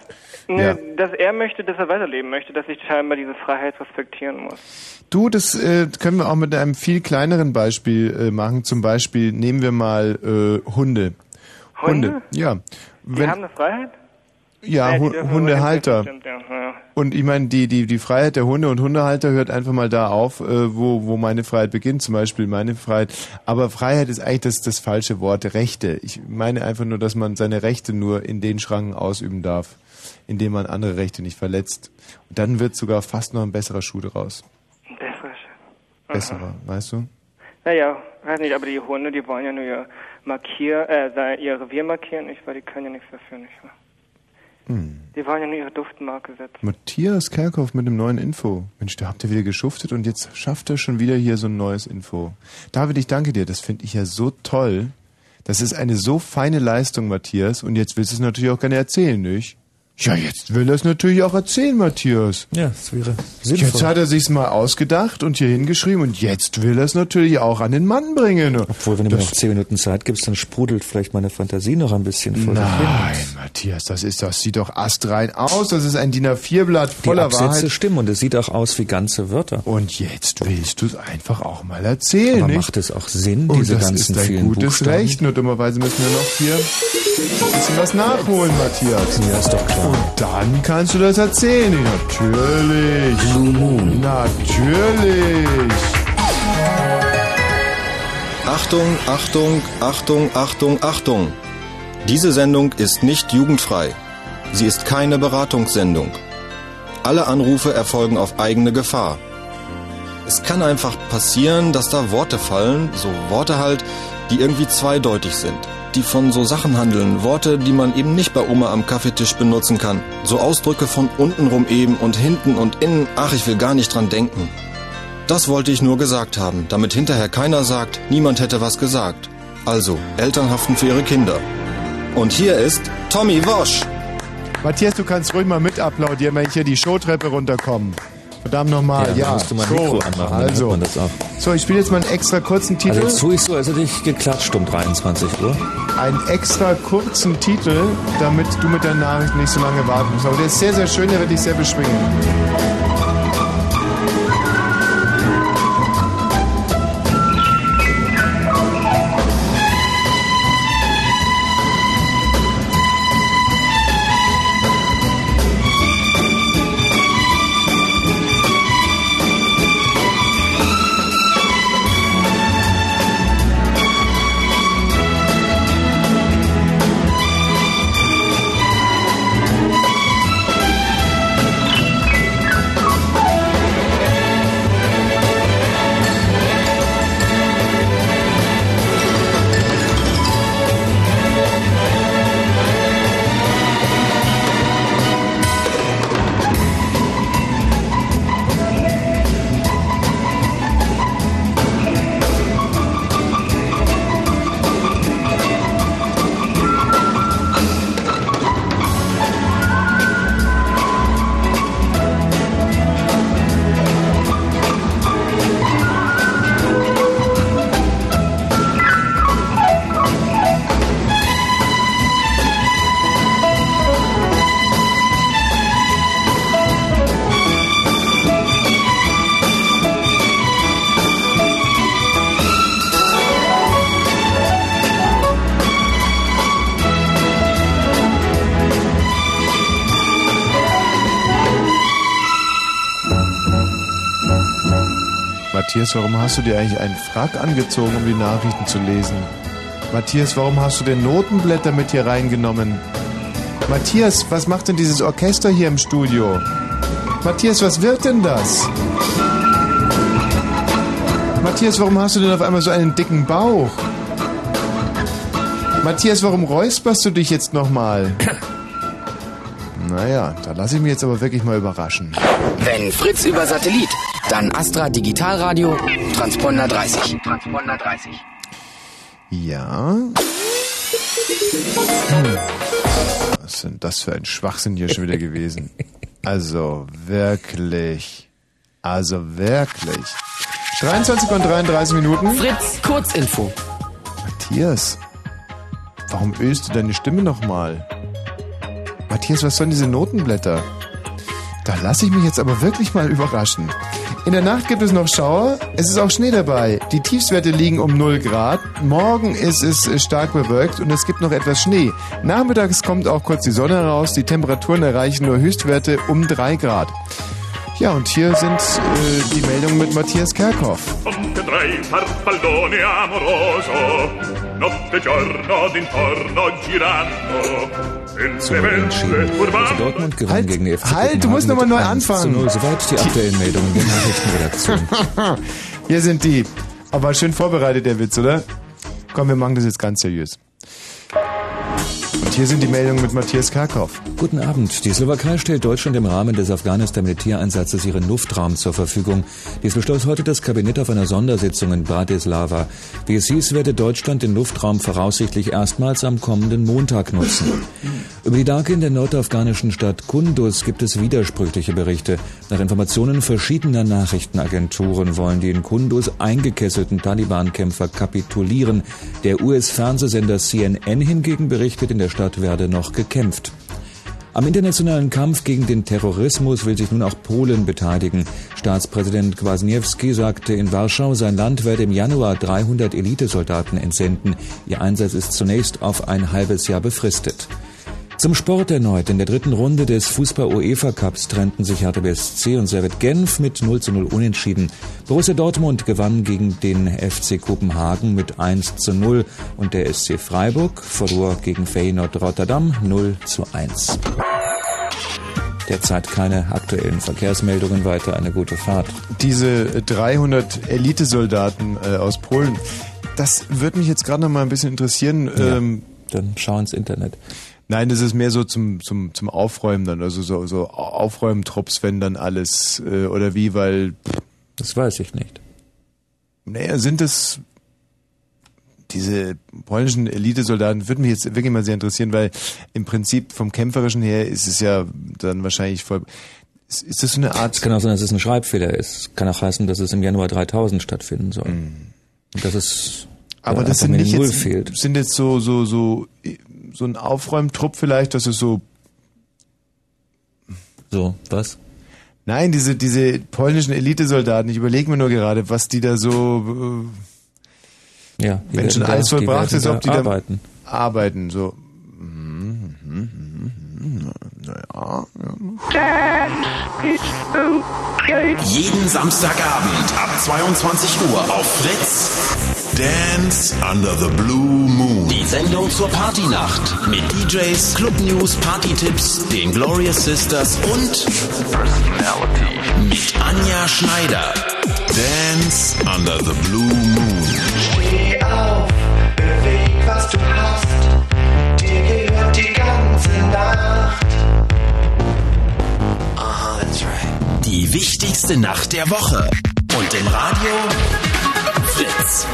Ja. Dass er möchte, dass er weiterleben möchte, dass ich scheinbar diese Freiheit respektieren muss. Du, das äh, können wir auch mit einem viel kleineren Beispiel äh, machen. Zum Beispiel nehmen wir mal äh, Hunde. Hunde? Ja. Die Wenn, haben eine Freiheit? Ja, Hundehalter. Ja. ja. Und ich meine, die, die, die Freiheit der Hunde und Hundehalter hört einfach mal da auf, äh, wo, wo meine Freiheit beginnt, zum Beispiel meine Freiheit. Aber Freiheit ist eigentlich das, das falsche Wort, Rechte. Ich meine einfach nur, dass man seine Rechte nur in den Schranken ausüben darf, in denen man andere Rechte nicht verletzt. Und dann wird sogar fast noch ein besserer Schuh draus. Besser. Besserer, weißt du? Naja, weiß nicht, aber die Hunde, die wollen ja nur ihr Markier, äh, ihr Revier markieren, nicht, weil die können ja nichts dafür, nicht wahr? Hm. Die wollen ja nur ihre Duftmarke setzen. Matthias Kerkhoff mit einem neuen Info. Mensch, da habt ihr wieder geschuftet und jetzt schafft er schon wieder hier so ein neues Info. David, ich danke dir. Das finde ich ja so toll. Das ist eine so feine Leistung, Matthias. Und jetzt willst du es natürlich auch gerne erzählen, nicht? Ja, jetzt will er es natürlich auch erzählen, Matthias. Ja, das wäre sinnvoll. Jetzt hat er sich's mal ausgedacht und hier hingeschrieben und jetzt will er es natürlich auch an den Mann bringen. Obwohl, wenn du mir noch zehn Minuten Zeit gibst, dann sprudelt vielleicht meine Fantasie noch ein bisschen vor. Nein, Matthias, das ist, das sieht doch astrein aus. Das ist ein DIN A4-Blatt Die voller Absätze Wahrheit. stimmen und es sieht auch aus wie ganze Wörter. Und jetzt willst du es einfach auch mal erzählen, Aber nicht? macht es auch Sinn, Und diese das ganzen ist ein vielen gutes Buchstaben? Recht. Nur dummerweise müssen wir noch hier ein bisschen was nachholen, Matthias. Ja, ist doch klar. Und dann kannst du das erzählen. Natürlich. Natürlich. Achtung, Achtung, Achtung, Achtung, Achtung. Diese Sendung ist nicht jugendfrei. Sie ist keine Beratungssendung. Alle Anrufe erfolgen auf eigene Gefahr. Es kann einfach passieren, dass da Worte fallen, so Worte halt, die irgendwie zweideutig sind. Die von so Sachen handeln, Worte, die man eben nicht bei Oma am Kaffeetisch benutzen kann. So Ausdrücke von untenrum eben und hinten und innen, ach, ich will gar nicht dran denken. Das wollte ich nur gesagt haben, damit hinterher keiner sagt, niemand hätte was gesagt. Also, Eltern haften für ihre Kinder. Und hier ist Tommy Wosch. Matthias, du kannst ruhig mal mit applaudieren, wenn ich hier die Showtreppe runterkomme. Verdammt nochmal, Ja, ja. musst du mein so, Mikro anmachen, Also, man das auch. so, ich spiele jetzt mal einen extra kurzen Titel. Also jetzt tue ich so, als hätte ich geklatscht um 23 Uhr. einen extra kurzen Titel, damit du mit der Nachricht nicht so lange warten musst. Aber der ist sehr, sehr schön, der wird dich sehr beschwingen. Matthias, warum hast du dir eigentlich einen Frack angezogen, um die Nachrichten zu lesen? Matthias, warum hast du den Notenblätter mit hier reingenommen? Matthias, was macht denn dieses Orchester hier im Studio? Matthias, was wird denn das? Matthias, warum hast du denn auf einmal so einen dicken Bauch? Matthias, warum räusperst du dich jetzt nochmal? Naja, da lasse ich mich jetzt aber wirklich mal überraschen. Wenn Fritz über Satellit, dann Astra Digitalradio, Transponder 30. Transponder 30. Ja. Hm. Was ist denn das für ein Schwachsinn hier schon wieder gewesen? Also wirklich. Also wirklich. 23 und 33 Minuten. Fritz, Kurzinfo. Matthias, warum ölst du deine Stimme nochmal? Matthias, was sollen diese Notenblätter? Da lasse ich mich jetzt aber wirklich mal überraschen. In der Nacht gibt es noch Schauer, es ist auch Schnee dabei. Die Tiefstwerte liegen um 0 Grad. Morgen ist es stark bewölkt und es gibt noch etwas Schnee. Nachmittags kommt auch kurz die Sonne heraus. Die Temperaturen erreichen nur Höchstwerte um 3 Grad. Ja, und hier sind äh, die Meldungen mit Matthias Kerkhoff. Notte giorno d'intorno girando. Also Dortmund gewann Halt, gegen die FC halt, du musst nochmal neu mit 1 zu anfangen. 0. Soweit die aktuellen Meldungen der Nachrichtenredaktion. Hier sind die. Aber schön vorbereitet, der Witz, oder? Komm, wir machen das jetzt ganz seriös. Und hier sind die Meldungen mit Matthias Karkow. Guten Abend. Die Slowakei stellt Deutschland im Rahmen des Afghanistan-Militäreinsatzes ihren Luftraum zur Verfügung. Dies beschloss heute das Kabinett auf einer Sondersitzung in Bratislava. Wie es hieß, werde Deutschland den Luftraum voraussichtlich erstmals am kommenden Montag nutzen. Über die Lage in der nordafghanischen Stadt Kunduz gibt es widersprüchliche Berichte. Nach Informationen verschiedener Nachrichtenagenturen wollen die in Kunduz eingekesselten Taliban-Kämpfer kapitulieren. Der US-Fernsehsender CNN hingegen berichtet, in der Stadt werde noch gekämpft. Am internationalen Kampf gegen den Terrorismus will sich nun auch Polen beteiligen. Staatspräsident Kwasniewski sagte in Warschau, sein Land werde im Januar 300 Elitesoldaten entsenden. Ihr Einsatz ist zunächst auf ein halbes Jahr befristet. Zum Sport erneut. In der dritten Runde des Fußball-UEFA-Cups trennten sich Hertha BSC und Servet Genf mit 0 zu 0 unentschieden. Borussia Dortmund gewann gegen den FC Kopenhagen mit 1 zu 0 und der SC Freiburg verlor gegen Feyenoord Rotterdam 0 zu 1. Derzeit keine aktuellen Verkehrsmeldungen, weiter eine gute Fahrt. Diese 300 Elitesoldaten äh, aus Polen, das würde mich jetzt gerade noch mal ein bisschen interessieren. Ja, ähm, dann schau ins Internet. Nein, das ist mehr so zum, zum, zum Aufräumen dann, also so, so Aufräumtrupps, wenn dann alles, äh, oder wie, weil. Das weiß ich nicht. Naja, sind es diese polnischen Elitesoldaten, würde mich jetzt wirklich mal sehr interessieren, weil im Prinzip vom Kämpferischen her ist es ja dann wahrscheinlich voll. Ist, ist das so eine Art. Es kann auch sein, dass es ein Schreibfehler ist. Es kann auch heißen, dass es im Januar 3000 stattfinden soll. Und das ist. Aber das sind nicht jetzt, fehlt. sind jetzt so, so, so, so ein Aufräumtrupp vielleicht, dass es so So, was? Nein, diese, diese polnischen Elitesoldaten, ich überlege mir nur gerade, was die da so, äh, Ja, wenn schon alles vollbracht ist, ob die da da arbeiten. arbeiten, so. Jeden Samstagabend ab 22 Uhr auf Fritz. Dance Under the Blue Moon. Die Sendung zur Partynacht mit DJs, Club News, Partytipps, den Glorious Sisters und Personality mit Anja Schneider. Dance Under the Blue Moon. Steh auf, beweg, was du hast. Dir gehört die ganze Nacht. Die wichtigste Nacht der Woche. Und im Radio Fritz.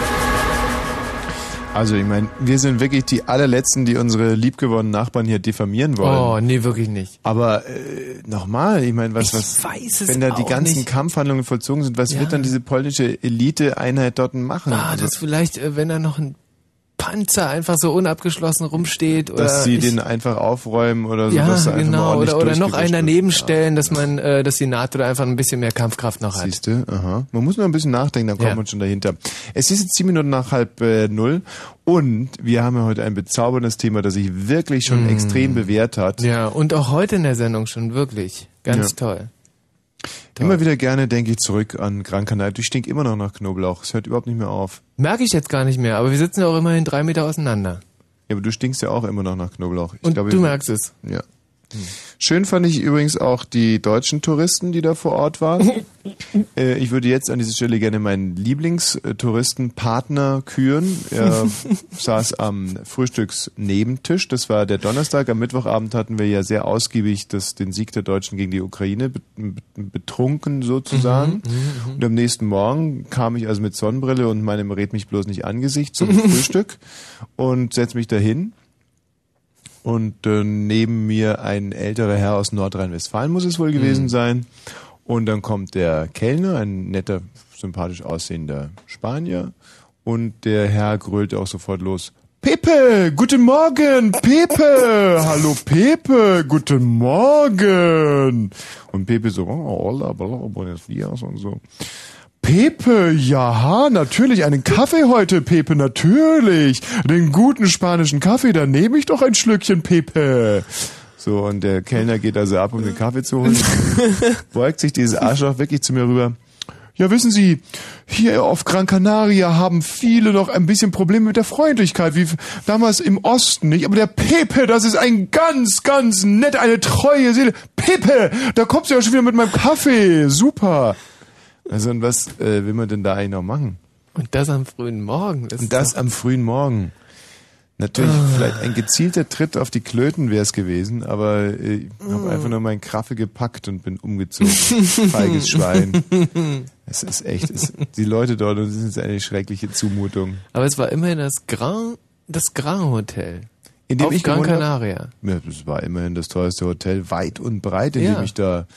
Also ich meine, wir sind wirklich die allerletzten, die unsere liebgewonnenen Nachbarn hier diffamieren wollen. Oh, nee, wirklich nicht. Aber äh, nochmal, ich meine, was, Ich was, weiß es wenn da die ganzen nicht. Kampfhandlungen vollzogen sind, was Ja. wird dann diese polnische Elite-Einheit dort machen? Ah, Also, das vielleicht, äh, wenn da noch ein Panzer einfach so unabgeschlossen rumsteht oder dass sie ich, den einfach aufräumen oder so, ja, dass genau, oder, oder noch einen daneben stellen, dass man, äh, dass die NATO da einfach ein bisschen mehr Kampfkraft noch hat. Siehst du? Aha. Man muss nur ein bisschen nachdenken, dann kommt Ja. man schon dahinter. Es ist jetzt zehn Minuten nach halb äh, null und wir haben ja heute ein bezauberndes Thema, das sich wirklich schon Mm. extrem bewährt hat. Ja, und auch heute in der Sendung schon wirklich. Ganz Ja. toll. Immer wieder gerne denke ich zurück an Gran Canaria. Ich stink immer noch nach Knoblauch. Es hört überhaupt nicht mehr auf. Merke ich jetzt gar nicht mehr, aber wir sitzen ja auch immerhin drei Meter auseinander. Ja, aber du stinkst ja auch immer noch nach Knoblauch. Ich Und glaube, du merkst es. Ja. Schön fand ich übrigens auch die deutschen Touristen, die da vor Ort waren. äh, ich würde jetzt an dieser Stelle gerne meinen Lieblingstouristenpartner küren. Er saß am Frühstücksnebentisch. Das war der Donnerstag. Am Mittwochabend hatten wir ja sehr ausgiebig das, den Sieg der Deutschen gegen die Ukraine bet- bet- betrunken sozusagen. Mhm, mhm, Und am nächsten Morgen kam ich also mit Sonnenbrille und meinem Red mich bloß nicht Angesicht zum Frühstück und setz mich dahin. Und äh, neben mir ein älterer Herr aus Nordrhein-Westfalen muss es wohl gewesen Mhm. sein. Und dann kommt der Kellner, ein netter, sympathisch aussehender Spanier. Und der Herr grölte auch sofort los. Pepe, guten Morgen, Pepe, hallo Pepe, guten Morgen. Und Pepe so, oh, hola, bla, buenos dias und so. Pepe, ja, natürlich, einen Kaffee heute, Pepe, natürlich. Den guten spanischen Kaffee, da nehme ich doch ein Schlückchen, Pepe. So, und der Kellner geht also ab, um den Kaffee zu holen. Beugt sich dieses Arschloch wirklich zu mir rüber. Ja, wissen Sie, hier auf Gran Canaria haben viele noch ein bisschen Probleme mit der Freundlichkeit, wie damals im Osten, nicht? Aber der Pepe, das ist ein ganz, ganz nett, eine treue Seele. Pepe, da kommst du ja schon wieder mit meinem Kaffee. Super. Also, und was äh, will man denn da eigentlich noch machen? Und das am frühen Morgen. Das Und das am frühen Morgen. Natürlich, vielleicht ein gezielter Tritt auf die Klöten wäre es gewesen, aber äh, ich habe einfach nur meinen Kraffe gepackt und bin umgezogen. Feiges Schwein. Es ist echt, es, die Leute dort, das ist eine schreckliche Zumutung. Aber es war immerhin das Grand, das Grand Hotel. In dem auf ich Gran hab? Canaria. Ja, das war immerhin das teuerste Hotel weit und breit, in Ja. dem ich da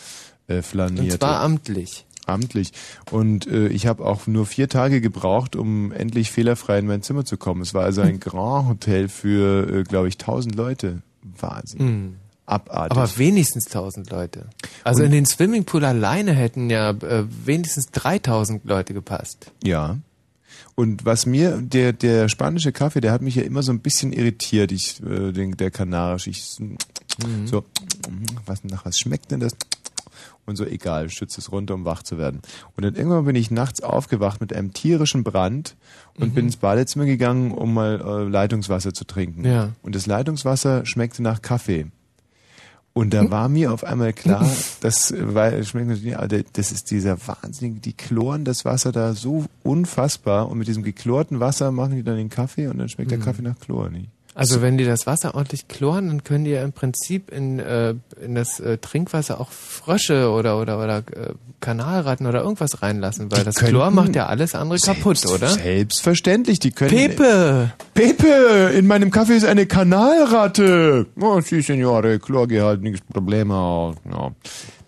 äh, flanierte. Und zwar amtlich. Amtlich. Und äh, ich habe auch nur vier Tage gebraucht, um endlich fehlerfrei in mein Zimmer zu kommen. Es war also ein Grand Hotel für, äh, glaube ich, tausend Leute. Wahnsinn. Hm. Abartig. Aber wenigstens 1000 Leute. Also Und- in den Swimmingpool alleine hätten ja äh, wenigstens 3000 Leute gepasst. Ja. Und was mir, der, der spanische Kaffee, der hat mich ja immer so ein bisschen irritiert, ich, äh, den, der kanarisch. Ich, Mhm. so, was, nach was schmeckt denn das? Und so, egal, schütze es runter, um wach zu werden. Und dann irgendwann bin ich nachts aufgewacht mit einem tierischen Brand und Mhm. bin ins Badezimmer gegangen, um mal äh, Leitungswasser zu trinken. Ja. Und das Leitungswasser schmeckte nach Kaffee. Und da war mir auf einmal klar, das, weil, das ist dieser wahnsinnige, die chloren das Wasser da so unfassbar und mit diesem geklorten Wasser machen die dann den Kaffee und dann schmeckt der Mhm. Kaffee nach Chlor nicht. Also wenn die das Wasser ordentlich chloren, dann können die ja im Prinzip in, äh, in das äh, Trinkwasser auch Frösche oder oder oder äh, Kanalratten oder irgendwas reinlassen, weil Die das Chlor macht ja alles andere kaputt, oder? Selbstverständlich, die können. Pepe! Pepe, in meinem Kaffee ist eine Kanalratte. Oh, si, Signore, Chlorgehalt, nichts Probleme. Ja.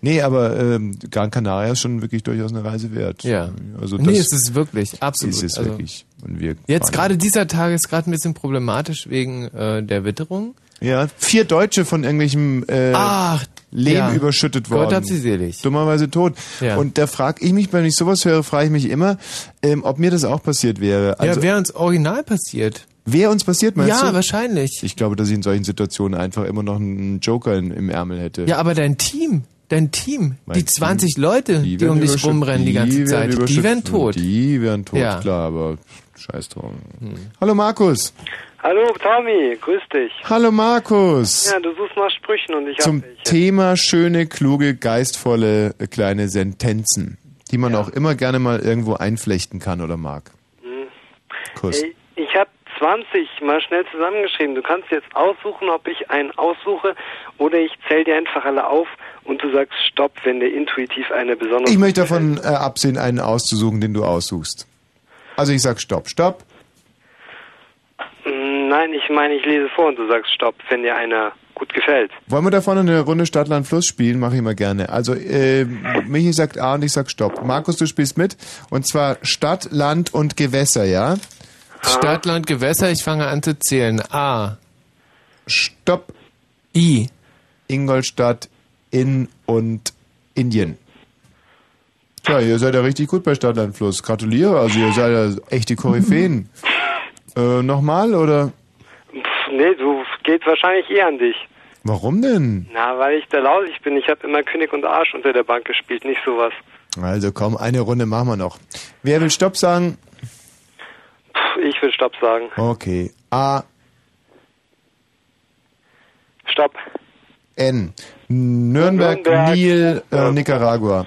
Nee, aber ähm, Gran Canaria ist schon wirklich durchaus eine Reise wert. Ja. Also nee, das es ist wirklich, absolut. ist es Also wirklich. Und wir Jetzt gerade dieser Tag ist gerade ein bisschen problematisch wegen äh, der Witterung. Ja, vier Deutsche von irgendwelchem äh, Ach, Lehm ja. überschüttet worden. Gott hab sie selig. Dummerweise tot. Ja. Und da frage ich mich, wenn ich sowas höre, frage ich mich immer, ähm, ob mir das auch passiert wäre. Also, ja, wäre uns original passiert. Wer uns passiert, meinst ja, du? wahrscheinlich. Ich glaube, dass ich in solchen Situationen einfach immer noch einen Joker in, im Ärmel hätte. Ja, aber dein Team, dein Team, Mein die 20 Team, Leute, die, werden um dich rumrennen die ganze werden Zeit, die wären tot. Die wären tot, Ja. klar, aber scheiß drauf. Hallo Markus. Hallo Tommy, grüß dich. Hallo Markus. Ja, du suchst nach Sprüchen und ich Zum hab dich. Thema schöne, kluge, geistvolle äh, kleine Sentenzen, die man auch immer gerne mal irgendwo einflechten kann oder mag. Hm. Kuss. Ey, ich habe 20 mal schnell zusammengeschrieben. Du kannst jetzt aussuchen, ob ich einen aussuche oder ich zähle dir einfach alle auf und du sagst Stopp, wenn dir intuitiv eine besondere... Ich möchte davon äh, absehen, einen auszusuchen, den du aussuchst. Also ich sag Stopp, Stopp. Mm, Nein, ich meine, ich lese vor und du sagst Stopp, wenn dir einer gut gefällt. Wollen wir davon eine Runde Stadt, Land, Fluss spielen? Mache ich immer gerne. Also äh, Michi sagt A und ich sag Stopp. Markus, du spielst mit. Und zwar Stadt, Land und Gewässer, ja? Stadt, Land, Gewässer, ich fange an zu zählen. A. Stopp. I. Ingolstadt, In und Indien. Tja, ihr seid ja richtig gut bei Stadt, Land, Fluss. Gratuliere, also ihr seid ja echte Koryphäen. äh, Nochmal oder? Pff, nee, du geht wahrscheinlich eher an dich. Warum denn? Na, weil ich da lausig bin. Ich habe immer König und Arsch unter der Bank gespielt, nicht sowas. Also komm, eine Runde machen wir noch. Wer will Stopp sagen? Pff, ich will Stopp sagen. Okay. A, Stopp. N. Nürnberg, Nürnberg, Nil, äh, Nicaragua.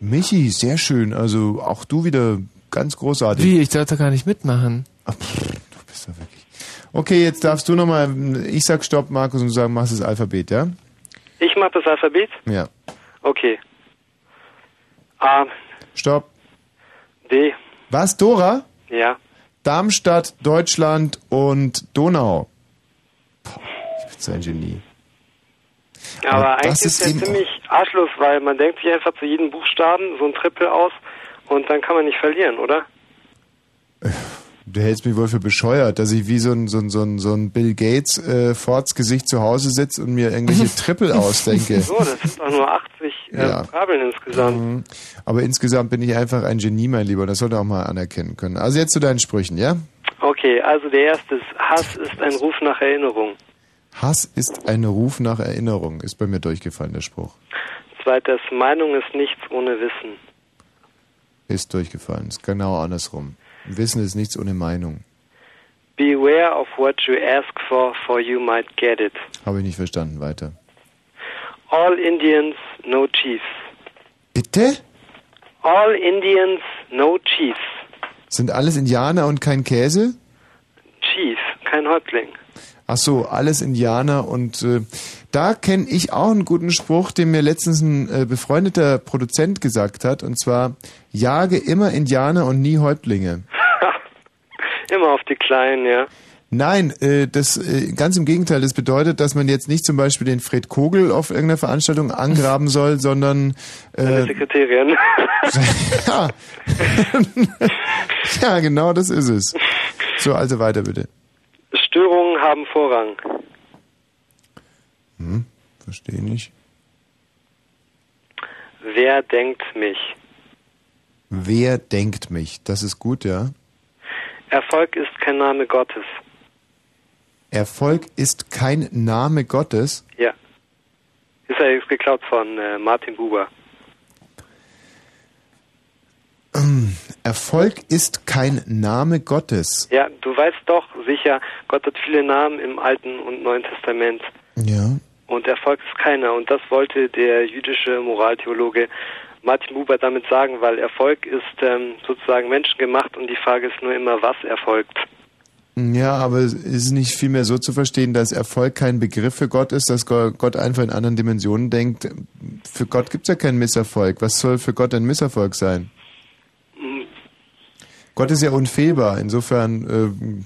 Michi, sehr schön. Also auch du wieder ganz großartig. Wie? Ich darf da gar nicht mitmachen. Okay, jetzt darfst du nochmal, ich sag Stopp, Markus, und du sagst, machst das Alphabet, ja? Ich mache das Alphabet? Ja. Okay. A, Stopp. D, Was, Dora? ja. Darmstadt, Deutschland und Donau. Boah, ich bin so ein Genie. Aber Ja, eigentlich das ist ist der ziemlich arschlos, weil man denkt sich einfach zu jedem Buchstaben so ein Triple aus und dann kann man nicht verlieren, oder? Du hältst mich wohl für bescheuert, dass ich wie so ein, so ein, so ein, so ein Bill Gates äh, Forts Gesicht zu Hause sitze und mir irgendwelche Triple ausdenke. So, das sind doch nur 80 äh, Ja. Vokabeln insgesamt. Mhm. Aber insgesamt bin ich einfach ein Genie, mein Lieber. Das sollte auch mal anerkennen können. Also jetzt zu deinen Sprüchen, ja? Okay, also der erste ist, Hass ist ein Ruf nach Erinnerung. Hass ist ein Ruf nach Erinnerung, ist bei mir durchgefallen, der Spruch. Zweitens, Meinung ist nichts ohne Wissen. Ist durchgefallen, ist genau andersrum. Wissen ist nichts ohne Meinung. Beware of what you ask for, for you might get it. Habe ich nicht verstanden, weiter. All Indians, no chiefs. Bitte? All Indians, no chiefs. Sind alles Indianer und kein Käse? Chief, kein Häuptling. Ach so, alles Indianer und äh, da kenne ich auch einen guten Spruch, den mir letztens ein äh, befreundeter Produzent gesagt hat und zwar jage immer Indianer und nie Häuptlinge. Immer auf die Kleinen, ja. Nein, äh, das äh, ganz im Gegenteil. Das bedeutet, dass man jetzt nicht zum Beispiel den Fred Kogel auf irgendeiner Veranstaltung angraben soll, sondern Eine äh, Sekretärin. ja. ja, genau, das ist es. So, also weiter bitte. Haben Vorrang. Hm, verstehe nicht. Wer denkt mich? Wer denkt mich? Das ist gut, ja. Erfolg ist kein Name Gottes. Erfolg ist kein Name Gottes. Ja. Ist ja jetzt geklaut von äh, Martin Buber. Erfolg ist kein Name Gottes. Ja, du weißt doch sicher, Gott hat viele Namen im Alten und Neuen Testament. Ja. Und Erfolg ist keiner. Und das wollte der jüdische Moraltheologe Martin Buber damit sagen, weil Erfolg ist ähm, sozusagen menschengemacht und die Frage ist nur immer, was erfolgt. Ja, aber es ist nicht vielmehr so zu verstehen, dass Erfolg kein Begriff für Gott ist, dass Go- Gott einfach in anderen Dimensionen denkt. Für Gott gibt es ja keinen Misserfolg. Was soll für Gott ein Misserfolg sein? Gott ist ja unfehlbar. Insofern, äh,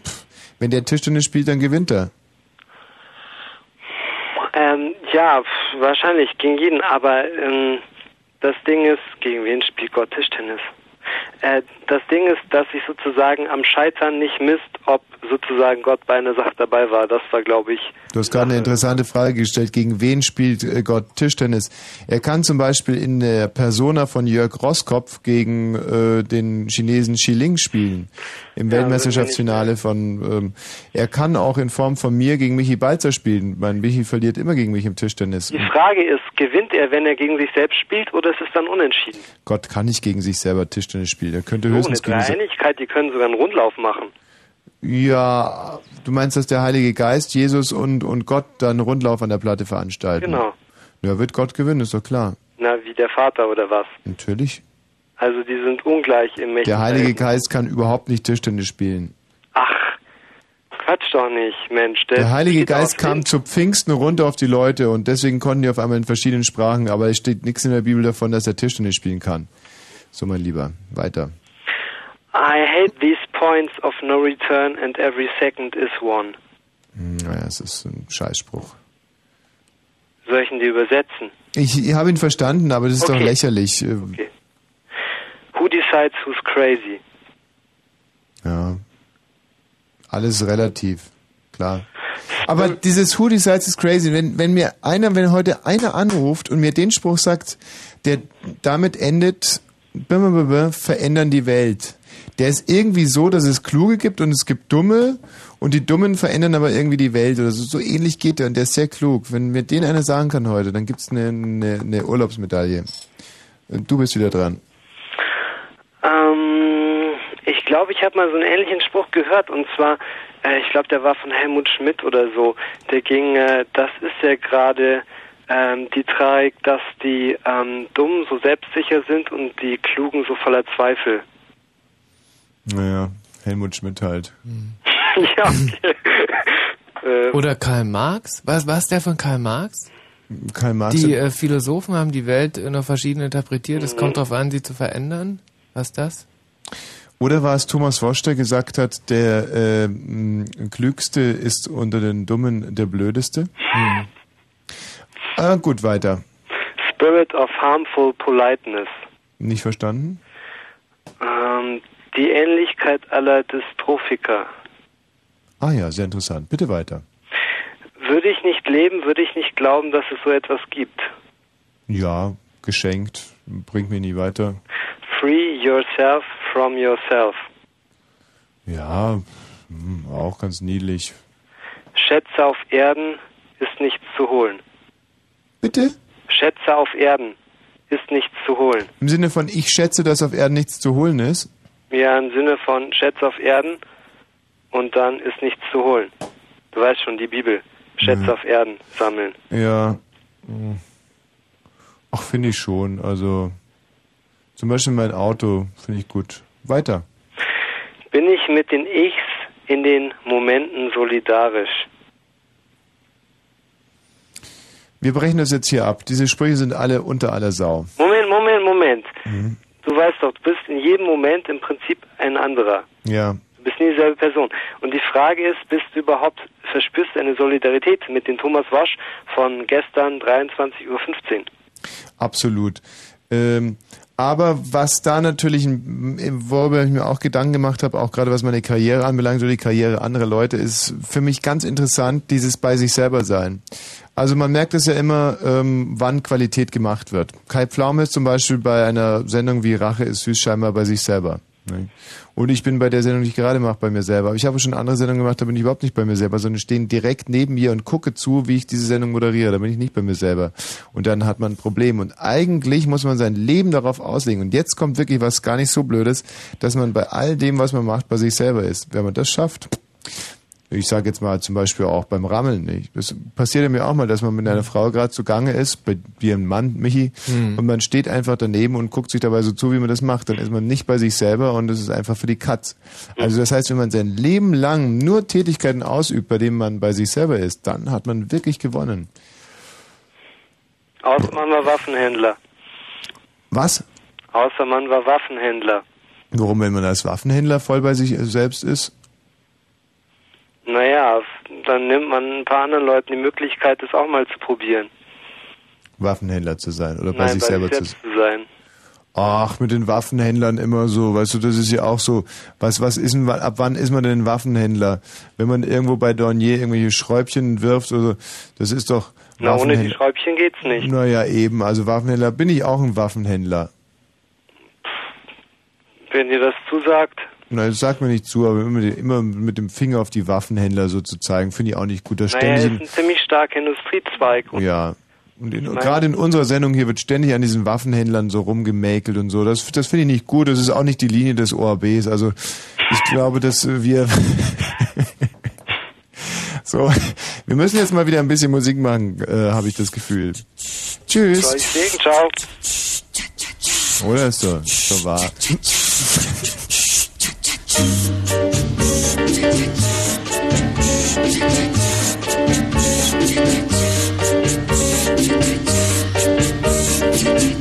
wenn der Tischtennis spielt, dann gewinnt er. Ähm, ja, wahrscheinlich gegen jeden, aber ähm, das Ding ist, gegen wen spielt Gott Tischtennis? Äh, das Ding ist, dass sich sozusagen am Scheitern nicht misst, ob sozusagen Gott bei einer Sache dabei war. Das war, glaube ich, Du hast gerade eine interessante Frage gestellt. Gegen wen spielt äh, Gott Tischtennis? Er kann zum Beispiel in der Persona von Jörg Roskopf gegen äh, den Chinesen Xi Ling spielen. Im Ja, Weltmeisterschaftsfinale von... Ähm, er kann auch in Form von mir gegen Michi Balzer spielen. Mein Michi verliert immer gegen mich im Tischtennis. Die Frage ist, gewinnt er, wenn er gegen sich selbst spielt, oder ist es dann unentschieden? Gott kann nicht gegen sich selber Tischtennis spielen. Er könnte Eine höchstens sich... Dreieinigkeit, die können sogar einen Rundlauf machen. Ja, du meinst, dass der Heilige Geist, Jesus und, und Gott dann einen Rundlauf an der Platte veranstalten? Genau. Ja, wird Gott gewinnen, ist doch klar. Na, wie der Vater oder was? Natürlich. Also die sind ungleich im Mächten. Der Heilige Geist kann überhaupt nicht Tischtennis spielen. Quatsch doch nicht, Mensch. Der Heilige steht Geist kam zu Pfingsten runter auf die Leute und deswegen konnten die auf einmal in verschiedenen Sprachen, aber es steht nichts in der Bibel davon, dass er Tischtennis spielen kann. So, mein Lieber, weiter. I hate these points of no return and every second is one. Hm, Naja, es ist ein Scheißspruch. Soll ich ihn dir übersetzen? Ich, ich habe ihn verstanden, aber das ist doch Okay. lächerlich. Äh, Who decides who's crazy? Ja. Alles relativ, klar. Aber dieses Who decides is crazy. Wenn, wenn mir einer, wenn heute einer anruft und mir den Spruch sagt, der damit endet, verändern die Welt. Der ist irgendwie so, dass es Kluge gibt und es gibt Dumme und die Dummen verändern aber irgendwie die Welt oder so. So ähnlich geht der und der ist sehr klug. Wenn mir den einer sagen kann heute, dann gibt's eine, eine, eine Urlaubsmedaille. Du bist wieder dran. Ähm, ich glaube, ich habe mal so einen ähnlichen Spruch gehört und zwar, äh, ich glaube, der war von Helmut Schmidt oder so. Der ging, äh, das ist ja gerade ähm, die Tragik, dass die ähm, Dummen so selbstsicher sind und die Klugen so voller Zweifel. Naja, Helmut Schmidt halt. ja, okay. äh, Oder Karl Marx? Was war es der von Karl Marx? Karl Marx. Die äh, Philosophen haben die Welt äh, noch verschieden interpretiert. Es kommt darauf an, sie zu verändern. Was ist das? Oder war es Thomas Wosch, der gesagt hat, der äh, m, Klügste ist unter den Dummen der Blödeste? Hm. Ah, gut, weiter. Spirit of Harmful Politeness. Nicht verstanden? Ähm, die Ähnlichkeit aller Dystrophiker. Ah ja, sehr interessant. Bitte weiter. Würde ich nicht leben, würde ich nicht glauben, dass es so etwas gibt. Ja, geschenkt, bringt mich nie weiter. Free yourself from yourself. Ja, hm, auch ganz niedlich. Schätze auf Erden ist nichts zu holen. Bitte? Schätze auf Erden ist nichts zu holen. Im Sinne von, ich schätze, dass auf Erden nichts zu holen ist? Ja, im Sinne von Schätze auf Erden und dann ist nichts zu holen. Du weißt schon, die Bibel. Schätze Ja. auf Erden sammeln. Ja. Ach, finde ich schon. Also, zum Beispiel mein Auto finde ich gut. Weiter. Bin ich mit den Ichs in den Momenten solidarisch? Wir brechen das jetzt hier ab. Diese Sprüche sind alle unter aller Sau. Moment, Moment, Moment. Mhm. Du weißt doch, du bist in jedem Moment im Prinzip ein anderer. Ja. Du bist nie dieselbe Person. Und die Frage ist, bist du überhaupt, verspürst du eine Solidarität mit dem Thomas Wasch von gestern 23.15 Uhr? Absolut. Ähm, aber was da natürlich, worüber ich mir auch Gedanken gemacht habe, auch gerade was meine Karriere anbelangt oder die Karriere anderer Leute, ist für mich ganz interessant, dieses bei sich selber sein. Also man merkt es ja immer, ähm, wann Qualität gemacht wird. Kai Pflaume ist zum Beispiel bei einer Sendung wie Rache ist süß scheinbar bei sich selber. Ne? Und ich bin bei der Sendung, die ich gerade mache, bei mir selber. Aber ich habe schon andere Sendungen gemacht, da bin ich überhaupt nicht bei mir selber, sondern stehen direkt neben mir und gucke zu, wie ich diese Sendung moderiere. Da bin ich nicht bei mir selber. Und dann hat man ein Problem. Und eigentlich muss man sein Leben darauf auslegen. Und jetzt kommt wirklich was gar nicht so Blödes, dass man bei all dem, was man macht, bei sich selber ist. Wenn man das schafft, ich sage jetzt mal zum Beispiel auch beim Rammeln nicht. Das passiert ja mir auch mal, dass man mit einer Frau gerade zugange ist, bei ein Mann, Michi, Mhm. und man steht einfach daneben und guckt sich dabei so zu, wie man das macht. Dann ist man nicht bei sich selber und das ist einfach für die Katz. Also das heißt, wenn man sein Leben lang nur Tätigkeiten ausübt, bei denen man bei sich selber ist, dann hat man wirklich gewonnen. Außer man war Waffenhändler. Was? Außer man war Waffenhändler. Warum, wenn man als Waffenhändler voll bei sich selbst ist? Naja, dann nimmt man ein paar anderen Leuten die Möglichkeit, das auch mal zu probieren. Waffenhändler zu sein oder bei Nein, sich bei selber sich zu selbst zu sein. Ach, mit den Waffenhändlern immer so, weißt du, das ist ja auch so, was, was ist denn, ab wann ist man denn ein Waffenhändler? Wenn man irgendwo bei Dornier irgendwelche Schräubchen wirft oder so, das ist doch Na, ohne die. Schräubchen geht's nicht. Naja, eben, also Waffenhändler, bin ich auch ein Waffenhändler. Wenn dir das zusagt. Na, das sagt mir nicht zu, aber immer, immer mit dem Finger auf die Waffenhändler so zu zeigen, finde ich auch nicht gut. Da Naja, ist ein ziemlich starker Industriezweig. Und ja. Und in, gerade in unserer Sendung hier wird ständig an diesen Waffenhändlern so rumgemäkelt und so. Das, das finde ich nicht gut. Das ist auch nicht die Linie des ORBs. Also ich glaube, dass wir so, wir müssen jetzt mal wieder ein bisschen Musik machen, äh, habe ich das Gefühl. Tschüss. Soll ich sehen? Ciao. Oder ist so, ist so wahr. Thank you.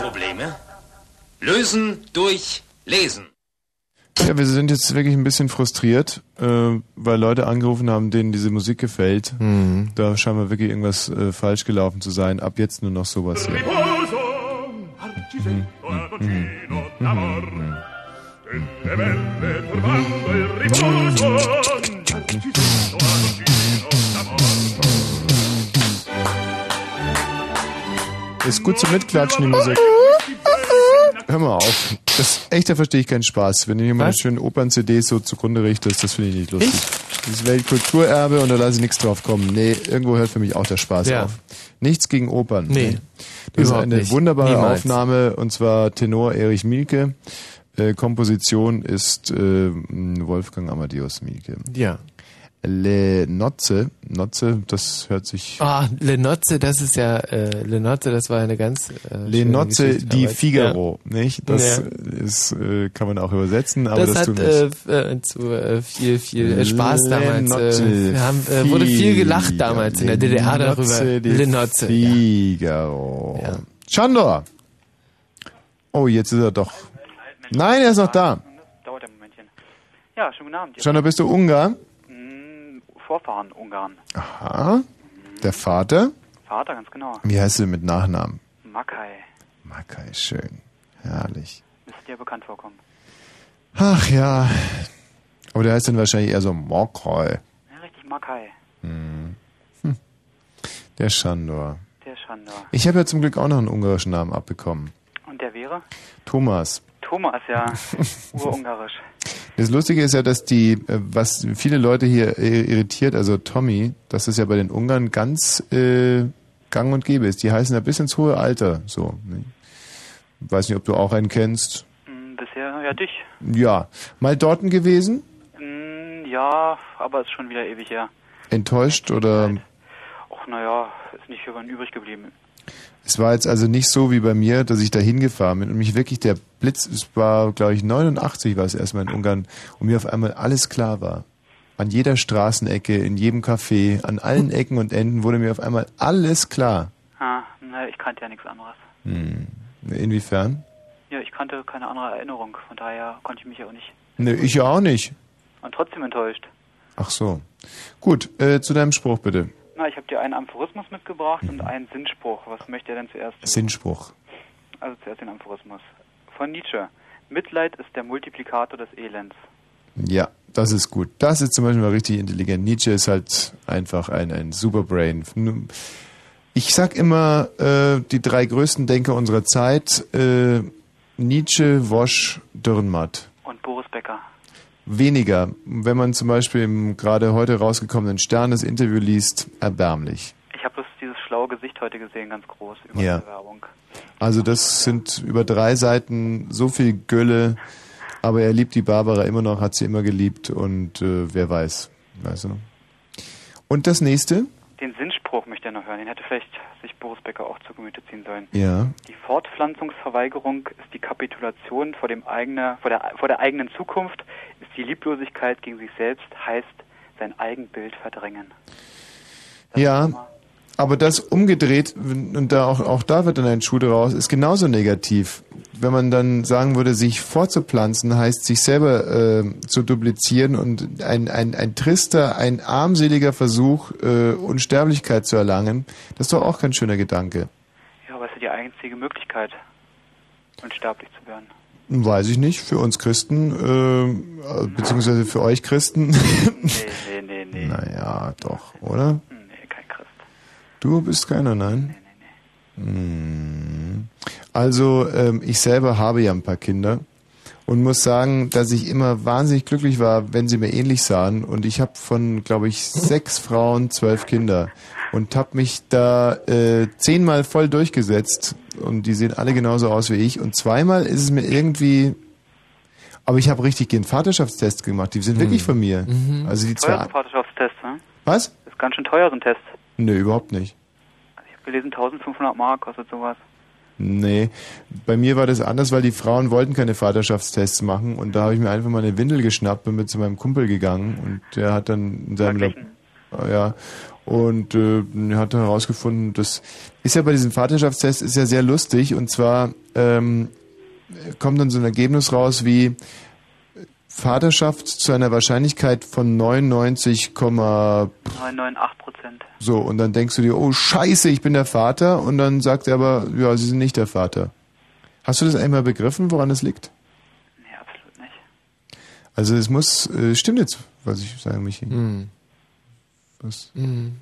Probleme lösen durch Lesen. Ja, wir sind jetzt wirklich ein bisschen frustriert, äh, weil Leute angerufen haben, denen diese Musik gefällt. Mhm. Da scheint mal wirklich irgendwas äh, falsch gelaufen zu sein. Ab jetzt nur noch sowas hier. Ist gut zum Mitklatschen, die Musik. Hör mal auf. Das echt, da verstehe ich keinen Spaß. Wenn du hier mal eine schöne Opern-CDs so zugrunde richtest, das finde ich nicht lustig. Das ist Weltkulturerbe und da lasse ich nichts drauf kommen. Nee, irgendwo hört für mich auch der Spaß Ja. auf. Nichts gegen Opern. Nee, Das ist überhaupt eine nicht. wunderbare Niemals. Aufnahme und zwar Tenor Erich Mielke. Äh, Komposition ist äh, Wolfgang Amadeus Mielke. Ja. Le Nozze, Nozze, das hört sich Ah, Lenotze, das ist ja, äh, Lenotze, das war eine ganz äh, Le Geschichte di damals. Figaro, nicht? Das Ja. ist, äh, kann man auch übersetzen, aber das, das, hat tun wir nicht. äh, äh, zu äh, viel, viel äh, Spaß damals. Lenotze Äh, wir haben, äh, wurde viel gelacht damals in der DDR darüber. Lenotze di Lenotze. Ja. Figaro. Chandor! Oh, jetzt ist er doch. Nein, er ist noch da. Dauert ein Momentchen. Ja, schönen guten Abend. Chandor, bist du Ungar? Vorfahren Ungarn. Aha. Der Vater? Vater, ganz genau. Wie heißt du mit Nachnamen? Makai. Makai, schön. Herrlich. Müsste dir bekannt vorkommen. Ach ja. Aber der heißt dann wahrscheinlich eher so Mokroi. Ja, richtig, Makai. Hm. Hm. Der Chandor. Der Schandor. Ich habe ja zum Glück auch noch einen ungarischen Namen abbekommen. Und der wäre? Thomas. Thomas, ja. Urungarisch. Das Lustige ist ja, dass die, äh, was viele Leute hier äh, irritiert, also Tommy, dass das ja bei den Ungarn ganz äh, gang und gäbe ist. Die heißen ja bis ins hohe Alter so. Ne? Weiß nicht, ob du auch einen kennst. Mm, bisher, ja, dich. Ja. Mal dorten gewesen? Mm, ja, aber ist schon wieder ewig her. Enttäuscht oder Och, naja, ist nicht für übrig geblieben. Es war jetzt also nicht so wie bei mir, dass ich da hingefahren bin und mich wirklich der Blitz, es war glaube ich 89 war es erstmal in Ungarn und mir auf einmal alles klar war. An jeder Straßenecke, in jedem Café, an allen Ecken und Enden wurde mir auf einmal alles klar. Ah, na, ich kannte ja nichts anderes. Hm. Inwiefern? Ja, ich kannte keine andere Erinnerung, von daher konnte ich mich ja auch nicht. Ne, ich ja auch nicht. Und trotzdem enttäuscht. Ach so. Gut, äh, zu deinem Spruch bitte. Na, ich habe dir einen Aphorismus mitgebracht und einen Sinnspruch. Was möchte er denn zuerst? Sinnspruch. Also zuerst den Aphorismus. Von Nietzsche. Mitleid ist der Multiplikator des Elends. Ja, das ist gut. Das ist zum Beispiel mal richtig intelligent. Nietzsche ist halt einfach ein, ein Superbrain. Ich sag immer, äh, die drei größten Denker unserer Zeit, äh, Nietzsche, Wosch, Dürrenmatt. Und Boris Becker. Weniger. Wenn man zum Beispiel im gerade heute rausgekommenen Stern das Interview liest, erbärmlich. Ich habe bloß dieses schlaue Gesicht heute gesehen, ganz groß über Ja. die Werbung. Also das sind über drei Seiten so viel Gülle, aber er liebt die Barbara immer noch, hat sie immer geliebt und äh, wer weiß, weißt du. Und das nächste? Den Sinnspruch möchte er noch hören. Den hätte vielleicht sich Boris Becker auch zu Gemüte ziehen sollen. Ja. Die Fortpflanzungsverweigerung ist die Kapitulation vor, dem eigene, vor, der, vor der eigenen Zukunft, ist die Lieblosigkeit gegen sich selbst, heißt sein Eigenbild verdrängen. Ja, aber das umgedreht, und da auch, auch da wird dann ein Schuh draus, ist genauso negativ. Wenn man dann sagen würde, sich fortzupflanzen, heißt sich selber äh, zu duplizieren und ein, ein, ein trister, ein armseliger Versuch, äh, Unsterblichkeit zu erlangen, das ist doch auch kein schöner Gedanke. Ja, aber es ist die einzige Möglichkeit, unsterblich zu werden. Weiß ich nicht, für uns Christen, äh, beziehungsweise für euch Christen. Nee, nee, nee. Naja, doch, oder? Du bist keiner, nein? Hm. Also, ähm, ich selber habe ja ein paar Kinder und muss sagen, dass ich immer wahnsinnig glücklich war, wenn sie mir ähnlich sahen. Und ich habe von, glaube ich, sechs Frauen zwölf Kinder und habe mich da äh, zehnmal voll durchgesetzt und die sehen alle genauso aus wie ich. Und zweimal ist es mir irgendwie, aber ich habe richtig den Vaterschaftstest gemacht. Die sind wirklich von mir. Also die zwei. Vaterschaftstest, ne? Was? Das ist ganz schön teuer, so ein Test. Nö, überhaupt nicht. Ich habe gelesen, 1500 Mark kostet sowas. Nee, bei mir war das anders, weil die Frauen wollten keine Vaterschaftstests machen und da habe ich mir einfach mal eine Windel geschnappt und bin zu meinem Kumpel gegangen und der hat dann in seinem Lab ja und äh, er hat dann herausgefunden, das ist ja bei diesen Vaterschaftstests ist ja sehr lustig und zwar ähm, kommt dann so ein Ergebnis raus wie Vaterschaft zu einer Wahrscheinlichkeit von 99, 998 Prozent. so, und dann denkst du dir, oh Scheiße, ich bin der Vater. Und dann sagt er aber, ja, Sie sind nicht der Vater. Hast du das einmal begriffen, woran es liegt? Nee, absolut nicht. Also es muss, äh, stimmt jetzt, was ich sage, Michi. Hm. Was? Mhm.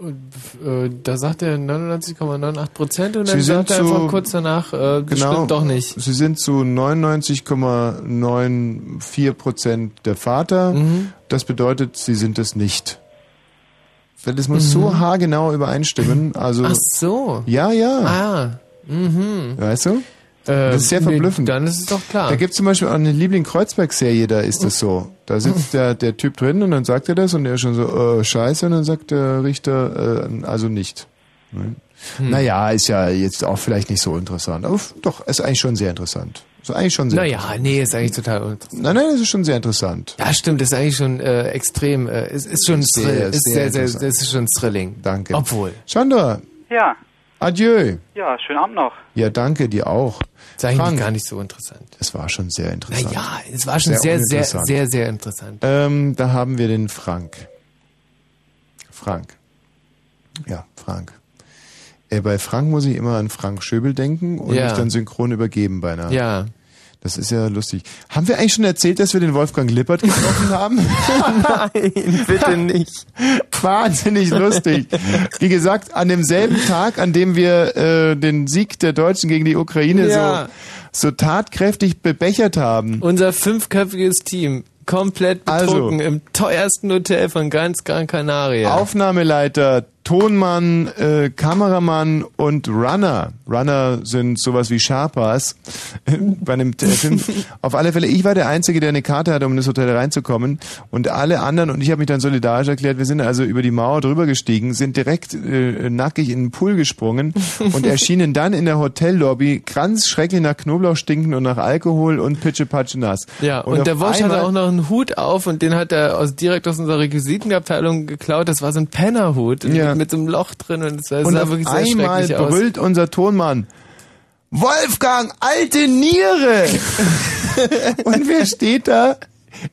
Und, äh, da sagt er 99,98 Prozent und dann sagt er zu- einfach kurz danach, äh, Genau. stimmt doch nicht. Sie sind zu 99,94 Prozent der Vater. Mhm. Das bedeutet, Sie sind es nicht. Weil das muss Mhm. so haargenau übereinstimmen. Also, Ach so. Ja, ja. Ah. Mhm. Weißt du? Äh, das ist sehr nee, verblüffend. dann ist es doch klar. Da gibt es zum Beispiel auch eine Liebling-Kreuzberg-Serie, da ist das so. Da sitzt der, der Typ drin und dann sagt er das und er ist schon so, äh, scheiße, und dann sagt der Richter, äh, also nicht. Ne? Hm. Naja, ist ja jetzt auch vielleicht nicht so interessant. Aber doch, ist eigentlich schon sehr interessant. Ist eigentlich schon sehr Naja, nee, ist eigentlich total uninteressant. Nein, nein, das ist schon sehr interessant. Ja, stimmt, ist eigentlich schon äh, extrem, äh, ist, ist schon Sehr, Thrill, ist sehr sehr, sehr, interessant. das ist schon Thrilling. Danke. Obwohl. Chandra, Ja, adieu. ja, schönen Abend noch. Ja, danke, dir auch. Ist eigentlich Frank, gar nicht so interessant. Es war schon sehr interessant. Naja, es war schon sehr, sehr, uninteressant. sehr, sehr interessant. Ähm, da haben wir den Frank. Frank. Ja, Frank. Äh, bei Frank muss ich immer an Frank Schöbel denken und Ja. mich dann synchron übergeben beinahe. Ja. Das ist ja lustig. Haben wir eigentlich schon erzählt, dass wir den Wolfgang Lippert getroffen haben? Nein, bitte nicht. Wahnsinnig lustig. Wie gesagt, an demselben Tag, an dem wir äh, den Sieg der Deutschen gegen die Ukraine Ja. so, so tatkräftig bebechert haben. Unser fünfköpfiges Team, komplett Also. betrunken, im teuersten Hotel von ganz Gran Canaria. Aufnahmeleiter, Tonmann, äh, Kameramann und Runner. Runner sind sowas wie Sharpas bei einem äh, Film. Auf alle Fälle, ich war der Einzige, der eine Karte hatte, um in das Hotel reinzukommen. Und alle anderen, und ich habe mich dann solidarisch erklärt, wir sind also über die Mauer drüber gestiegen, sind direkt äh, nackig in den Pool gesprungen und erschienen dann in der Hotellobby ganz schrecklich nach Knoblauch stinkend und nach Alkohol und pitschepatsche nass. Ja, und, auf der Wosch hatte auch noch einen Hut auf und den hat er aus, direkt aus unserer Requisitenabteilung geklaut. Das war so ein Pennerhut Ja. Mit, mit so einem Loch drin und es sah Und sah wirklich sehr einmal schrecklich aus. brüllt unser Tonmann, Wolfgang, alte Niere! und wer steht da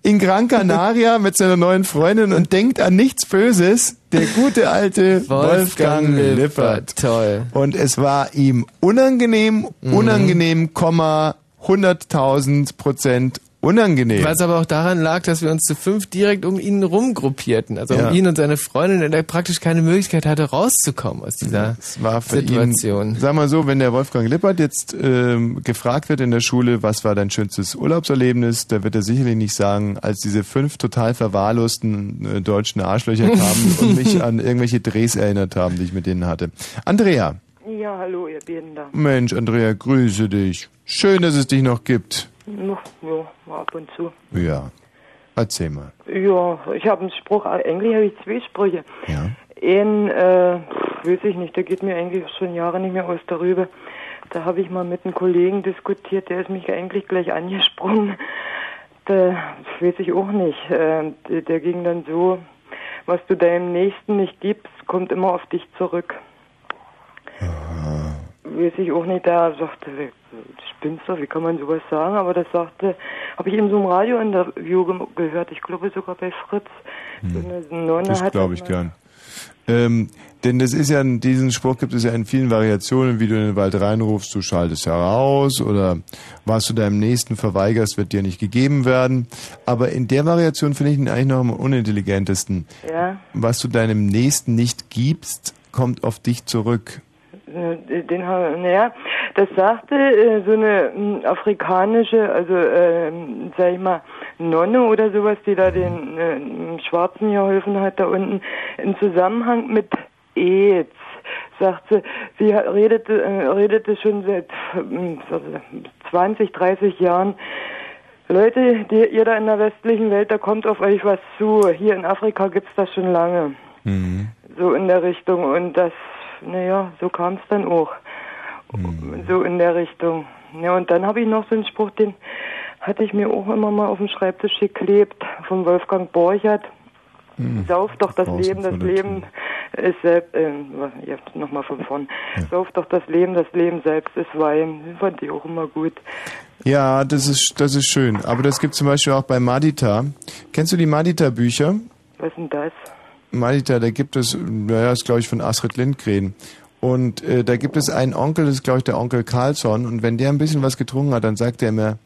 in Gran Canaria mit seiner neuen Freundin und denkt an nichts Böses? Der gute alte Wolfgang, Lippert. Toll. Und es war ihm unangenehm, Mhm. unangenehm, Komma, 100.000 Prozent unangenehm. Was aber auch daran lag, dass wir uns zu fünf direkt um ihn rumgruppierten. Also Ja. um ihn und seine Freundin, und er praktisch keine Möglichkeit hatte, rauszukommen aus dieser Es war für Situation. ihn, sag mal so, wenn der Wolfgang Lippert jetzt ähm, gefragt wird in der Schule, was war dein schönstes Urlaubserlebnis, da wird er sicherlich nicht sagen, als diese fünf total verwahrlosten äh, deutschen Arschlöcher kamen und mich an irgendwelche Drehs erinnert haben, die ich mit denen hatte. Andrea. Ja, hallo, ihr da. Mensch, Andrea, grüße dich. Schön, dass es dich noch gibt. Ja, ja, ab und zu. Ja. Erzähl mal. Ja, ich habe einen Spruch, eigentlich habe ich zwei Sprüche. Ja. Einen, äh, weiß ich nicht, der geht mir eigentlich schon Jahre nicht mehr aus der Rübe. Da habe ich mal mit einem Kollegen diskutiert, der ist mich eigentlich gleich angesprungen. Da weiß ich auch nicht. Äh, der, der ging dann so, was du deinem Nächsten nicht gibst, kommt immer auf dich zurück. Weiß ich auch nicht, der sagte, du, wie kann man sowas sagen? Aber das sagte, habe ich in so einem Radiointerview ge gehört, ich glaube sogar bei Fritz. So eine Nonne Das glaube ich gern. Ähm, denn das ist ja, diesen Spruch gibt es ja in vielen Variationen, wie du in den Wald reinrufst, du schaltest heraus oder was du deinem Nächsten verweigerst, wird dir nicht gegeben werden. Aber in der Variation finde ich ihn eigentlich noch am unintelligentesten. Ja, Was du deinem Nächsten nicht gibst, kommt auf dich zurück. Äh, den naja, das sagte äh, so eine m, afrikanische, also ähm, sag ich mal, Nonne oder sowas, die da den äh, Schwarzen geholfen hat da unten, im Zusammenhang mit AIDS. Sagt sie, redete, äh, redete schon seit ähm, 20, 30 Jahren. Leute, die, ihr da in der westlichen Welt, da kommt auf euch was zu. Hier in Afrika gibt's das schon lange. So in der Richtung. Und das, naja, so kam es dann auch. So in der Richtung. Ja, und dann habe ich noch so einen Spruch, den hatte ich mir auch immer mal auf dem Schreibtisch geklebt, von Wolfgang Borchert. Sauf doch das Draußen Leben, das Leben ist selbst, äh, jetzt nochmal von vorn. Sauf doch das Leben, das Leben selbst ist Wein. Den fand ich auch immer gut. Ja, das ist, das ist schön. Aber das gibt zum Beispiel auch bei Madita. Kennst du die Madita-Bücher? Was ist denn das? Madita, da gibt es, naja, ist glaube ich von Astrid Lindgren. Und äh, da gibt es einen Onkel, das ist glaube ich der Onkel Carlsson. Und wenn der ein bisschen was getrunken hat, dann sagt er immer,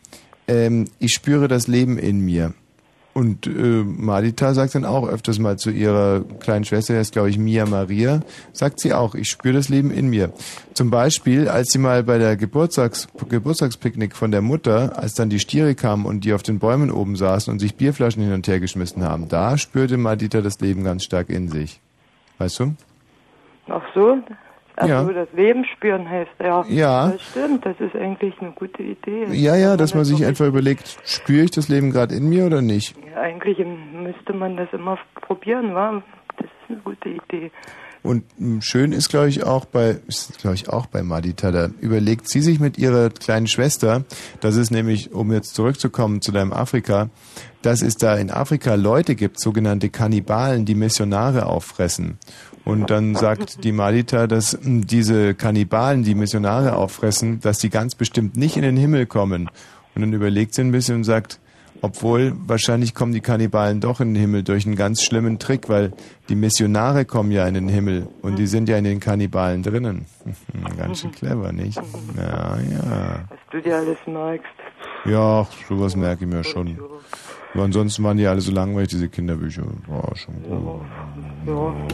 ähm, ich spüre das Leben in mir. Und äh, Madita sagt dann auch öfters mal zu ihrer kleinen Schwester, der ist glaube ich Mia Maria, sagt sie auch, ich spüre das Leben in mir. Zum Beispiel, als sie mal bei der Geburtstags Geburtstagspicknick von der Mutter, als dann die Stiere kamen und die auf den Bäumen oben saßen und sich Bierflaschen hin und her geschmissen haben, da spürte Madita das Leben ganz stark in sich. Weißt du? Ach so? Ach Ja. das Leben spüren heißt, ja. Ja. Das stimmt, das ist eigentlich eine gute Idee. Ja, ja, dass man sich einfach überlegt, spüre ich das Leben gerade in mir oder nicht? Ja, eigentlich müsste man das immer probieren, wa? Das ist eine gute Idee. Und mh, schön ist, glaube ich, auch bei, ist, glaube ich, auch bei Madita, da überlegt sie sich mit ihrer kleinen Schwester, das ist nämlich, um jetzt zurückzukommen zu deinem Afrika, dass es da in Afrika Leute gibt, sogenannte Kannibalen, die Missionare auffressen. Und dann sagt die Madita, dass mh, diese Kannibalen, die Missionare auffressen, dass die ganz bestimmt nicht in den Himmel kommen. Und dann überlegt sie ein bisschen und sagt, obwohl, wahrscheinlich kommen die Kannibalen doch in den Himmel durch einen ganz schlimmen Trick, weil die Missionare kommen ja in den Himmel und die sind ja in den Kannibalen drinnen. ganz schön clever, nicht? Ja, ja. Was du dir alles magst. Ja, sowas merke ich mir schon. Aber ansonsten waren die alle so langweilig, diese Kinderbücher. War schon gut.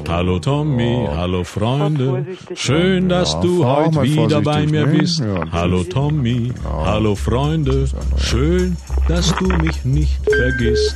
Hallo Tommy, hallo Freunde. Schön, dass Ja, du heute wieder bei mir ne? bist. Ja, hallo Tommy, hallo Freunde. Schön, dass du mich nicht vergisst.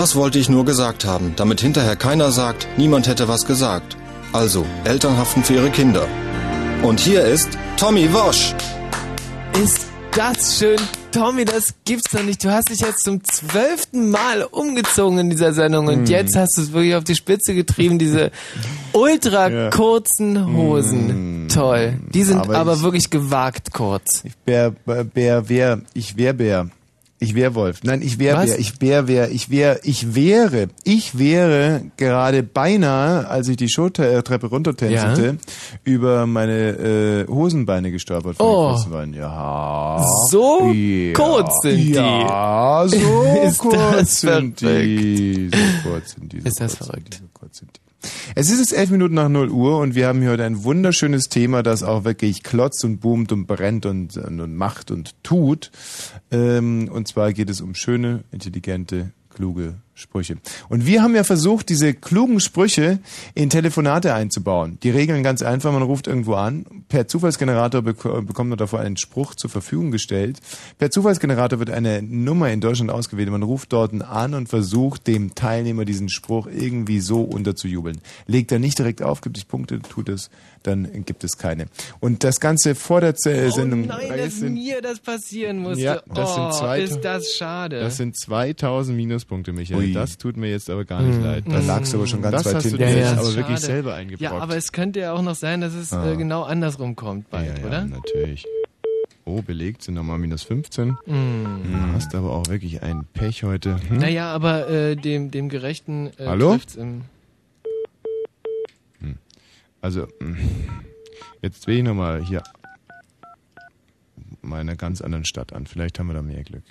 Das wollte ich nur gesagt haben, damit hinterher keiner sagt, niemand hätte was gesagt. Also, Eltern haften für ihre Kinder. Und hier ist Tommy Wosch. Ist das schön, Tommy, das gibt's doch nicht. Du hast dich jetzt zum zwölften Mal umgezogen in dieser Sendung und Hm. jetzt hast du es wirklich auf die Spitze getrieben, diese ultra kurzen Hosen. Toll. Die sind Aber aber, ich- wirklich gewagt kurz. Bär, Bär, Bär, Bär, ich wär Bär. Ich wär Wolf. Nein, ich wär Was? Bär. Ich wär, wär, ich wär, ich wäre, ich wäre gerade beinahe, als ich die Showtreppe runtertänzelte, über meine äh, Hosenbeine gestolpert. von Oh. Ja. So ja, kurz sind die. Ja, so kurz sind die. So kurz sind die. So Ist das verrückt? Die, so kurz sind die. Es ist jetzt elf Minuten nach 0 Uhr und wir haben hier heute ein wunderschönes Thema, das auch wirklich klotzt und boomt und brennt und, und, und macht und tut. Ähm, und zwar geht es um schöne, intelligente, kluge Sprüche. Und wir haben ja versucht, diese klugen Sprüche in Telefonate einzubauen. Die Regeln ganz einfach, man ruft irgendwo an, per Zufallsgenerator bek bekommt man davor einen Spruch zur Verfügung gestellt. Per Zufallsgenerator wird eine Nummer in Deutschland ausgewählt. Man ruft dort an und versucht dem Teilnehmer diesen Spruch irgendwie so unterzujubeln. Legt er nicht direkt auf, gibt es Punkte, tut es, dann gibt es keine. Und das Ganze vor der Z- Sendung. Oh nein, dass mir das passieren musste. Ja, das sind oh, zwei- ist das schade. Das sind 2000 Minuspunkte, Michael. Ui. Das tut mir jetzt aber gar nicht Hm. leid. Da lagst du aber schon ganz das weit du hinten. dir Ja, ja, aber wirklich schade. selber eingebrockt. Ja, aber es könnte ja auch noch sein, dass es Ah. äh, genau andersrum kommt bald, ja, oder? natürlich. Oh, belegt sind nochmal minus 15. Mm. Hm, hast aber auch wirklich ein Pech heute. Hm? Naja, aber äh, dem, dem Gerechten äh, Hallo? trifft's im Also, mh, jetzt wähle ich nochmal hier meine ganz anderen Stadt an. Vielleicht haben wir da mehr Glück.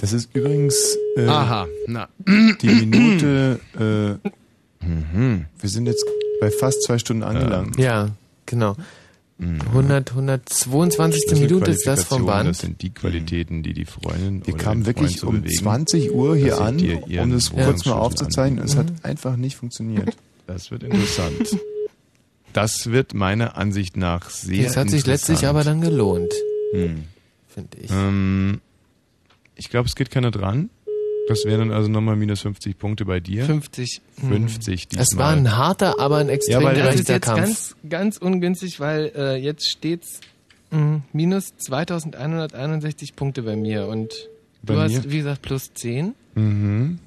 Das ist übrigens äh, Aha, na. die Minute. Äh, Wir sind jetzt bei fast zwei Stunden angelangt. Ja, genau. 100, 122. Das sind Minute ist das vom Band. Das sind die Qualitäten, die die Freundin Wir oder kamen den wirklich um bewegen, 20 Uhr hier an, um das kurz mal aufzuzeichnen. Es hat anbieten. einfach nicht funktioniert. Das wird interessant. Das wird meiner Ansicht nach sehr Das hat sich letztlich interessant. aber dann gelohnt. Hm. Finde ich. Ähm, ich glaube, es geht keiner dran. Das wären dann also nochmal minus 50 Punkte bei dir. 50. hm. 50 diesmal. Es war ein harter, aber ein extrem Ja, weil ja, das das ist jetzt Kampf. ganz, ganz ungünstig, weil äh, jetzt steht's mh, minus 2161 Punkte bei mir und du Bei hast, mir? wie gesagt, plus 10. Mhm.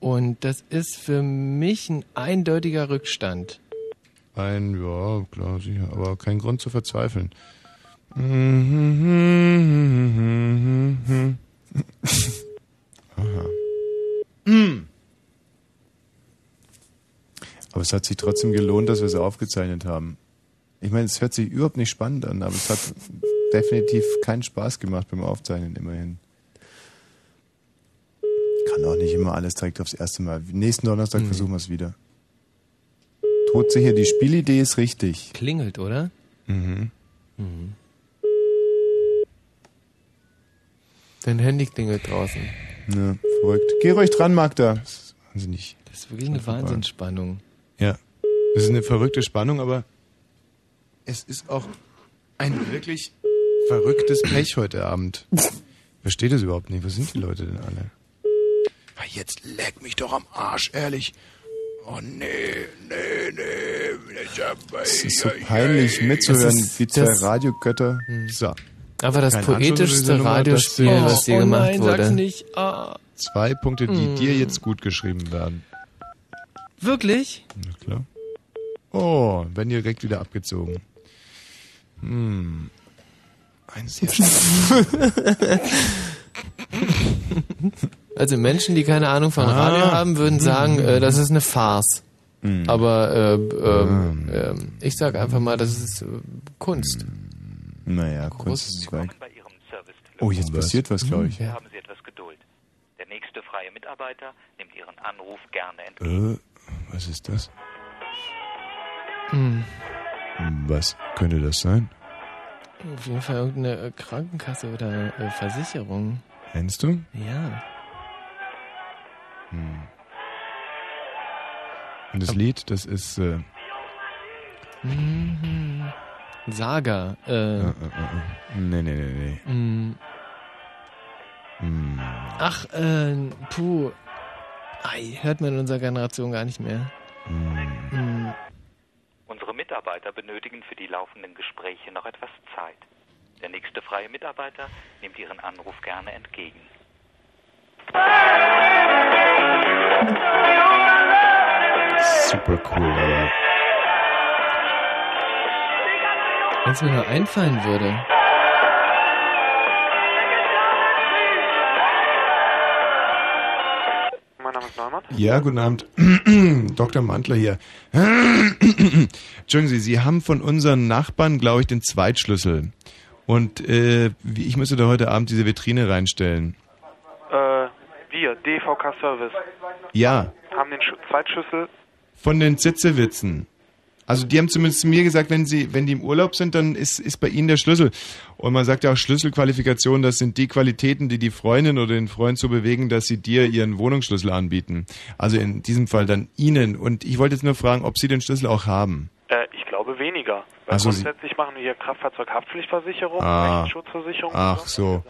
Und das ist für mich ein eindeutiger Rückstand. Ein, ja, klar, sicher, aber kein Grund zu verzweifeln. Aha. Aber es hat sich trotzdem gelohnt, dass wir es aufgezeichnet haben. Ich meine, es hört sich überhaupt nicht spannend an, aber es hat definitiv keinen Spaß gemacht beim Aufzeichnen immerhin. Kann auch nicht immer alles direkt aufs erste Mal. Nächsten Donnerstag Mhm. versuchen wir es wieder. Todsicher, die Spielidee ist richtig. Klingelt, oder? Mhm. Mhm. Dein Handy klingelt draußen. Ja, verrückt. Geh ruhig dran, Magda. Das ist wahnsinnig. Das ist wirklich eine Wahnsinnsspannung. Ja, es ist eine verrückte Spannung, aber es ist auch ein wirklich verrücktes Pech heute Abend. Versteht das überhaupt nicht. Was sind die Leute denn alle? Ah, Jetzt leck mich doch am Arsch, ehrlich. Oh nee, nee, nee. Es ist so peinlich mitzuhören, Das wie zwei das- Radiogötter. So. Aber das poetischste Radiospiel, das- was je oh gemacht nein, wurde. sag's nicht. Ah. Zwei Punkte, die Mm. dir jetzt gut geschrieben werden. Wirklich? Na klar. Oh, werden direkt wieder abgezogen. Hm. Ein sehr Also Menschen, die keine Ahnung von Radio Ah. haben, würden sagen, äh, das ist eine Farce. Mhm. Aber äh, ähm, ich sag einfach mal, das ist äh, Kunst. Naja, Kunst ist Zweig. Oh, jetzt passiert was, glaube ich. Haben Sie etwas Geduld. Der nächste freie Mitarbeiter nimmt Ihren Anruf gerne entgegen. Äh, was ist das? Hm. Was könnte das sein? Auf jeden Fall irgendeine äh, Krankenkasse oder äh, Versicherung. Meinst du? Ja. Hm. Und das Lied, das ist äh, Mhm. Saga. Äh, äh, äh, äh, nee, nee, nee, nee. mh. Hm. Ach, äh, puh. Ei, hört man in unserer Generation gar nicht mehr. Hm. Unsere Mitarbeiter benötigen für die laufenden Gespräche noch etwas Zeit. Der nächste freie Mitarbeiter nimmt Ihren Anruf gerne entgegen. Super cool, aber. Wenn es mir nur einfallen würde. Mein Name ist Neumann. Ja, guten Abend. Dr. Mantler hier. Entschuldigen Sie, Sie haben von unseren Nachbarn, glaube ich, den Zweitschlüssel. Und äh, wie- ich müsste da heute Abend diese Vitrine reinstellen. Äh, wir, DVK Service, Ja, haben den Sch Zweitschlüssel. von den Zitzewitzen. Also die haben zumindest zu mir gesagt, wenn sie, wenn die im Urlaub sind, dann ist, ist bei ihnen der Schlüssel. Und man sagt ja auch Schlüsselqualifikation, das sind die Qualitäten, die die Freundin oder den Freund so bewegen, dass sie dir ihren Wohnungsschlüssel anbieten. Also in diesem Fall dann ihnen. Und ich wollte jetzt nur fragen, ob sie den Schlüssel auch haben. Äh, ich glaube weniger. Weil Also Sie- grundsätzlich machen wir hier Kraftfahrzeughaftpflichtversicherung, Ah. Rechtsschutzversicherung. Ach so.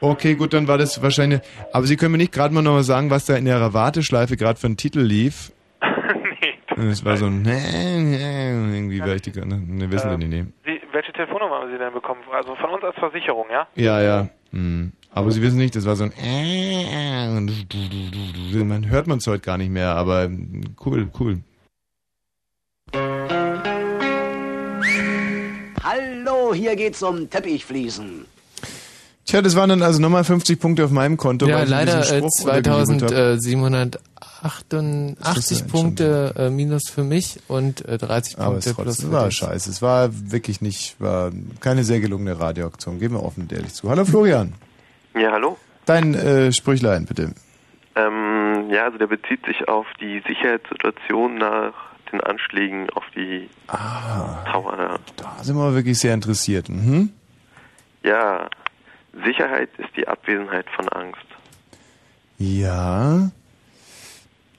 Okay, gut, dann war das wahrscheinlich. Aber Sie können mir nicht gerade mal noch mal sagen, was da in Ihrer Warteschleife gerade für ein Titel lief. Es war so ein irgendwie wäre ich die ne, ne, wissen Sie nicht, nee. Sie, welche Telefonnummer haben Sie denn bekommen? Also von uns als Versicherung, ja? Ja, ja. Hm. Aber Sie wissen nicht, das war so ein man hört man es heute gar nicht mehr, aber cool, cool. Hallo, hier geht's um Teppichfliesen. Tja, das waren dann also nochmal 50 Punkte auf meinem Konto. Ja, weil ich leider diesen äh, Spruch untergejubelt hab. 2788 schon Punkte äh, minus für mich und äh, 30 Aber es Punkte plus trotzdem für war dich. scheiße. Es war wirklich nicht, war keine sehr gelungene Radioaktion. Geben wir offen und ehrlich zu. Hallo Florian. Ja, hallo. Dein äh, Sprüchlein, bitte. Ähm, ja, also der bezieht sich auf die Sicherheitssituation nach den Anschlägen auf die Tower. da. Da sind wir wirklich sehr interessiert. Mhm. Ja, Sicherheit ist die Abwesenheit von Angst. Ja.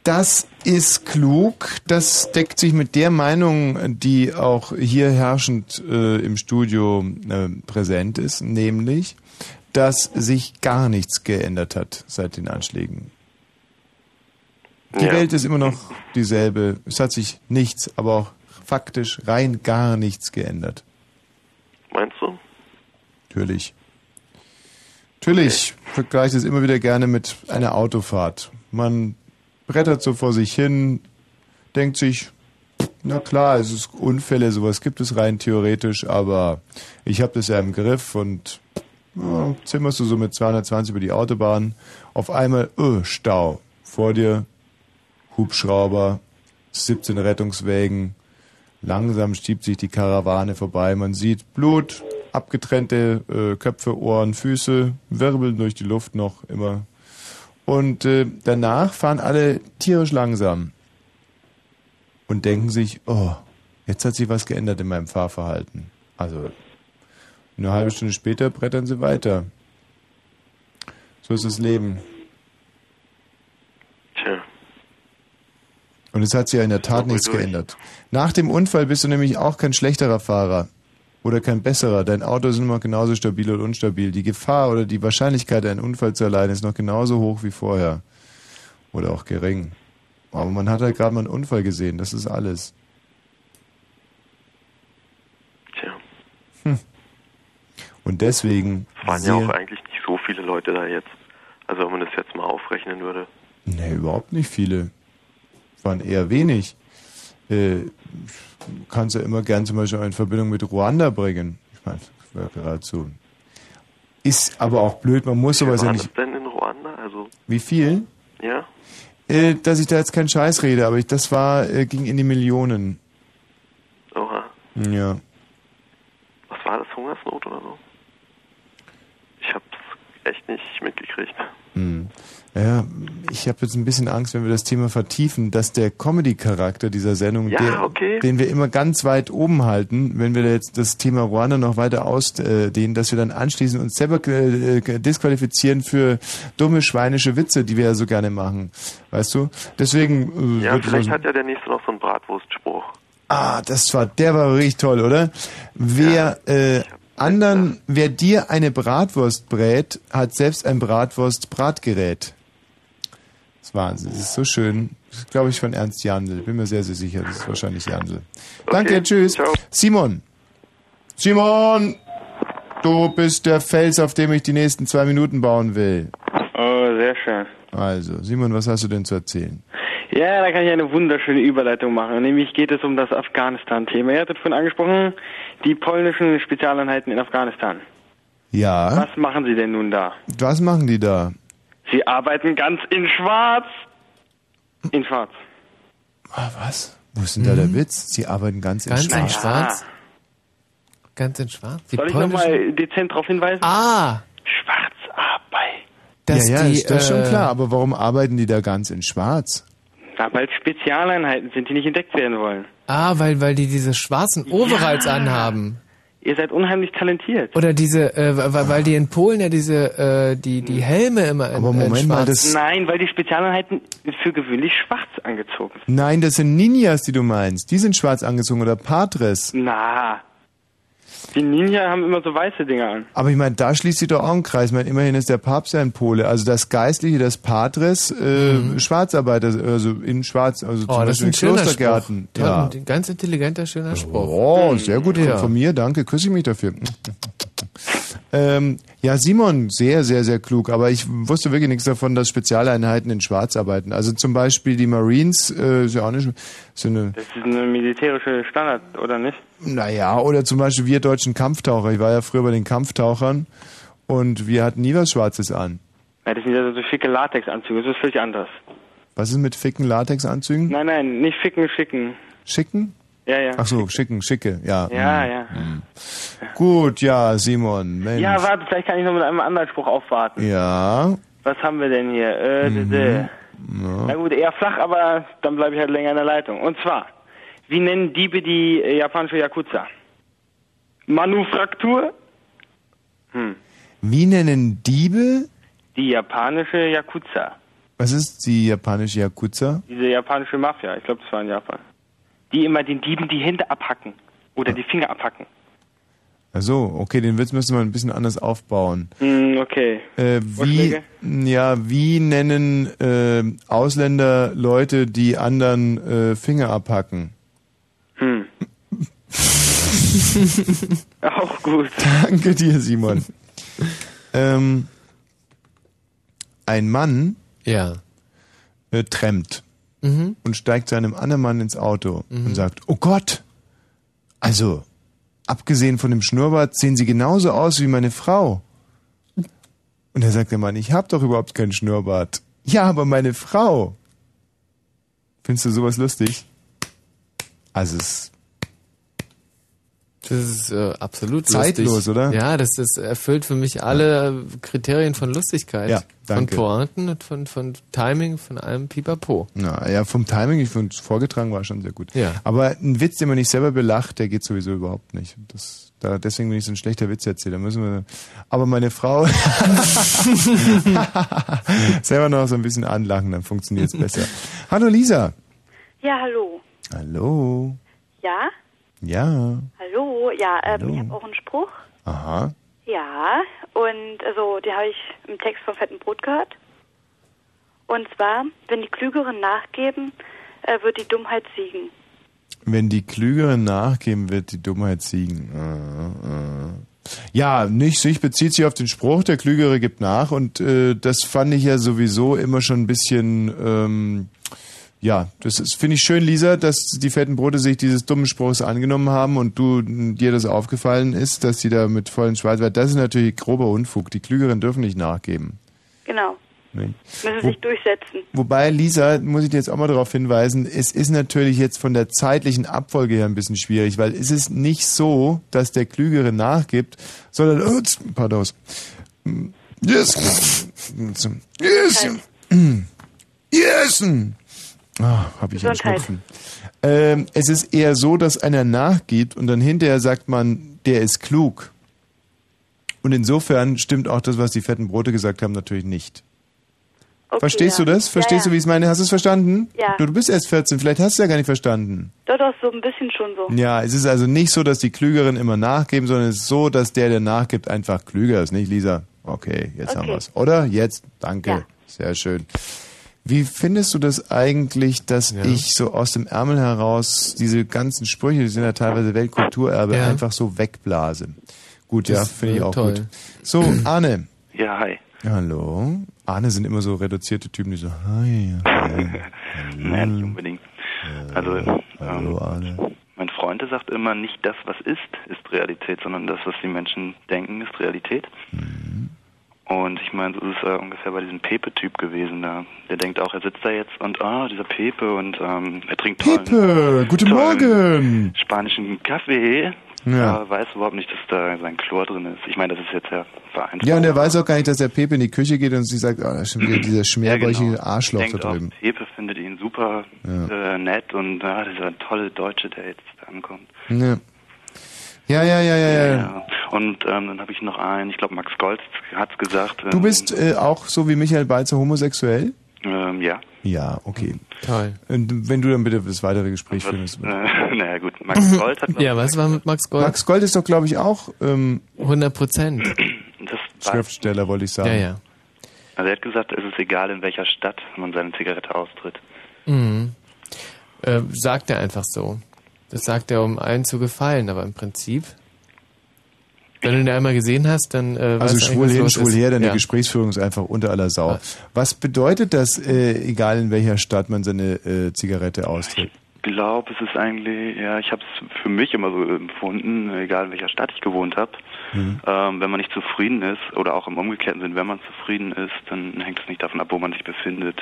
Das ist klug. Das deckt sich mit der Meinung, die auch hier herrschend äh, im Studio äh, präsent ist, nämlich, dass sich gar nichts geändert hat seit den Anschlägen. Die Ja. Welt ist immer noch dieselbe. Es hat sich nichts, aber auch faktisch rein gar nichts geändert. Meinst du? Natürlich. Natürlich vergleiche es immer wieder gerne mit einer Autofahrt. Man brettert so vor sich hin, denkt sich, na klar, es ist Unfälle, sowas gibt es rein theoretisch, aber ich habe das ja im Griff und ja, zimmerst du so mit 220 über die Autobahn, auf einmal, öh, Stau. Vor dir Hubschrauber, 17 Rettungswägen, langsam stiebt sich die Karawane vorbei, man sieht Blut, abgetrennte äh, Köpfe, Ohren, Füße, wirbeln durch die Luft noch immer. Und äh, danach fahren alle tierisch langsam und denken sich, oh, jetzt hat sich was geändert in meinem Fahrverhalten. Also eine halbe Stunde später brettern sie weiter. So ist das Leben. Tja. Und es hat sich ja in der Tat nichts durch. geändert. Nach dem Unfall bist du nämlich auch kein schlechterer Fahrer oder kein besserer. Dein Auto ist immer genauso stabil oder unstabil. Die Gefahr oder die Wahrscheinlichkeit, einen Unfall zu erleiden, ist noch genauso hoch wie vorher. Oder auch gering. Aber man hat halt gerade mal einen Unfall gesehen. Das ist alles. Tja. Hm. Und deswegen. Es waren ja auch eigentlich nicht so viele Leute da jetzt. Also wenn man das jetzt mal aufrechnen würde. Nee, überhaupt nicht viele. Waren eher wenig. Äh, kannst ja immer gern zum Beispiel in Verbindung mit Ruanda bringen. Ich meine, das wäre geradezu. Ist aber auch blöd, man muss sowas ja nicht. denn in Ruanda? Also, Wie viel? ja? äh, dass ich da jetzt keinen Scheiß rede, aber ich, das war, äh, ging in die Millionen. Oha. Ja. Was war das? Hungersnot oder so? Ich hab's echt nicht mitgekriegt. Hm. Ja, ich habe jetzt ein bisschen Angst, wenn wir das Thema vertiefen, dass der Comedy-Charakter dieser Sendung, Ja, der, okay. den wir immer ganz weit oben halten, wenn wir jetzt das Thema Ruanda noch weiter ausdehnen, dass wir dann anschließend uns selber äh, äh, disqualifizieren für dumme schweinische Witze, die wir ja so gerne machen. Weißt du? Deswegen äh, Ja, vielleicht hat ja der nächste noch so einen Bratwurstspruch. Ah, das war, der war richtig toll, oder? Wer äh, anderen, wer dir eine Bratwurst brät, hat selbst ein Bratwurst-Bratgerät. Wahnsinn, das ist so schön. Das ist, glaube ich, von Ernst Jandl. Bin mir sehr, sehr sicher, das ist wahrscheinlich Jandl. Danke, tschüss. Simon. Simon! Du bist der Fels, auf dem ich die nächsten zwei Minuten bauen will. Oh, sehr schön. Also, Simon, was hast du denn zu erzählen? Ja, da kann ich eine wunderschöne Überleitung machen. Nämlich geht es um das Afghanistan-Thema. Ihr hattet vorhin angesprochen, die polnischen Spezialeinheiten in Afghanistan. Ja. Was machen sie denn nun da? Was machen die da? Sie arbeiten ganz in Schwarz. In Schwarz. Ah, was? Wo ist denn da der Witz? Sie arbeiten ganz, Ganz in Schwarz. in Schwarz? Ganz in Schwarz? Die Soll ich nochmal dezent darauf hinweisen? Ah! Schwarzarbeit. Dass ja, ja, die, ist das schon äh, klar. Aber warum arbeiten die da ganz in Schwarz? Na, weil Spezialeinheiten sind, die nicht entdeckt werden wollen. Ah, weil, weil die diese schwarzen Overalls Ja. anhaben. Ihr seid unheimlich talentiert. Oder diese, äh, weil, weil die in Polen ja diese, äh, die, die Helme immer in, Aber Moment in mal, schwarz. das- Nein, weil die Spezialeinheiten für gewöhnlich schwarz angezogen sind. Nein, das sind Ninjas, die du meinst. Die sind schwarz angezogen oder Patres. Na. Die Ninja haben immer so weiße Dinger an. Aber ich meine, da schließt sich doch auch ein Kreis. Ich meine, immerhin ist der Papst ja ein Pole. Also das Geistliche, das Patres, äh, Schwarzarbeiter, also in Schwarz, also zum Mhm. Oh, das ist ein Beispiel in schöner Klostergärten. Spruch. Ja. Ein ganz intelligenter, schöner Spruch. Oh, sehr gut Ja. von mir, danke, küsse ich mich dafür. Ähm, ja, Simon, sehr, sehr, sehr klug. Aber ich wusste wirklich nichts davon, dass Spezialeinheiten in Schwarz arbeiten. Also zum Beispiel die Marines, äh, ist ja auch nicht so eine, Das ist eine militärische Standard, oder nicht? Naja, oder zum Beispiel wir deutschen Kampftaucher. Ich war ja früher bei den Kampftauchern und wir hatten nie was Schwarzes an. Ja, das sind ja so schicke Latexanzüge, das ist völlig anders. Was ist mit ficken Latexanzügen? Nein, nein, nicht ficken, schicken. Schicken? Ja, ja. Ach so, schicken, schicke, ja. Ja, hm. ja. Gut, ja, Simon, Mensch. Ja, warte, vielleicht kann ich noch mit einem anderen Spruch aufwarten. Ja. Was haben wir denn hier? Äh, Mhm. d- d- Na gut, eher flach, aber dann bleibe ich halt länger in der Leitung. Und zwar, wie nennen Diebe die äh, japanische Yakuza? Manufaktur? Hm. Wie nennen Diebe? Die japanische Yakuza. Was ist die japanische Yakuza? Diese japanische Mafia, ich glaube, das war in Japan. Die immer den Dieben die Hände abhacken. Oder die Finger abhacken. Ach so, okay, den Witz müssen wir ein bisschen anders aufbauen. Hm, okay. Äh, wie, ja, wie nennen äh, Ausländer Leute, die anderen äh, Finger abhacken? Auch gut. Danke dir, Simon. ähm, ein Mann ja. äh, trennt Mhm. und steigt zu einem anderen Mann ins Auto Mhm. und sagt, oh Gott, also, abgesehen von dem Schnurrbart sehen Sie genauso aus wie meine Frau. Und da sagt der Mann, ich habe doch überhaupt keinen Schnurrbart. Ja, aber meine Frau. Findest du sowas lustig? Also es Das ist äh, absolut Zeitlos, lustig. oder? Ja, das, das erfüllt für mich alle Kriterien von Lustigkeit. Ja, danke. Von Pointen und von, von Timing, von allem Pipapo. Na, ja, vom Timing, ich finde, vorgetragen war schon sehr gut. Ja. Aber ein Witz, den man nicht selber belacht, der geht sowieso überhaupt nicht. Das, da, deswegen bin ich so ein schlechter Witzerzähler. Müssen wir, aber meine Frau selber noch so ein bisschen anlachen, dann funktioniert es besser. Hallo Lisa. Ja, hallo. Hallo. Ja? Ja. Hallo? Ja, ähm, Hallo. ich habe auch einen Spruch. Aha. Ja, und also, den habe ich im Text vom Fetten Brot gehört. Und zwar, wenn die Klügeren nachgeben, äh, wird die Dummheit siegen. Wenn die Klügeren nachgeben, wird die Dummheit siegen. Äh, äh. Ja, nicht sich bezieht sich auf den Spruch, der Klügere gibt nach und äh, das fand ich ja sowieso immer schon ein bisschen, ähm, ja, das ist finde ich schön, Lisa, dass die fetten Brote sich dieses dummen Spruchs angenommen haben und du dir das aufgefallen ist, dass sie da mit vollen Schweiß, weil das ist natürlich grober Unfug. Die Klügeren dürfen nicht nachgeben. Genau. Nicht? Müssen sich durchsetzen. Wobei, Lisa, muss ich dir jetzt auch mal darauf hinweisen, es ist natürlich jetzt von der zeitlichen Abfolge her ein bisschen schwierig, weil es ist nicht so, dass der Klügere nachgibt, sondern, oh, pardon, yes, yes, yes, ah, hab ich einen. Schnupfen. Ähm, es ist eher so, dass einer nachgibt und dann hinterher sagt man, der ist klug. Und insofern stimmt auch das, was die fetten Brote gesagt haben, natürlich nicht. Okay, Verstehst ja. du das? Verstehst ja, du, wie ich es meine? Hast du es verstanden? Ja. Du, du bist erst 14, vielleicht hast du es ja gar nicht verstanden. Doch, doch, so ein bisschen schon so. Ja, es ist also nicht so, dass die Klügeren immer nachgeben, sondern es ist so, dass der, der nachgibt, einfach klüger ist, nicht, Lisa? Okay, jetzt haben Okay. wir's. Oder? Jetzt? Danke. Ja. Sehr schön. Wie findest du das eigentlich, dass ich so aus dem Ärmel heraus diese ganzen Sprüche, die sind ja teilweise Weltkulturerbe, Ja. einfach so wegblase? Gut, ja, Das finde ich wäre auch toll. gut. So, Arne. Ja, hi. Hallo. Arne sind immer so reduzierte Typen, die so, hi. hi. Nein, nicht unbedingt. Also, ähm, Hallo, Arne. mein Freund sagt immer, nicht das, was ist, ist Realität, sondern das, was die Menschen denken, ist Realität. Mhm. Und ich meine, so ist es äh, ungefähr bei diesem Pepe-Typ gewesen da. Der denkt auch, er sitzt da jetzt und, ah, dieser Pepe und ähm, er trinkt tollen, Pepe, guten Morgen. spanischen Kaffee. Ja. Aber weiß überhaupt nicht, dass da sein Chlor drin ist. Ich meine, das ist jetzt ja vereinfacht. Ja, und er weiß auch gar nicht, dass der Pepe in die Küche geht und sie sagt, oh, da ist schon wieder dieser schmerbäuchige Arschloch da Denkt auch, drüben. Pepe findet ihn super Ja. äh, nett und ah, dieser tolle Deutsche, der jetzt da ankommt. Ja. Ja, ja, ja, ja, ja. Ja. Und ähm, dann habe ich noch einen, ich glaube Max Golz hat's gesagt. Du ähm, bist äh, auch so wie Michael Balzer homosexuell? Ähm, ja. Ja, okay. Toll. Und wenn du dann bitte das weitere Gespräch führst. Äh, naja gut, Max Gold hat Ja, was war mit Max Gold? Max Gold ist doch, glaube ich, auch ähm, 100 Prozent. Schriftsteller, wollte ich sagen. Ja, ja. Also er hat gesagt, es ist egal, in welcher Stadt man seine Zigarette austritt. Mhm. Äh, sagt er einfach so. Das sagt er, um allen zu gefallen, aber im Prinzip, wenn du ihn einmal gesehen hast, dann äh, Also schwul hin, schwul her, deine ja. Gesprächsführung ist einfach unter aller Sau. Was bedeutet das, äh, egal in welcher Stadt man seine äh, Zigarette austritt? Ich glaube, es ist eigentlich, ja, ich habe es für mich immer so empfunden, egal in welcher Stadt ich gewohnt habe. Mhm. Ähm, wenn man nicht zufrieden ist, oder auch im umgekehrten Sinn, wenn man zufrieden ist, dann hängt es nicht davon ab, wo man sich befindet.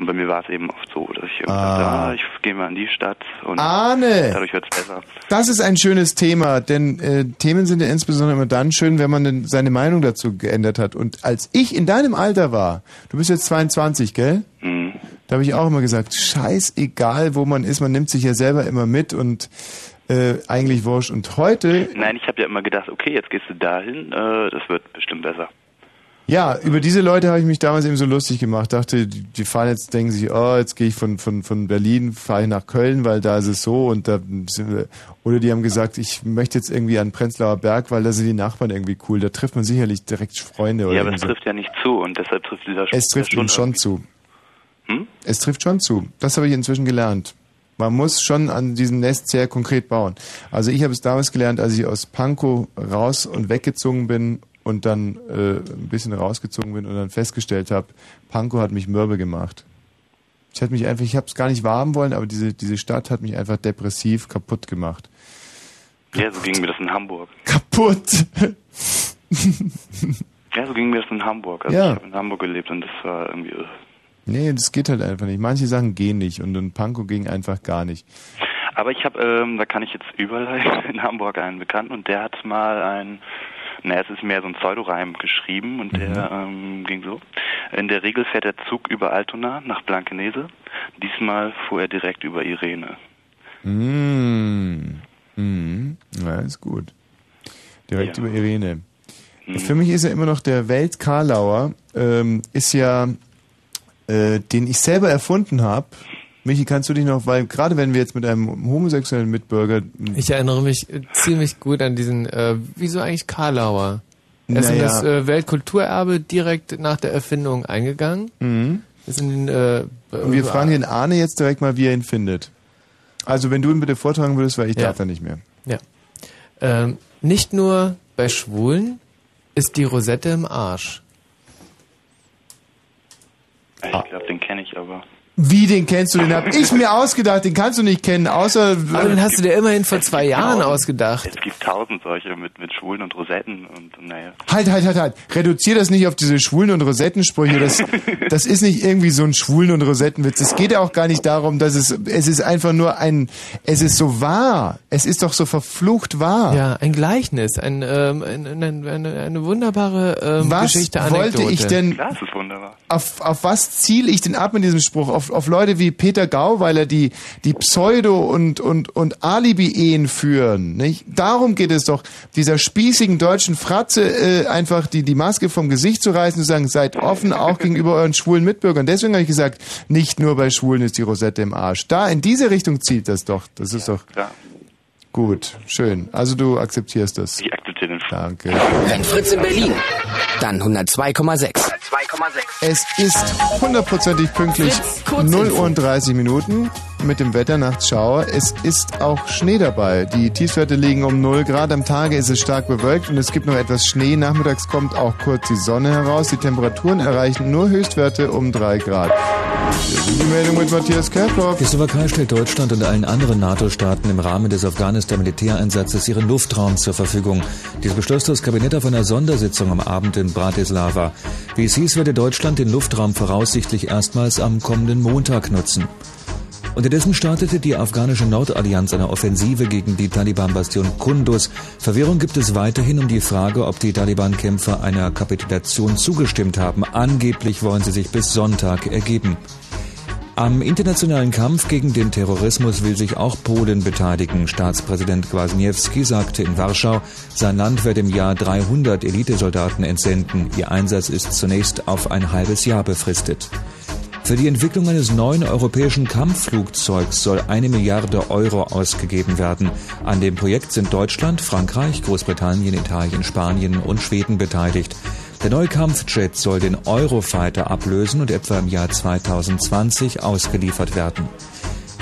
Und bei mir war es eben oft so, dass ich Ah. dachte, ah, ich gehe mal in die Stadt und Arne! dadurch wird es besser. Das ist ein schönes Thema, denn äh, Themen sind ja insbesondere immer dann schön, wenn man seine Meinung dazu geändert hat. Und als ich in deinem Alter war, du bist jetzt 22, gell? Mhm. Da habe ich auch immer gesagt, scheißegal, wo man ist, man nimmt sich ja selber immer mit und äh, eigentlich wurscht. Und heute, Nein, ich habe ja immer gedacht, okay, jetzt gehst du dahin, äh, das wird bestimmt besser. Ja, über diese Leute habe ich mich damals eben so lustig gemacht. Dachte, die, fahren jetzt, denken sich, oh, jetzt gehe ich von, von, von Berlin, fahre ich nach Köln, weil da ist es so und da sind wir, oder die haben gesagt, ich möchte jetzt irgendwie an Prenzlauer Berg, weil da sind die Nachbarn irgendwie cool. Da trifft man sicherlich direkt Freunde oder ja, aber es so. trifft ja nicht zu und deshalb trifft dieser Es trifft schon schon zu. Hm? Es trifft schon zu. Das habe ich inzwischen gelernt. Man muss schon an diesem Nest sehr konkret bauen. Also ich habe es damals gelernt, als ich aus Pankow raus und weggezogen bin und dann äh, ein bisschen rausgezogen bin und dann festgestellt habe, Pankow hat mich mürbe gemacht. Ich hatte mich einfach, ich habe es gar nicht wahrhaben wollen, aber diese diese Stadt hat mich einfach depressiv kaputt gemacht. Ja, so ging mir das in Hamburg. Kaputt. Ja, so ging mir das in Hamburg. Also Ja. ich habe in Hamburg gelebt und das war irgendwie. äh, nee, das geht halt einfach nicht. Manche Sachen gehen nicht und in Pankow ging einfach gar nicht. Aber ich habe, ähm, da kann ich jetzt überleiten, in Hamburg einen Bekannten und der hat mal ein, naja, es ist mehr so ein Pseudoreim geschrieben und der ähm, ging so. In der Regel fährt der Zug über Altona nach Blankenese. Diesmal fuhr er direkt über Irene. Mm. Mm. Ja, ist gut. Direkt Ja. über Irene. Mhm. Für mich ist ja immer noch der Welt-Karlauer, ähm, ist ja, äh, den ich selber erfunden habe. Michi, kannst du dich noch, weil gerade wenn wir jetzt mit einem homosexuellen Mitbürger. Ich erinnere mich ziemlich gut an diesen, äh, wieso eigentlich Karlauer? Er ist in Naja. das äh, Weltkulturerbe direkt nach der Erfindung eingegangen. Mhm. Ist in den, äh, Und wir fragen den Arne jetzt direkt mal, wie er ihn findet. Also wenn du ihn bitte vortragen würdest, weil ich Ja. darf ja nicht mehr. Ja. Ähm, nicht nur bei Schwulen ist die Rosette im Arsch. Ich glaube, den kenne ich aber. Wie, den kennst du? Den hab ich mir ausgedacht, den kannst du nicht kennen, außer... Aber den hast du dir immerhin vor zwei Jahren ausgedacht. Es gibt tausend solche mit, mit Schwulen und Rosetten und naja. Halt, halt, halt, halt. Reduzier das nicht auf diese Schwulen- und Rosettensprüche. Das, das ist nicht irgendwie so ein Schwulen- und Rosettenwitz. Es geht ja auch gar nicht darum, dass es, es ist einfach nur ein, es ist so wahr. Es ist doch so verflucht wahr. Ja, ein Gleichnis, ein, ähm, ein, ein, eine, eine wunderbare ähm, Was Geschichte, wollte Anekdote. ich denn, Das ist wunderbar. auf, auf was ziele ich denn ab mit diesem Spruch? Auf, auf Leute wie Peter Gauweiler, die, die Pseudo- und, und, und Alibi-Ehen führen. Nicht? Darum geht es doch, dieser spießigen deutschen Fratze äh, einfach die, die Maske vom Gesicht zu reißen und zu sagen, seid offen auch gegenüber euren schwulen Mitbürgern. Deswegen habe ich gesagt, nicht nur bei Schwulen ist die Rosette im Arsch. Da, in diese Richtung zielt das doch. Das ist doch Ja. gut, schön. Also du akzeptierst das. Ich akzeptiere den Danke. Wenn Fritz in Berlin, dann 102,6. Es ist hundertprozentig pünktlich 0 Uhr und 30 Minuten mit dem Wetter nachts Schauer. Es ist auch Schnee dabei. Die Tiefstwerte liegen um 0 Grad. Am Tage ist es stark bewölkt und es gibt noch etwas Schnee. Nachmittags kommt auch kurz die Sonne heraus. Die Temperaturen erreichen nur Höchstwerte um 3 Grad. Hier sind die Meldung mit Matthias Kerkhoff. Die Slowakei stellt Deutschland und allen anderen NATO-Staaten im Rahmen des Afghanistan-Militäreinsatzes ihren Luftraum zur Verfügung. Dies beschloss das Kabinett auf einer Sondersitzung am Abend in Bratislava. Wie es hieß, werde Deutschland den Luftraum voraussichtlich erstmals am kommenden Montag nutzen. Unterdessen startete die afghanische Nordallianz eine Offensive gegen die Taliban-Bastion Kunduz. Verwirrung gibt es weiterhin um die Frage, ob die Taliban-Kämpfer einer Kapitulation zugestimmt haben. Angeblich wollen sie sich bis Sonntag ergeben. Am internationalen Kampf gegen den Terrorismus will sich auch Polen beteiligen. Staatspräsident Kwasniewski sagte in Warschau, sein Land wird im Jahr 300 Elitesoldaten entsenden. Ihr Einsatz ist zunächst auf ein halbes Jahr befristet. Für die Entwicklung eines neuen europäischen Kampfflugzeugs soll eine Milliarde Euro ausgegeben werden. An dem Projekt sind Deutschland, Frankreich, Großbritannien, Italien, Spanien und Schweden beteiligt. Der neue Kampfjet soll den Eurofighter ablösen und etwa im Jahr 2020 ausgeliefert werden.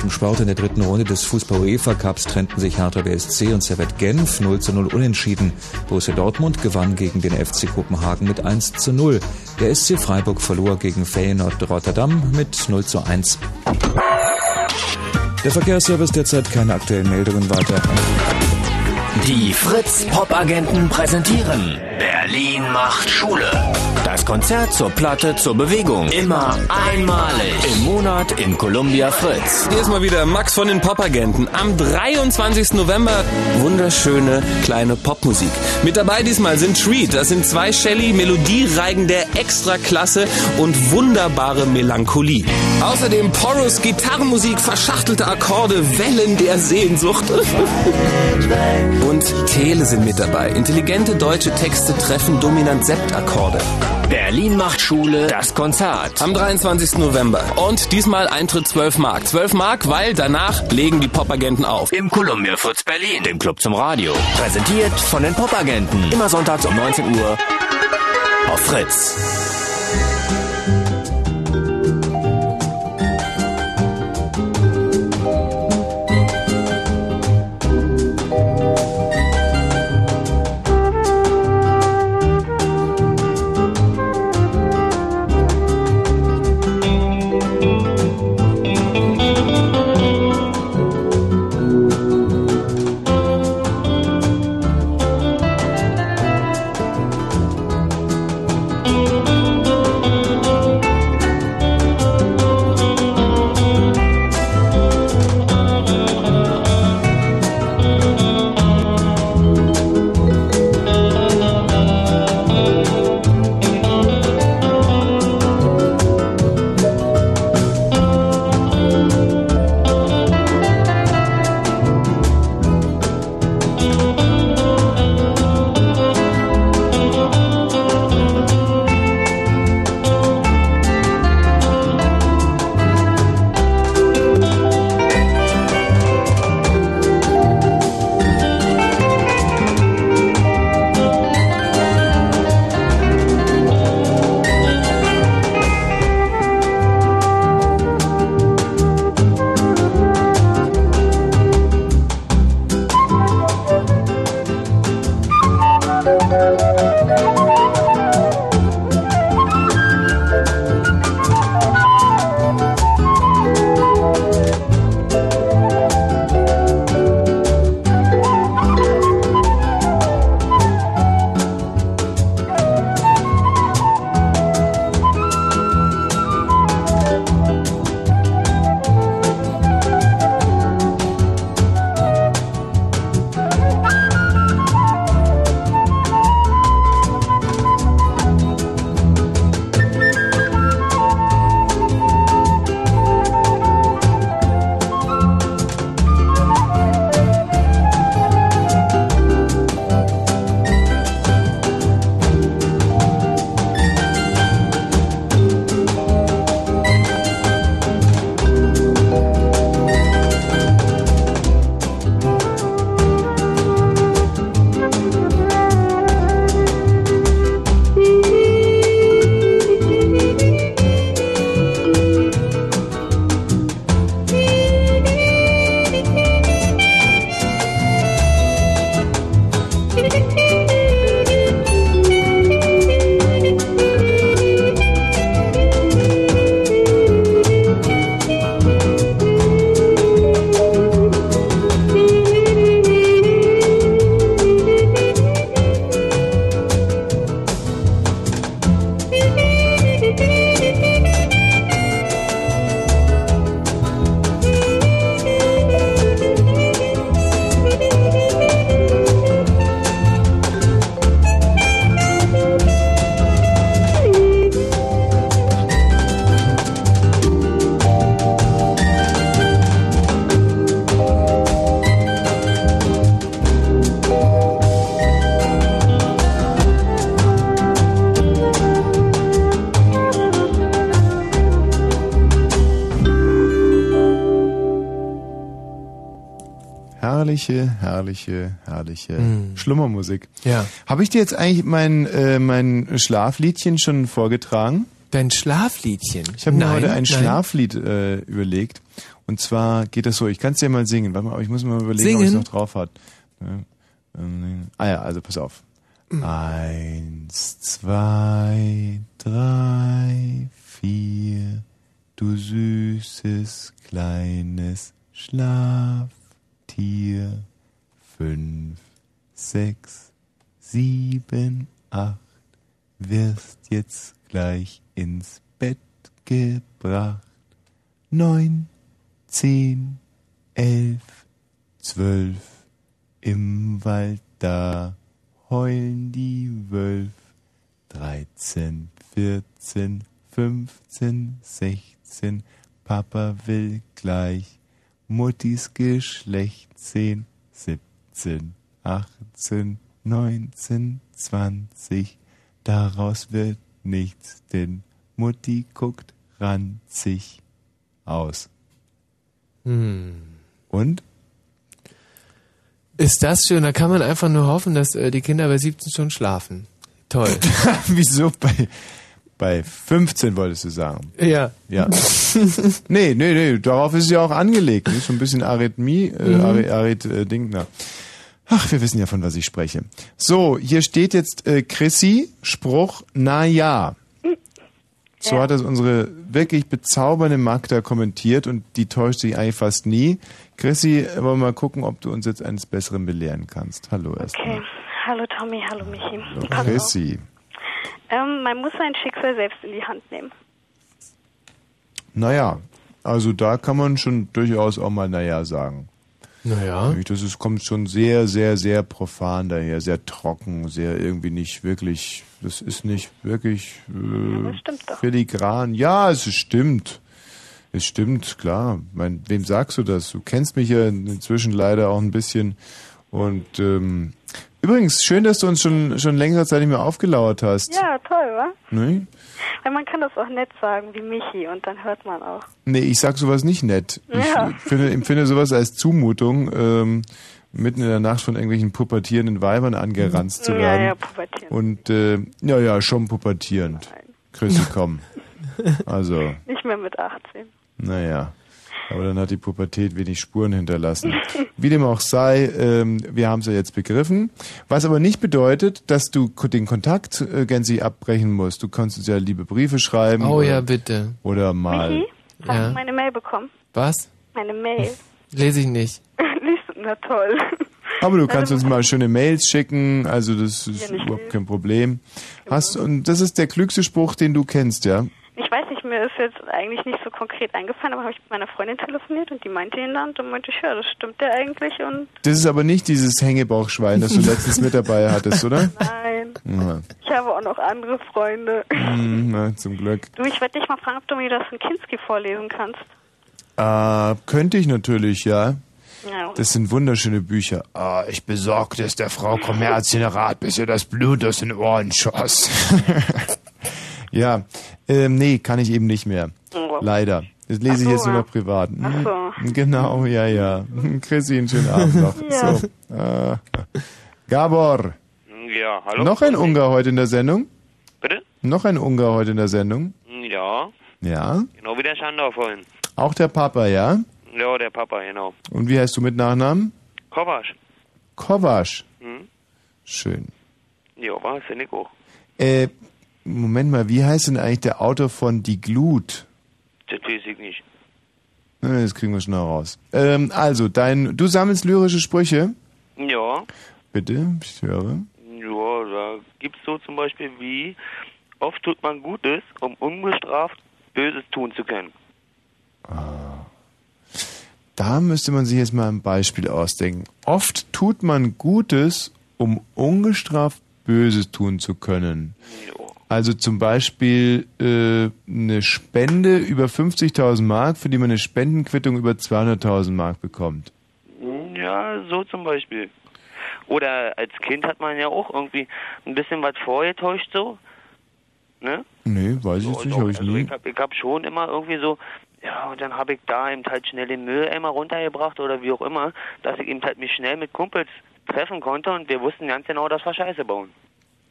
Zum Sport in der dritten Runde des Fußball-UEFA-Cups trennten sich Hertha BSC und Servet Genf 0 zu 0 unentschieden. Borussia Dortmund gewann gegen den FC Kopenhagen mit 1 zu 0. Der SC Freiburg verlor gegen Feyenoord Rotterdam mit 0 zu 1. Der Verkehrsservice derzeit keine aktuellen Meldungen weiter. Die Fritz Pop-Agenten präsentieren Berlin macht Schule. Das Konzert zur Platte zur Bewegung. Immer einmalig. Im Monat im Columbia Fritz. Hier ist mal wieder Max von den Popagenten. Am 23. November wunderschöne kleine Popmusik. Mit dabei diesmal sind Treat. Das sind zwei Shelley Melodiereigen der Extraklasse und wunderbare Melancholie. Außerdem Porus Gitarrenmusik, verschachtelte Akkorde, Wellen der Sehnsucht. und Tele sind mit dabei. Intelligente deutsche Texte treffen dominant Septakkorde. Berlin macht Schule. Das Konzert. Am 23. November. Und diesmal Eintritt 12 Mark. 12 Mark, weil danach legen die Popagenten auf. Im Columbia Fritz Berlin. Dem Club zum Radio. Präsentiert von den Popagenten. Immer sonntags um 19 Uhr auf Fritz. Herrliche, herrliche, Mm. Schlummermusik. Ja. Habe ich dir jetzt eigentlich mein, äh, mein Schlafliedchen schon vorgetragen? Dein Schlafliedchen? Ich habe mir heute ein nein. Schlaflied äh, überlegt. Und zwar geht das so, ich kann es dir mal singen. Warte mal, aber ich muss mal überlegen, ob Singen? es noch drauf hat. Ähm, Ah ja, also pass auf. Eins, zwei, drei, vier, du süßes kleines Schlaftier. 20. Daraus wird nichts, denn Mutti guckt ranzig aus. Hm. Und? Ist das schön? Da kann man einfach nur hoffen, dass äh, die Kinder bei 17 schon schlafen. Toll. Wieso bei, bei 15 wolltest du sagen? Ja. Ja. nee, nee, nee, darauf ist ja auch angelegt. Ist so ein bisschen Arrhythmie, äh, mhm. Arrhyth, äh, Ding, na. Ach, wir wissen ja, von was ich spreche. So, hier steht jetzt äh, Chrissy, Spruch, na ja. So hat das unsere wirklich bezaubernde Magda kommentiert und die täuscht sich eigentlich fast nie. Chrissy, wollen wir mal gucken, ob du uns jetzt eines Besseren belehren kannst. Hallo erstmal. Okay. Hallo Tommy, hallo Michi. Auf. Chrissy. Ähm, man muss sein Schicksal selbst in die Hand nehmen. Naja, also da kann man schon durchaus auch mal naja sagen. Naja. Das ist, kommt schon sehr, sehr, sehr profan daher, sehr trocken, sehr irgendwie nicht wirklich, das ist nicht wirklich äh, filigran. Ja, es stimmt. Es stimmt, klar. Mein, wem sagst du das? Du kennst mich ja inzwischen leider auch ein bisschen. Und ähm, übrigens, schön, dass du uns schon, schon längere Zeit nicht mehr aufgelauert hast. Ja, toll, wa? Ne? Weil man kann das auch nett sagen wie Michi und dann hört man auch. Nee, ich sag sowas nicht nett. Ja. Ich finde, empfinde sowas als Zumutung, ähm, mitten in der Nacht von irgendwelchen pubertierenden Weibern angeranzt zu Ja, werden. ja, pubertierend. Und äh, ja, ja, schon pubertierend. Chrissy, komm. Also, Nicht mehr mit 18. naja. Aber dann hat die Pubertät wenig Spuren hinterlassen. Wie dem auch sei, ähm, wir haben es ja jetzt begriffen. Was aber nicht bedeutet, dass du den Kontakt äh, gänzlich abbrechen musst. Du kannst uns ja liebe Briefe schreiben. Oh oder, ja, bitte. Oder mal. Michi, hast Ja. du meine Mail bekommen? Was? Meine Mail. Lese ich nicht. Na toll. Aber du kannst uns mal schöne Mails schicken, also das ist Ja, überhaupt kein Problem. Hast und das ist der klügste Spruch, den du kennst, ja? Mir ist jetzt eigentlich nicht so konkret eingefallen, aber habe ich mit meiner Freundin telefoniert und die meinte ihn dann und dann meinte ich, ja, das stimmt ja eigentlich und Das ist aber nicht dieses Hängebauchschwein, das du letztens mit dabei hattest, oder? nein. Ja. Ich habe auch noch andere Freunde. Hm, na, zum Glück. Du, ich werde dich mal fragen, ob du mir das in Kinski vorlesen kannst. Äh, könnte ich natürlich, ja. Ja. Das sind wunderschöne Bücher. Ah, ich besorgte es der Frau Kommerzienrat, bis ihr das Blut aus den Ohren schoss. ja, ähm, nee, kann ich eben nicht mehr. Oh. Leider. Das lese ich so, jetzt nur noch privat. Ach Hm, so. Genau, ja, ja. Chrissy, einen schönen Abend noch. Ja. So. Äh, Gabor, Ja, hallo? noch ein Ungar heute in der Sendung? Bitte? Noch ein Ungar heute in der Sendung? Ja, Ja. genau wie der Schandau vorhin. Auch der Papa, ja? Ja, der Papa, genau. Und wie heißt du mit Nachnamen? Kovac. Kovac. Hm? Schön. Ja, war finde ich auch. Äh, Moment mal, wie heißt denn eigentlich der Autor von Die Glut? Das weiß ich nicht. Na, Das kriegen wir schnell raus. Ähm, also, dein, du sammelst lyrische Sprüche? Ja, Bitte, ich höre. ja, da gibt's so zum Beispiel wie, oft tut man Gutes, um unbestraft Böses tun zu können. Da müsste man sich jetzt mal ein Beispiel ausdenken. Oft tut man Gutes, um ungestraft Böses tun zu können. Also zum Beispiel äh, eine Spende über 50.000 Mark, für die man eine Spendenquittung über 200.000 Mark bekommt. Ja, so zum Beispiel. Oder als Kind hat man ja auch irgendwie ein bisschen was vorgetäuscht so. Ne? Nee, weiß ich jetzt nicht, habe ich Also nie. ich hab, ich hab schon immer irgendwie so, ja, und dann habe ich da eben halt schnell den Mülleimer runtergebracht oder wie auch immer, dass ich eben halt mich schnell mit Kumpels treffen konnte und wir wussten ganz genau, dass wir Scheiße bauen.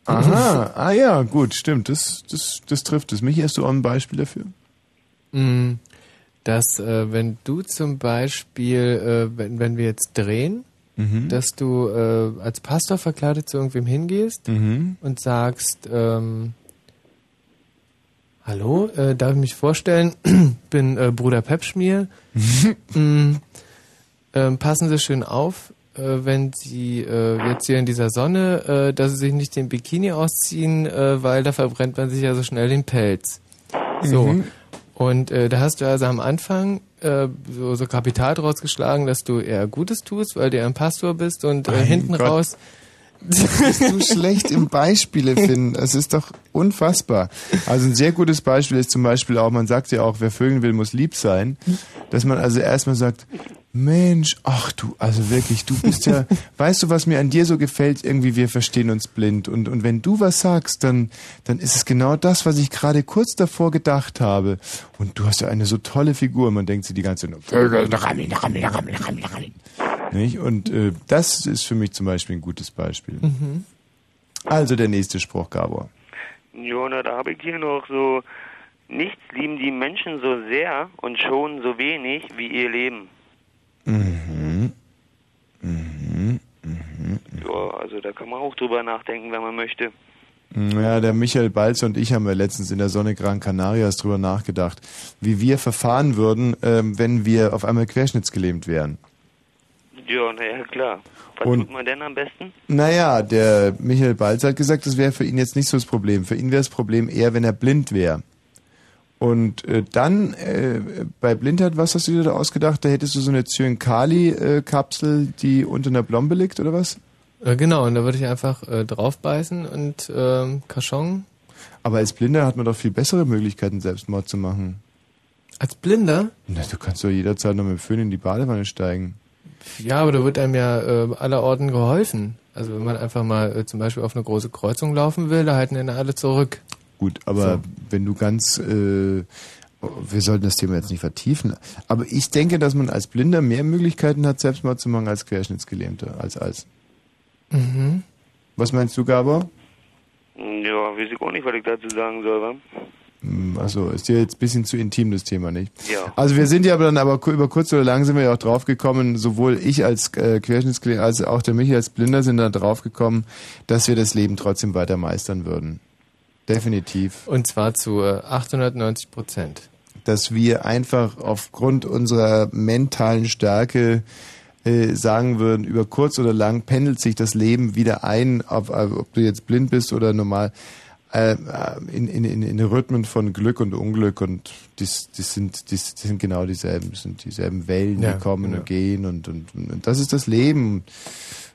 Aha, ah ja, gut, stimmt, das, das, das trifft es. Michi, hast du auch ein Beispiel dafür? Mm, Dass, äh, wenn du zum Beispiel, äh, wenn, wenn wir jetzt drehen, Mhm. dass du äh, als Pastor verkleidet zu irgendwem hingehst Mhm. und sagst, ähm, hallo, äh, darf ich mich vorstellen, bin äh, Bruder Pepschmier. mm, ähm, passen Sie schön auf, äh, wenn Sie äh, jetzt hier in dieser Sonne, äh, dass Sie sich nicht den Bikini ausziehen, äh, weil da verbrennt man sich ja so schnell den Pelz. So. Mhm. Und äh, da hast du also am Anfang äh, so, so Kapital draus geschlagen, dass du eher Gutes tust, weil du ja ein Pastor bist und äh, hinten Gott. raus bist du schlecht im Beispiele finden. Das ist doch unfassbar. Also ein sehr gutes Beispiel ist zum Beispiel auch, man sagt ja auch, wer vögeln will, muss lieb sein. Dass man also erstmal sagt, Mensch, ach du, also wirklich, du bist ja, weißt du, was mir an dir so gefällt? Irgendwie, wir verstehen uns blind. Und, und wenn du was sagst, dann, dann ist es genau das, was ich gerade kurz davor gedacht habe. Und du hast ja eine so tolle Figur. Man denkt sich die ganze Zeit, Vögel, Rammel, Rammel, Rammel, Rammel, Rammel. Nicht? Und äh, das ist für mich zum Beispiel ein gutes Beispiel. Mhm. Also der nächste Spruch, Gabor. Jona, da habe ich hier noch so, nichts lieben die Menschen so sehr und schonen so wenig wie ihr Leben. Mhm. Mhm. Ja, also da kann man auch drüber nachdenken, wenn man möchte. Ja, der Michael Balzer und ich haben ja letztens in der Sonne Gran Canarias drüber nachgedacht, wie wir verfahren würden, ähm, wenn wir auf einmal querschnittsgelähmt wären. Ja, naja, klar. Was Und- tut man denn am besten? Naja, der Michael Balzer hat gesagt, das wäre für ihn jetzt nicht so das Problem. Für ihn wäre das Problem eher, wenn er blind wäre. Und äh, dann äh, bei Blindheit, was hast du dir da ausgedacht? Da hättest du so eine Zyankali-Kapsel, die unter einer Blombe liegt, oder was? Äh, genau, und da würde ich einfach äh, draufbeißen und ähm, Kaschon. Aber als Blinder hat man doch viel bessere Möglichkeiten, Selbstmord zu machen. Als Blinder? Na, du kannst doch jederzeit noch mit dem Föhn in die Badewanne steigen. Ja, aber da wird einem ja äh, aller Orten geholfen. Also wenn man einfach mal äh, zum Beispiel auf eine große Kreuzung laufen will, da halten ihn alle zurück. Gut, aber wenn du ganz, äh, wir sollten das Thema jetzt nicht vertiefen, aber ich denke, dass man als Blinder mehr Möglichkeiten hat, Selbstmord zu machen als Querschnittsgelähmter, als als. Mhm. Was meinst du, Gabor? Ja, weiß ich auch nicht, was ich dazu sagen soll, wa? Hm, Also ist dir jetzt ein bisschen zu intim das Thema, nicht? Ja. Also wir sind ja aber dann aber über kurz oder lang sind wir ja auch draufgekommen, sowohl ich als äh, Querschnittsgelähmter als auch der Michi als Blinder sind da draufgekommen, dass wir das Leben trotzdem weiter meistern würden. Definitiv. Und zwar zu äh, 890 Prozent. dass wir einfach aufgrund unserer mentalen Stärke äh, sagen würden, über kurz oder lang pendelt sich das Leben wieder ein, ob, äh, ob du jetzt blind bist oder normal, äh, äh, in, in, in, in Rhythmen von Glück und Unglück und das, das, sind, das, das sind genau dieselben, das sind dieselben Wellen, Ja, die kommen ja. und gehen und, und, und das ist das Leben.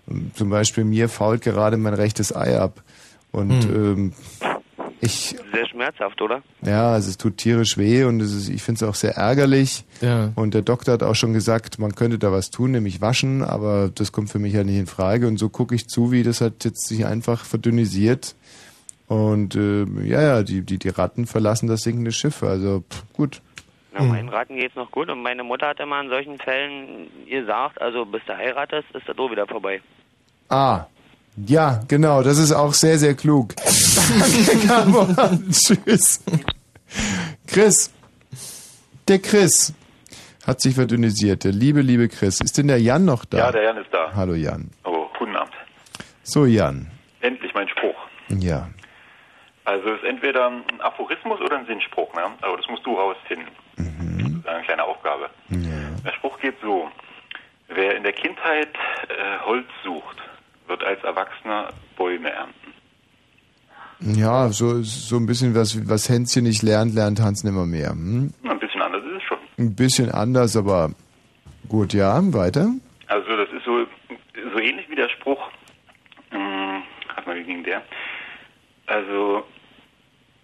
Und zum Beispiel mir fault gerade mein rechtes Ei ab und Hm. ähm, ich Sehr schmerzhaft, oder? ja, also es tut tierisch weh und es ist, ich finde es auch sehr ärgerlich. Ja. Und der Doktor hat auch schon gesagt, man könnte da was tun, nämlich waschen, aber das kommt für mich ja nicht in Frage. Und so gucke ich zu, wie das halt jetzt sich einfach verdünnisiert. Und äh, ja, ja, die, die, die Ratten verlassen das sinkende Schiff. Also pff, gut. Na, meinen Raten geht's noch gut und meine Mutter hat immer in solchen Fällen gesagt, also bis du heiratest, ist das auch wieder vorbei. Ah, ja, genau, das ist auch sehr, sehr klug. Danke, Gabor. Tschüss. Chris, der Chris hat sich verdünnisiert. Der liebe, liebe Chris. Ist denn der Jan noch da? Ja, der Jan ist da. Hallo Jan. Oh, guten Abend. So, Jan. Endlich mein Spruch. Ja. Also es ist entweder ein Aphorismus oder ein Sinnspruch, ne? Aber das musst du rausfinden. Das ist eine kleine Aufgabe. Der Spruch geht so. Wer in der Kindheit äh, Holz sucht, wird als Erwachsener Bäume ernten. Ja, so, so ein bisschen was, was Hänschen nicht lernt, lernt Hans nimmer mehr. Hm? Ein bisschen anders ist es schon. Ein bisschen anders, aber gut, ja, weiter. Also das ist so, so ähnlich wie der Spruch, hm, warte mal, wie ging der? Also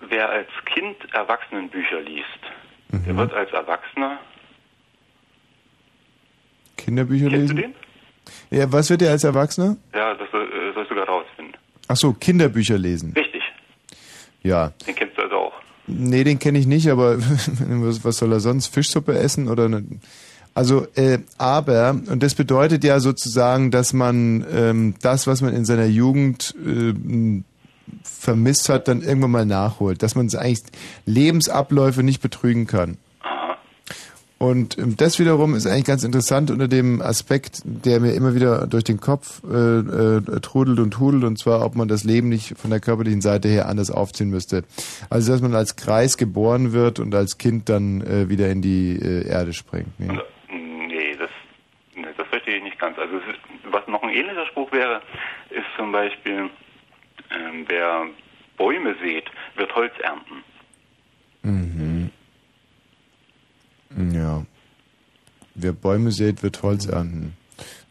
wer als Kind Erwachsenenbücher liest, der wird als Erwachsener, Kinderbücher Kennst du lesen? Ja, was wird er als Erwachsener? ja, das soll, äh, sollst du gerade rausfinden. Ach so, Kinderbücher lesen. Richtig, Ja. den kennst du also auch. Nee, den kenne ich nicht, aber was, soll er sonst? Fischsuppe essen oder eine, also äh, aber und das bedeutet ja sozusagen, dass man ähm, das, was man in seiner Jugend äh, vermisst hat, dann irgendwann mal nachholt, dass man eigentlich Lebensabläufe nicht betrügen kann. Und ähm, das wiederum ist eigentlich ganz interessant unter dem Aspekt, der mir immer wieder durch den Kopf äh, äh, trudelt und hudelt, und zwar, ob man das Leben nicht von der körperlichen Seite her anders aufziehen müsste. Also, dass man als Kreis geboren wird und als Kind dann äh, wieder in die äh, Erde springt. Nee. Nee, das, das verstehe ich nicht ganz. Also was noch ein ähnlicher Spruch wäre, ist zum Beispiel, ähm, wer Bäume sät, wird Holz ernten. Mhm. Ja. Wer Bäume sät, wird Holz ernten.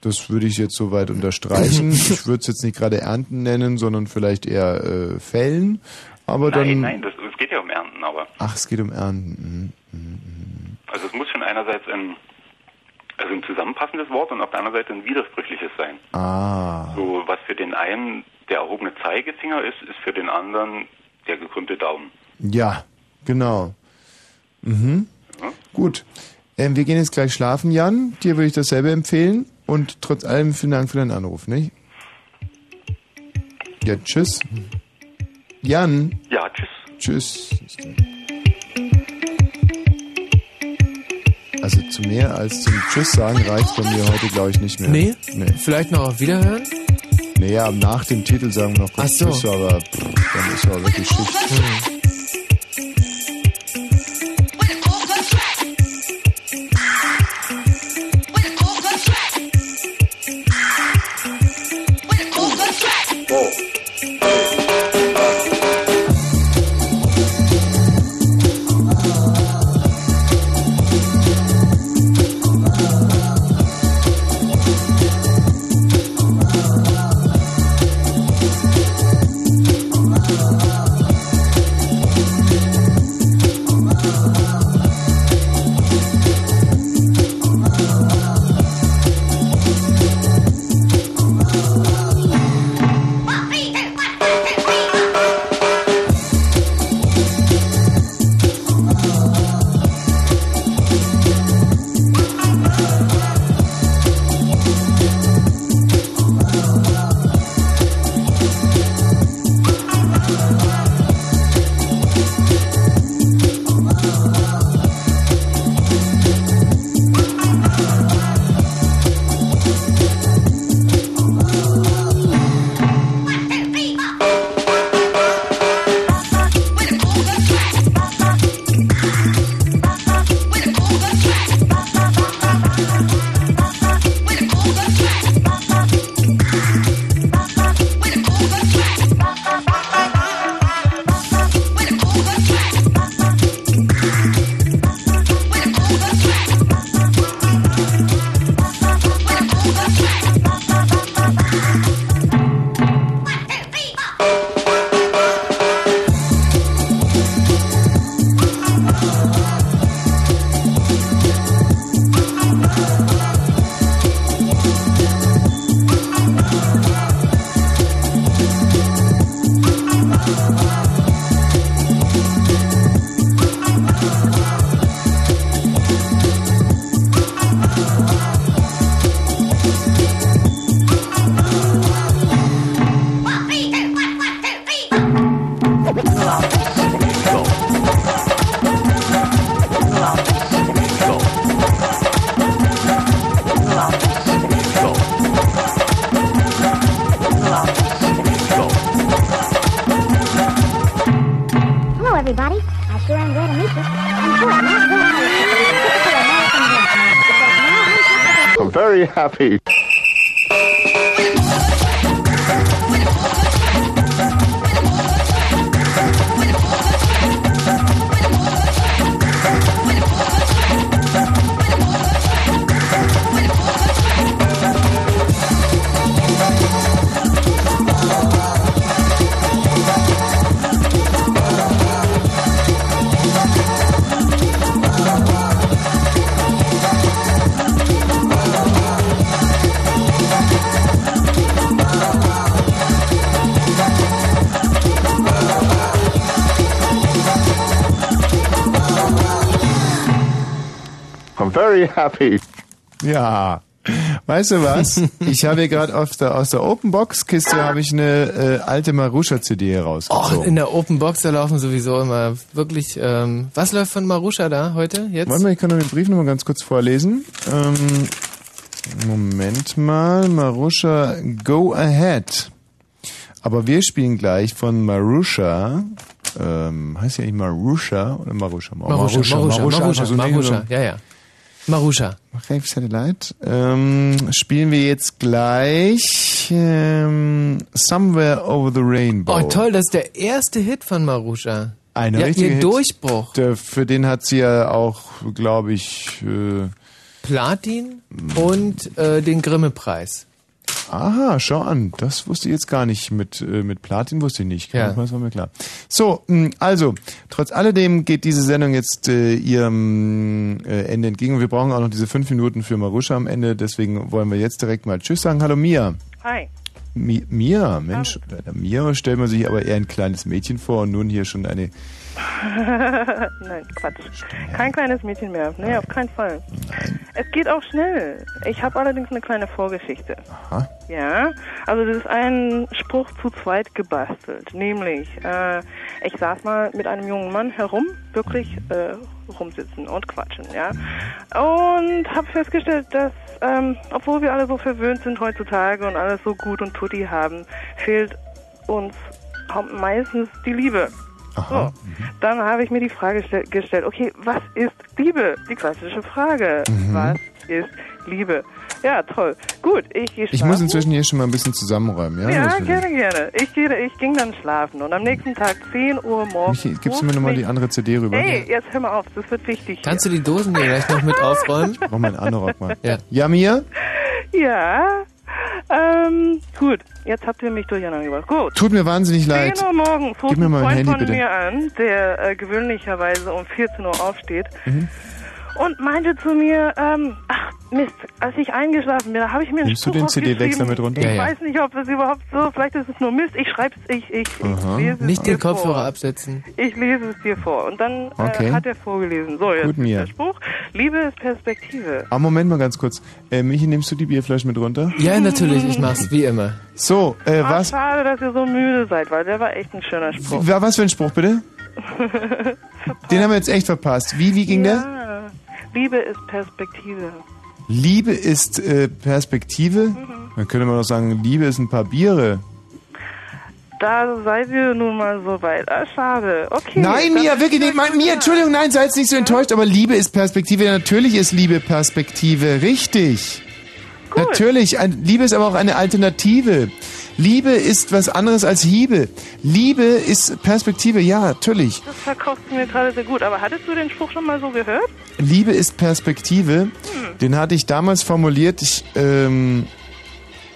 Das würde ich jetzt soweit unterstreichen. Ich würde es jetzt nicht gerade ernten nennen, sondern vielleicht eher äh, fällen. Aber nein, dann. nein, das, es geht ja um Ernten, aber Ach, es geht um Ernten. Mhm. also es muss schon einerseits ein, also ein zusammenpassendes Wort und auf der anderen Seite ein widersprüchliches sein. Ah. So was für den einen der erhobene Zeigefinger ist, ist für den anderen der gekrümmte Daumen. Ja, genau. Mhm. Gut. Ähm, wir gehen jetzt gleich schlafen, Jan. Dir würde ich dasselbe empfehlen. Und trotz allem vielen Dank für deinen Anruf, nicht? Ja, tschüss. Jan. Ja, tschüss. Tschüss. Also zu mehr als zum Tschüss sagen reicht bei mir heute, glaube ich, nicht mehr. Nee? nee. Vielleicht noch auf Wiederhören? Naja, nach dem Titel sagen wir noch kurz so. Tschüss, aber pff, dann ist aber wirklich Schicht. very happy. Very happy. Ja. Weißt du was? Ich habe hier gerade aus der, aus der Open Box Kiste habe ich eine äh, alte Marusha CD Och, herausgezogen. in der Open Box, da laufen sowieso immer wirklich, ähm, was läuft von Marusha da heute, jetzt? Warte mal, ich kann noch den Brief noch mal ganz kurz vorlesen. Ähm, Moment mal, Marusha, go ahead. Aber wir spielen gleich von Marusha. Ähm, heißt ja nicht Marusha oder Marusha? Marusha, Marusha, Marusha, einfach so ein- Marusha, ja, ja. Marusha. Rave Satellite. Ähm, spielen wir jetzt gleich ähm, Somewhere Over the Rainbow. Oh, toll, das ist der erste Hit von Marusha. Ein ja, richtiger ihr Hit. Durchbruch. Der, für den hat sie ja auch, glaube ich, äh, Platin und äh, den Grimme-Preis. Aha, schau an. Das wusste ich jetzt gar nicht. Mit, äh, mit Platin wusste ich nicht. Ja. Das war mir klar. So, mh, also, trotz alledem geht diese Sendung jetzt äh, ihrem äh, Ende entgegen. Und wir brauchen auch noch diese fünf Minuten für Marusha am Ende. Deswegen wollen wir jetzt direkt mal Tschüss sagen. Hallo Mia. Hi. Mi Mia, Mensch, bei der Mia stellt man sich aber eher ein kleines Mädchen vor und nun hier schon eine. Nein, Quatsch. Kein kleines Mädchen mehr. Nee, auf keinen Fall. Es geht auch schnell. Ich habe allerdings eine kleine Vorgeschichte. Aha. Ja, also das ist ein Spruch zu zweit gebastelt. Nämlich, äh, ich saß mal mit einem jungen Mann herum, wirklich äh, rumsitzen und quatschen, ja. Und habe festgestellt, dass, ähm, obwohl wir alle so verwöhnt sind heutzutage und alles so gut und tutti haben, fehlt uns meistens die Liebe. So, dann habe ich mir die Frage stell- gestellt, okay, was ist Liebe? Die klassische Frage. Mhm. Was ist Liebe? Ja, toll. Gut, ich gehe Ich muss inzwischen hier schon mal ein bisschen zusammenräumen, ja? ja, ich. gerne, gerne. Ich, gehe, ich ging dann schlafen und am nächsten Tag 10 Uhr morgens. Michi, gibst du mir nochmal die andere CD rüber? Hey, jetzt hör mal auf, das wird wichtig. Kannst du die Dosen hier gleich noch mit aufräumen? Mach mal einen Anorak mal. Ja. Ja, Mia? Ja, ähm, gut. Jetzt habt ihr mich durcheinander gebracht. Gut. Tut mir wahnsinnig 10 leid. Uhr morgens ruft Gib mir ein mal mein Freund Handy, von bitte. mir an, der äh, gewöhnlicherweise um 14 Uhr aufsteht Mhm. Und meinte zu mir, ähm, ach Mist, als ich eingeschlafen bin, da habe ich mir einen Nimmst du Spruch den CD-Wechsler mit runter? Ich Ja, ja. weiß nicht, ob es überhaupt so, vielleicht ist es nur Mist. Ich schreib's, ich, ich, Aha. lese es Nicht dir den Kopfhörer vor. absetzen. Ich lese es dir vor. Und dann Okay. äh, hat er vorgelesen. So, jetzt Gut, Mia. der Spruch. Liebe ist Perspektive. Ah, Moment mal ganz kurz. Äh, Michi, nimmst du die Bierflasche mit runter? Ja, natürlich, ich mach's, wie immer. So, äh, Ach, was? schade, dass ihr so müde seid, weil der war echt ein schöner Spruch. Wa- Was für ein Spruch, bitte? Den haben wir jetzt echt verpasst. Wie, wie ging der? Ja. Liebe ist Perspektive. Liebe ist äh, Perspektive? Mhm. Dann könnte man doch sagen, Liebe ist ein paar Biere. Da seid ihr nun mal so weit. Ah, schade. Okay. Nein, Mia, wirklich nicht. Mein, Mia, Entschuldigung, nein, sei jetzt nicht so enttäuscht, aber Liebe ist Perspektive. Natürlich ist Liebe Perspektive, richtig. Natürlich, ein, Liebe ist aber auch eine Alternative. Liebe ist was anderes als Hiebe. Liebe ist Perspektive, ja, natürlich. Das verkaufst du mir gerade sehr gut. Aber hattest du den Spruch schon mal so gehört? Liebe ist Perspektive. Den hatte ich damals formuliert. Ich ähm,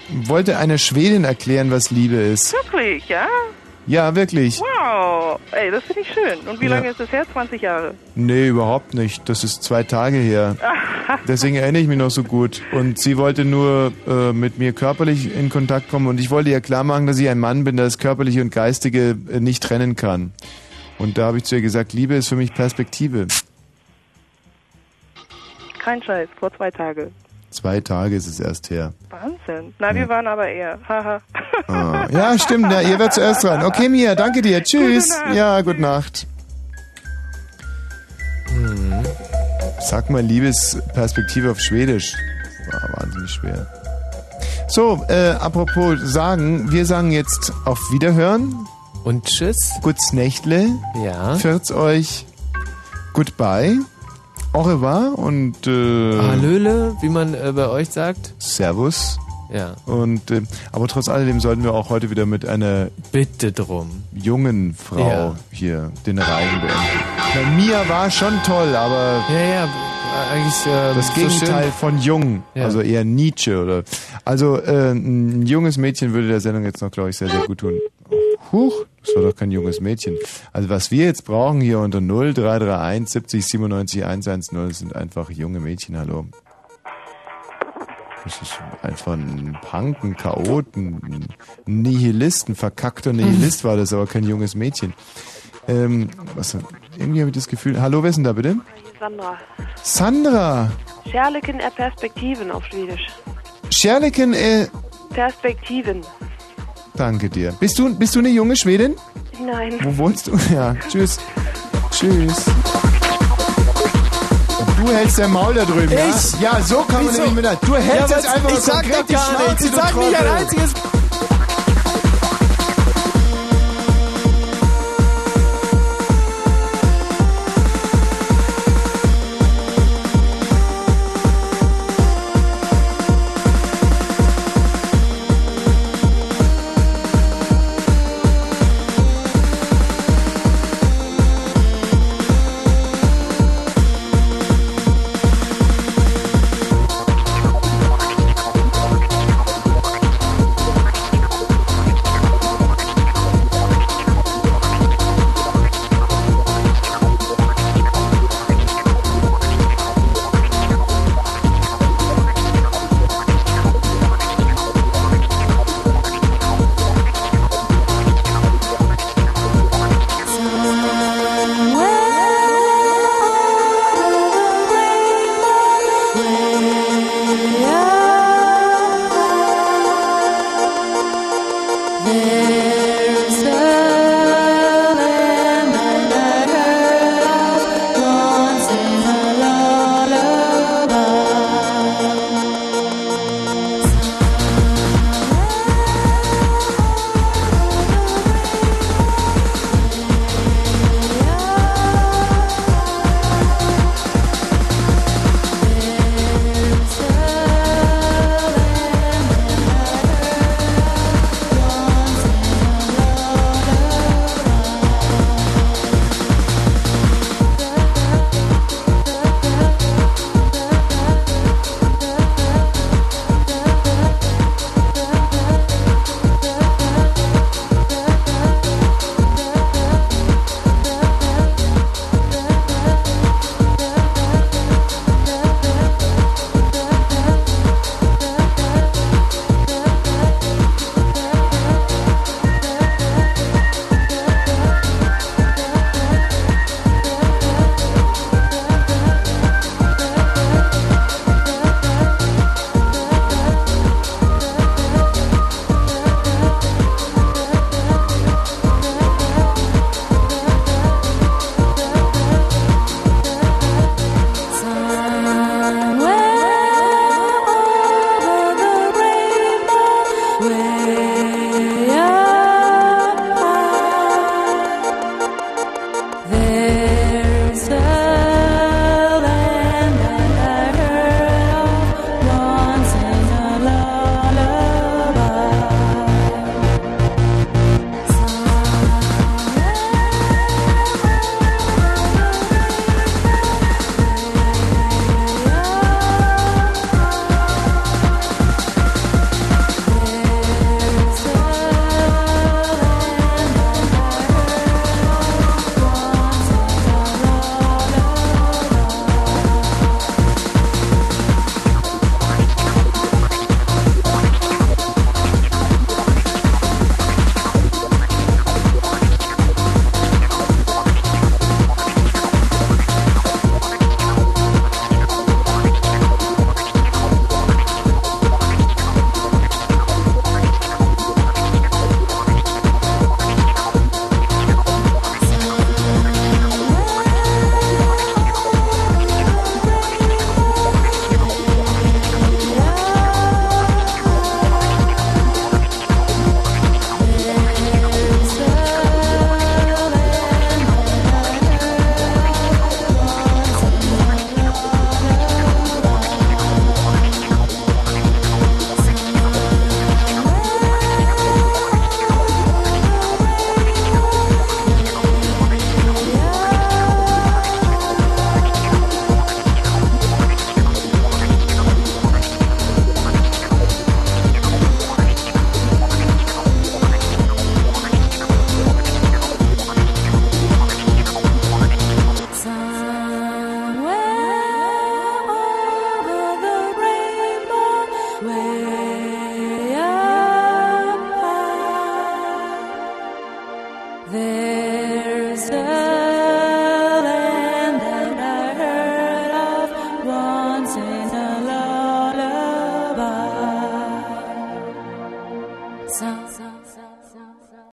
wollte einer Schwedin erklären, was Liebe ist. Wirklich, ja? Ja, wirklich. Wow. Ey, das finde ich schön. Und wie Ja. lange ist das her? 20 Jahre. Nee, überhaupt nicht. Das ist zwei Tage her. Deswegen erinnere ich mich noch so gut. Und sie wollte nur äh, mit mir körperlich in Kontakt kommen und ich wollte ihr klar machen, dass ich ein Mann bin, der das Körperliche und Geistige äh, nicht trennen kann. Und da habe ich zu ihr gesagt, Liebe ist für mich Perspektive. Kein Scheiß, vor zwei Tagen. Zwei Tage ist es erst her. Wahnsinn. Na, wir waren aber eher. Haha. Ah, ja, stimmt. Ja, ihr werdet zuerst dran. Okay, Mia, danke dir. Tschüss. Gute. Ja, gute Nacht. Sag mal Liebesperspektive auf Schwedisch. War wahnsinnig schwer. So, äh, apropos sagen, wir sagen jetzt auf Wiederhören. Und tschüss. Guts Nächtle. Ja. Fürz euch. Goodbye. Au revoir und äh, Hallöle, wie man äh, bei euch sagt. Servus. Ja. Und äh, aber trotz alledem sollten wir auch heute wieder mit einer Bitte drum. jungen Frau Ja. hier den Reigen beenden. Na, Mia war schon toll, aber Ja, ja, eigentlich äh, das so Gegenteil schön. von jung, Ja. also eher Nietzsche oder also äh, ein junges Mädchen würde der Sendung jetzt noch, glaube ich, sehr sehr gut tun. Huch, das war doch kein junges Mädchen. Also was wir jetzt brauchen hier unter 0331 70 97 110 das sind einfach junge Mädchen. Hallo. Das ist einfach ein Punk, ein Chaot, ein Nihilist, ein verkackter Nihilist war das, aber kein junges Mädchen. Ähm, was, irgendwie habe ich das Gefühl. Hallo, wer ist denn da bitte? Sandra. Sandra! Kärleken är perspektiven auf Schwedisch. Scherliken, äh, Perspektiven. Danke dir. Bist du, bist du eine junge Schwedin? Nein. Wo wohnst du? Ja, tschüss. Tschüss. Du hältst dein Maul da drüben, ja? Ich? Ja, so kann man Wieso? nämlich mit. Du hältst Ja, jetzt einfach Ich sag die gar nichts. Ich sag nicht ein einziges